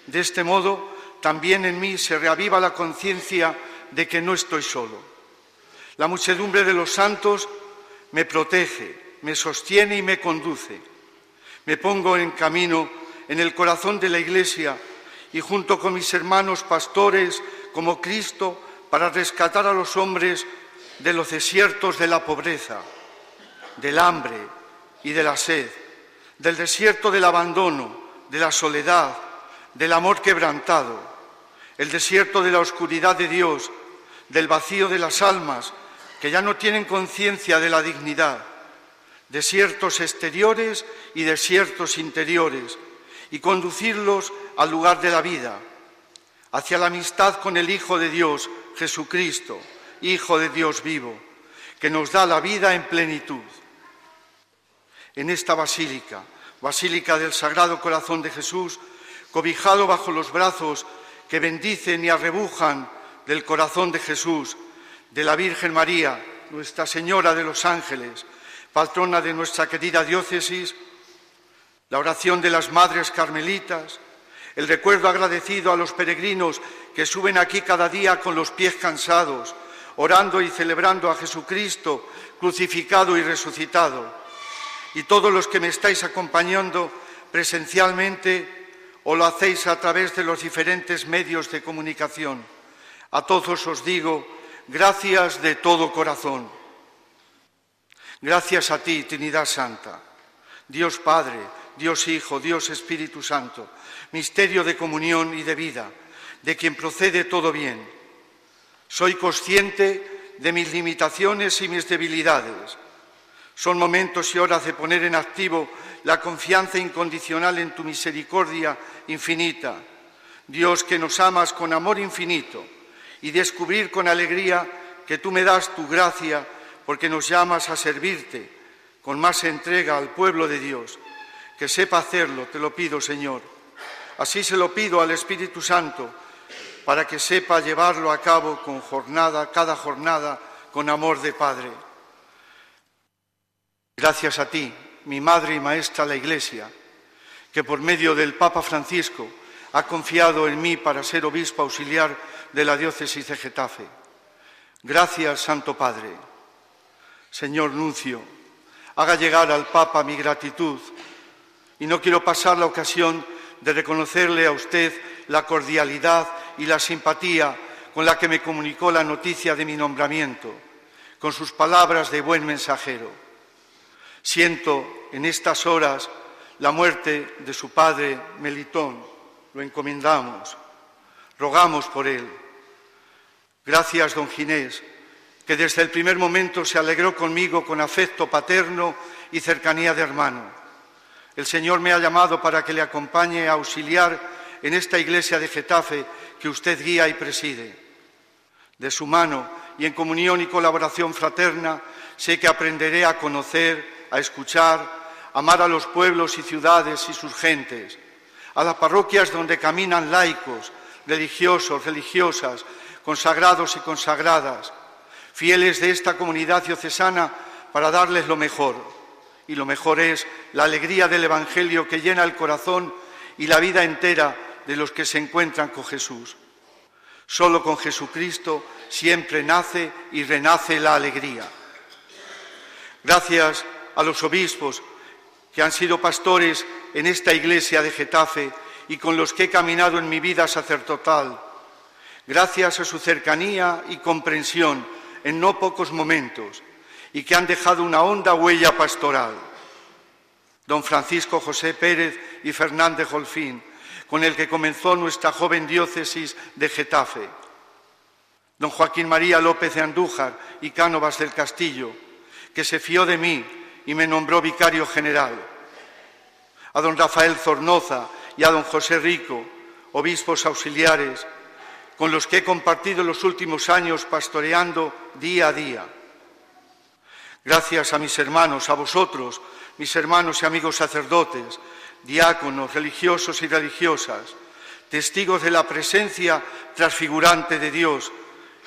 De este modo, también en mí se reaviva la conciencia de que no estoy solo. La muchedumbre de los santos me protege, me sostiene y me conduce. Me pongo en camino en el corazón de la Iglesia y junto con mis hermanos pastores como Cristo para rescatar a los hombres de los desiertos de la pobreza, del hambre y de la sed, del desierto del abandono, de la soledad, del amor quebrantado, el desierto de la oscuridad de Dios, del vacío de las almas que ya no tienen conciencia de la dignidad, desiertos exteriores y desiertos interiores, y conducirlos al lugar de la vida, hacia la amistad con el Hijo de Dios, Jesucristo, Hijo de Dios vivo, que nos da la vida en plenitud. En esta basílica, Basílica del Sagrado Corazón de Jesús, cobijado bajo los brazos que bendicen y arrebujan del corazón de Jesús, de la Virgen María, Nuestra Señora de los Ángeles, patrona de nuestra querida diócesis, la oración de las Madres Carmelitas, el recuerdo agradecido a los peregrinos que suben aquí cada día con los pies cansados, orando y celebrando a Jesucristo crucificado y resucitado, y todos los que me estáis acompañando presencialmente o lo hacéis a través de los diferentes medios de comunicación. A todos os digo, gracias de todo corazón. Gracias a ti, Trinidad Santa, Dios Padre, Dios Hijo, Dios Espíritu Santo, misterio de comunión y de vida, de quien procede todo bien. Soy consciente de mis limitaciones y mis debilidades. Son momentos y horas de poner en activo la confianza incondicional en tu misericordia infinita. Dios que nos amas con amor infinito y descubrir con alegría que tú me das tu gracia porque nos llamas a servirte con más entrega al pueblo de Dios. Que sepa hacerlo, te lo pido, Señor. Así se lo pido al Espíritu Santo para que sepa llevarlo a cabo con jornada, cada jornada, con amor de Padre. Gracias a ti, mi madre y maestra la Iglesia, que por medio del Papa Francisco ha confiado en mí para ser obispo auxiliar de la diócesis de Getafe. Gracias, Santo Padre. Señor Nuncio, haga llegar al Papa mi gratitud y no quiero pasar la ocasión de reconocerle a usted la cordialidad y la simpatía con la que me comunicó la noticia de mi nombramiento, con sus palabras de buen mensajero. Siento en estas horas la muerte de su padre Melitón, lo encomendamos Rogamos por él. Gracias, don Ginés, que desde el primer momento se alegró conmigo con afecto paterno y cercanía de hermano. El Señor me ha llamado para que le acompañe a auxiliar en esta iglesia de Getafe que usted guía y preside. De su mano y en comunión y colaboración fraterna, sé que aprenderé a conocer, a escuchar, amar a los pueblos y ciudades y sus gentes, a las parroquias donde caminan laicos, religiosos, religiosas, consagrados y consagradas, fieles de esta comunidad diocesana para darles lo mejor. Y lo mejor es la alegría del Evangelio que llena el corazón y la vida entera de los que se encuentran con Jesús. Solo con Jesucristo siempre nace y renace la alegría. Gracias a los obispos que han sido pastores en esta iglesia de Getafe y con los que he caminado en mi vida sacerdotal, gracias a su cercanía y comprensión en no pocos momentos, y que han dejado una honda huella pastoral. Don Francisco José Pérez y Fernández Golfín, con el que comenzó nuestra joven diócesis de Getafe. don Joaquín María López de Andújar y Cánovas del Castillo, que se fió de mí y me nombró vicario general, a don Rafael Zornoza y a don José Rico, obispos auxiliares, con los que he compartido los últimos años pastoreando día a día. Gracias a mis hermanos, a vosotros, mis hermanos y amigos sacerdotes, diáconos, religiosos y religiosas, testigos de la presencia transfigurante de Dios,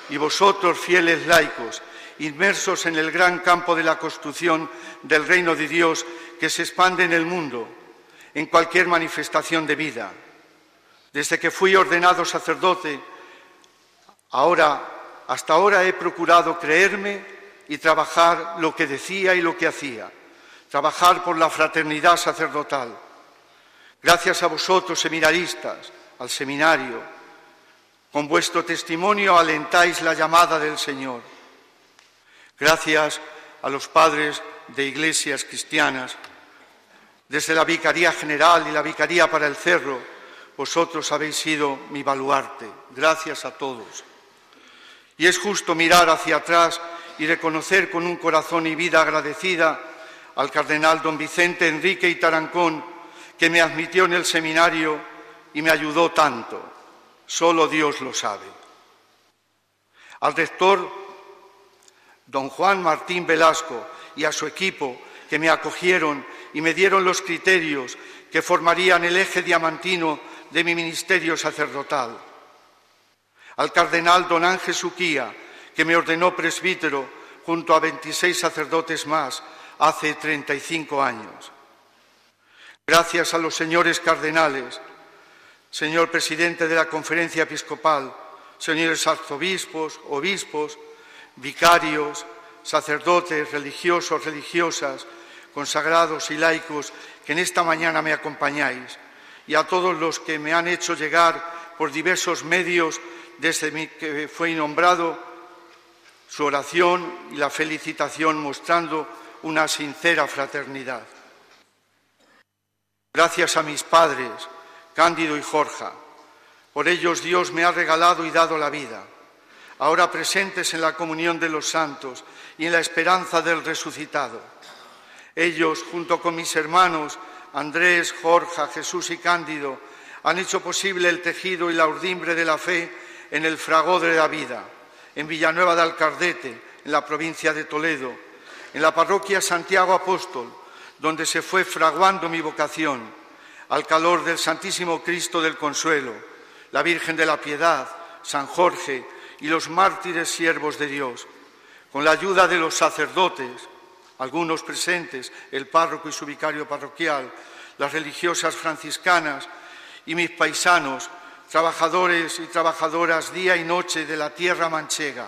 y vosotros, fieles laicos, inmersos en el gran campo de la construcción del reino de Dios que se expande en el mundo, en cualquier manifestación de vida. Desde que fui ordenado sacerdote, ahora, hasta ahora he procurado creerme y trabajar lo que decía y lo que hacía, trabajar por la fraternidad sacerdotal. Gracias a vosotros, seminaristas, al seminario, con vuestro testimonio alentáis la llamada del Señor. Gracias a los padres de iglesias cristianas, desde la Vicaría General y la Vicaría para el Cerro, vosotros habéis sido mi baluarte. Gracias a todos. Y es justo mirar hacia atrás y reconocer con un corazón y vida agradecida al cardenal don Vicente Enrique y Tarancón, que me admitió en el seminario y me ayudó tanto. Solo Dios lo sabe. Al rector don Juan Martín Velasco y a su equipo que me acogieron y me dieron los criterios que formarían el eje diamantino de mi ministerio sacerdotal. Al cardenal don Ángel Suquía, que me ordenó presbítero junto a 26 sacerdotes más hace 35 años. Gracias a los señores cardenales, señor presidente de la conferencia episcopal, señores arzobispos, obispos, vicarios, sacerdotes, religiosos, religiosas, consagrados y laicos que en esta mañana me acompañáis, y a todos los que me han hecho llegar por diversos medios desde que fue nombrado su oración y la felicitación mostrando una sincera fraternidad. Gracias a mis padres, Cándido y Jorja, por ellos Dios me ha regalado y dado la vida ahora presentes en la comunión de los santos y en la esperanza del resucitado. Ellos, junto con mis hermanos Andrés, Jorge, Jesús y Cándido, han hecho posible el tejido y la urdimbre de la fe en el fragor de la vida, en Villanueva de Alcardete, en la provincia de Toledo, en la parroquia Santiago Apóstol, donde se fue fraguando mi vocación, al calor del Santísimo Cristo del Consuelo, la Virgen de la Piedad, San Jorge, y los mártires siervos de Dios, con la ayuda de los sacerdotes, algunos presentes, el párroco y su vicario parroquial, las religiosas franciscanas y mis paisanos, trabajadores y trabajadoras día y noche de la tierra manchega.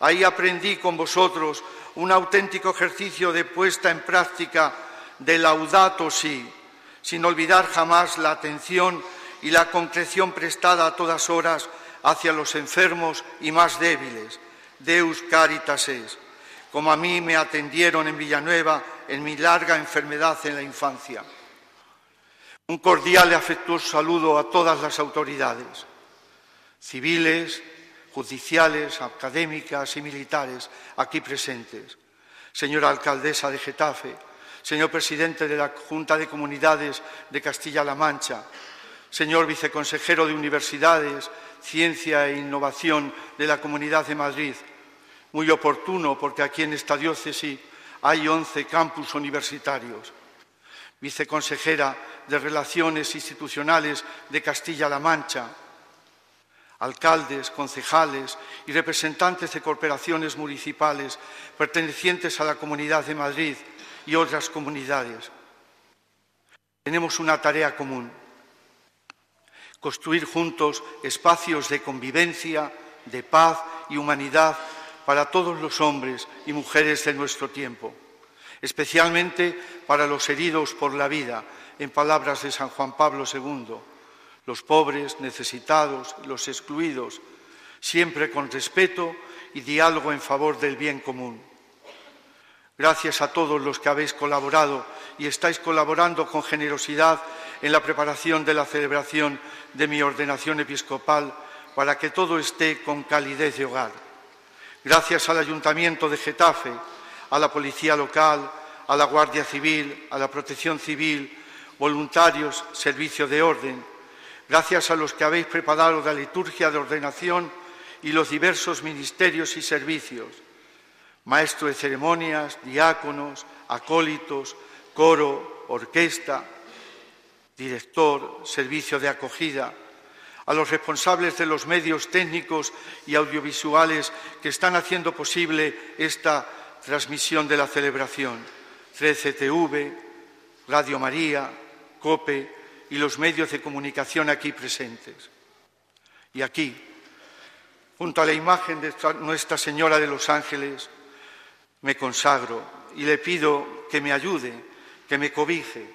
Ahí aprendí con vosotros un auténtico ejercicio de puesta en práctica de laudato si, sin olvidar jamás la atención y la concreción prestada a todas horas hacia los enfermos y más débiles. Deus caritas es, como a mí me atendieron en Villanueva en mi larga enfermedad en la infancia. Un cordial y afectuoso saludo a todas las autoridades, civiles, judiciales, académicas y militares aquí presentes. Señora alcaldesa de Getafe, señor presidente de la Junta de Comunidades de Castilla-La Mancha, señor viceconsejero de Universidades, Ciencia e Innovación de la Comunidad de Madrid. Muy oportuno porque aquí en esta diócesis hay 11 campus universitarios. Viceconsejera de Relaciones Institucionales de Castilla-La Mancha, alcaldes, concejales y representantes de corporaciones municipales pertenecientes a la Comunidad de Madrid y otras comunidades. Tenemos una tarea común construir juntos espacios de convivencia, de paz y humanidad para todos los hombres y mujeres de nuestro tiempo, especialmente para los heridos por la vida, en palabras de San Juan Pablo II, los pobres, necesitados, los excluidos, siempre con respeto y diálogo en favor del bien común. Gracias a todos los que habéis colaborado y estáis colaborando con generosidad en la preparación de la celebración de mi ordenación episcopal para que todo esté con calidez de hogar. Gracias al Ayuntamiento de Getafe, a la Policía Local, a la Guardia Civil, a la Protección Civil, voluntarios, servicio de orden, gracias a los que habéis preparado la liturgia de ordenación y los diversos ministerios y servicios, maestro de ceremonias, diáconos, acólitos, coro, orquesta, director, servicio de acogida, a los responsables de los medios técnicos y audiovisuales que están haciendo posible esta transmisión de la celebración, 13TV, Radio María, COPE y los medios de comunicación aquí presentes. Y aquí, junto a la imagen de Nuestra Señora de los Ángeles, me consagro y le pido que me ayude, que me cobije,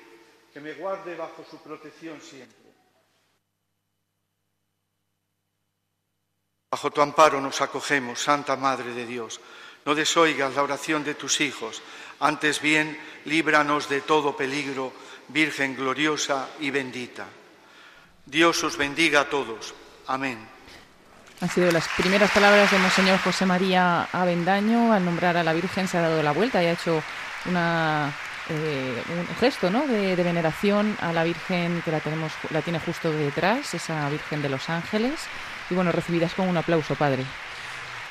que me guarde bajo su protección siempre. Bajo tu amparo nos acogemos, Santa Madre de Dios. No desoigas la oración de tus hijos, antes bien líbranos de todo peligro, Virgen gloriosa y bendita. Dios os bendiga a todos. Amén. Han sido las primeras palabras de Monseñor José María Avendaño al nombrar a la Virgen, se ha dado la vuelta y ha hecho eh, un gesto ¿no? de, de, veneración a la Virgen que la, tenemos, la tiene justo detrás, esa Virgen de los Ángeles. Y bueno, recibidas con un aplauso, Padre.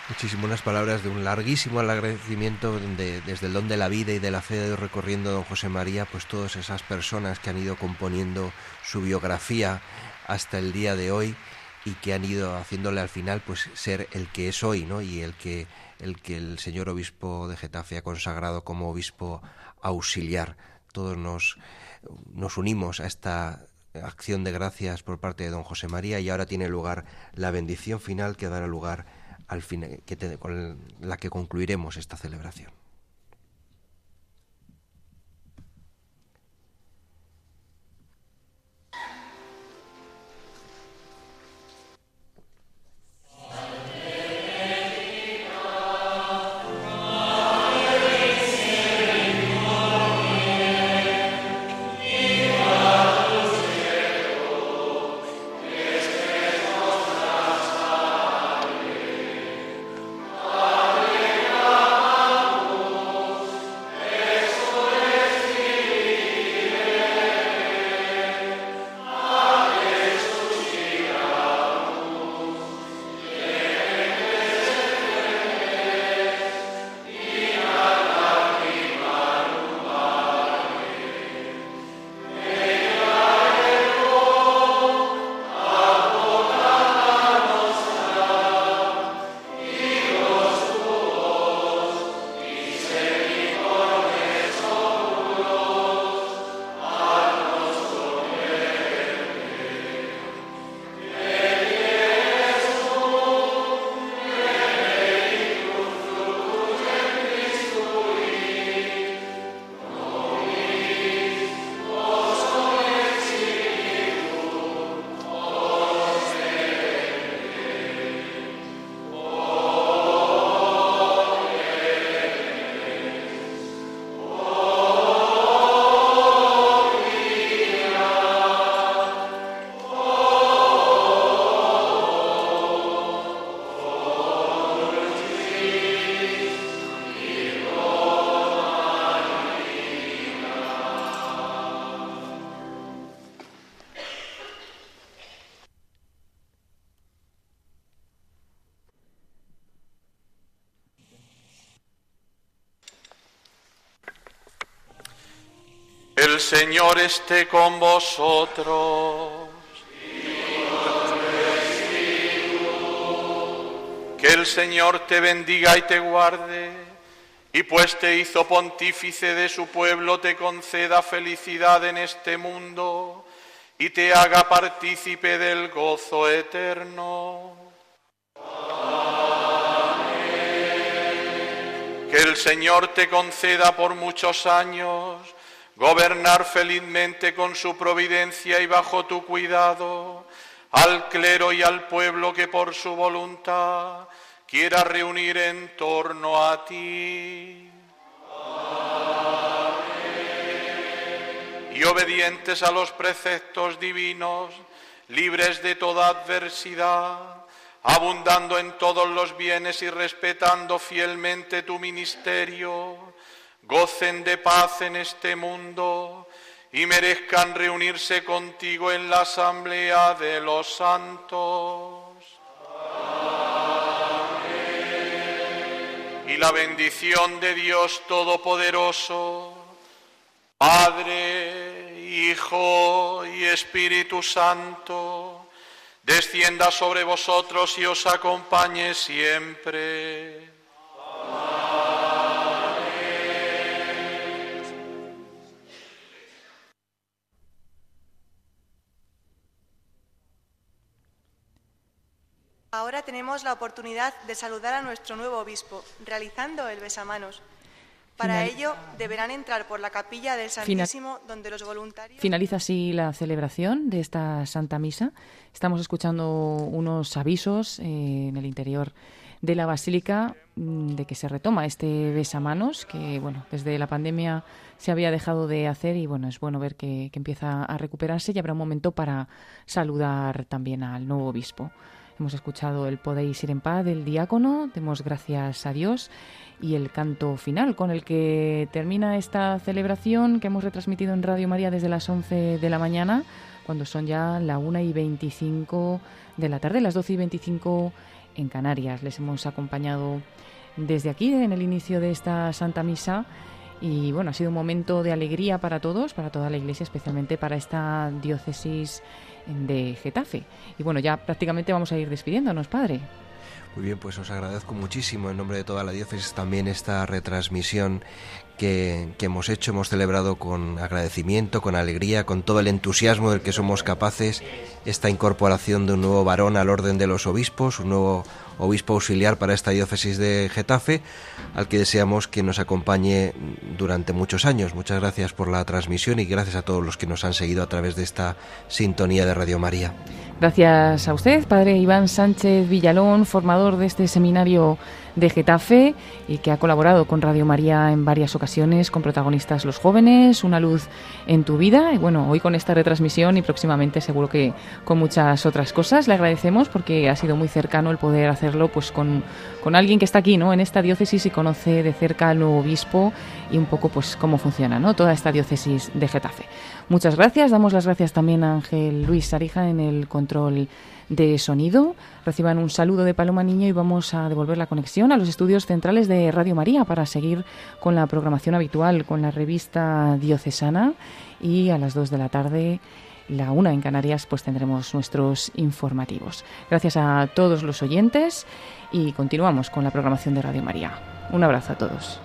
Muchísimas palabras de un larguísimo agradecimiento de, desde el don de la vida y de la fe recorriendo don José María, pues todas esas personas que han ido componiendo su biografía hasta el día de hoy y que han ido haciéndole al final pues ser el que es hoy, ¿no? Y el que el que el señor obispo de Getafe ha consagrado como obispo auxiliar. Todos nos nos unimos a esta acción de gracias por parte de don José María y ahora tiene lugar la bendición final que dará lugar al fin, que te, con la que concluiremos esta celebración. Señor esté con vosotros. Que el Señor te bendiga y te guarde, y pues te hizo pontífice de su pueblo, te conceda felicidad en este mundo y te haga partícipe del gozo eterno. Que el Señor te conceda por muchos años gobernar felizmente con su providencia y bajo tu cuidado al clero y al pueblo que por su voluntad quiera reunir en torno a ti. Y obedientes a los preceptos divinos, libres de toda adversidad, abundando en todos los bienes y respetando fielmente tu ministerio, gocen de paz en este mundo y merezcan reunirse contigo en la asamblea de los santos. Y la bendición de Dios Todopoderoso, Padre, Hijo y Espíritu Santo, descienda sobre vosotros y os acompañe siempre. Ahora tenemos la oportunidad de saludar a nuestro nuevo obispo, realizando el besamanos. Para ello deberán entrar por la capilla del Santísimo, donde los voluntarios. Finaliza así la celebración de esta Santa Misa. Estamos escuchando unos avisos eh, en el interior de la Basílica mm, de que se retoma este besamanos, que bueno, desde la pandemia se había dejado de hacer y bueno, es bueno ver que, que empieza a recuperarse y habrá un momento para saludar también al nuevo obispo. Hemos escuchado el Podéis ir en paz del diácono, demos gracias a Dios y el canto final con el que termina esta celebración que hemos retransmitido en Radio María desde las 11 de la mañana, cuando son ya la 1 y 25 de la tarde, las 12 y 25 en Canarias. Les hemos acompañado desde aquí, en el inicio de esta Santa Misa. Y bueno, ha sido un momento de alegría para todos, para toda la Iglesia, especialmente para esta diócesis de Getafe. Y bueno, ya prácticamente vamos a ir despidiéndonos, padre. Muy bien, pues os agradezco muchísimo en nombre de toda la diócesis también esta retransmisión que, que, hemos hecho, hemos celebrado con agradecimiento, con alegría, con todo el entusiasmo del que somos capaces esta incorporación de un nuevo varón al orden de los obispos, un nuevo obispo auxiliar para esta diócesis de Getafe, al que deseamos que nos acompañe durante muchos años. Muchas gracias por la transmisión y gracias a todos los que nos han seguido a través de esta sintonía de Radio María. Gracias a usted, Padre Iván Sánchez Villalón, formador de este seminario de Getafe y que ha colaborado con Radio María en varias ocasiones con protagonistas los jóvenes, Una luz en tu vida. Y bueno, hoy con esta retransmisión y próximamente seguro que con muchas otras cosas. Le agradecemos porque ha sido muy cercano el poder hacerlo pues con, con alguien que está aquí, ¿no? En esta diócesis y conoce de cerca al nuevo obispo y un poco pues cómo funciona, ¿no? Toda esta diócesis de Getafe. Muchas gracias. Damos las gracias también a Ángel Luis Sarija en el control de sonido. Reciban un saludo de Paloma Niño y vamos a devolver la conexión a los estudios centrales de Radio María para seguir con la programación habitual, con la revista diocesana y a las 2 de la tarde la una en Canarias, pues tendremos nuestros informativos. Gracias a todos los oyentes y continuamos con la programación de Radio María. Un abrazo a todos.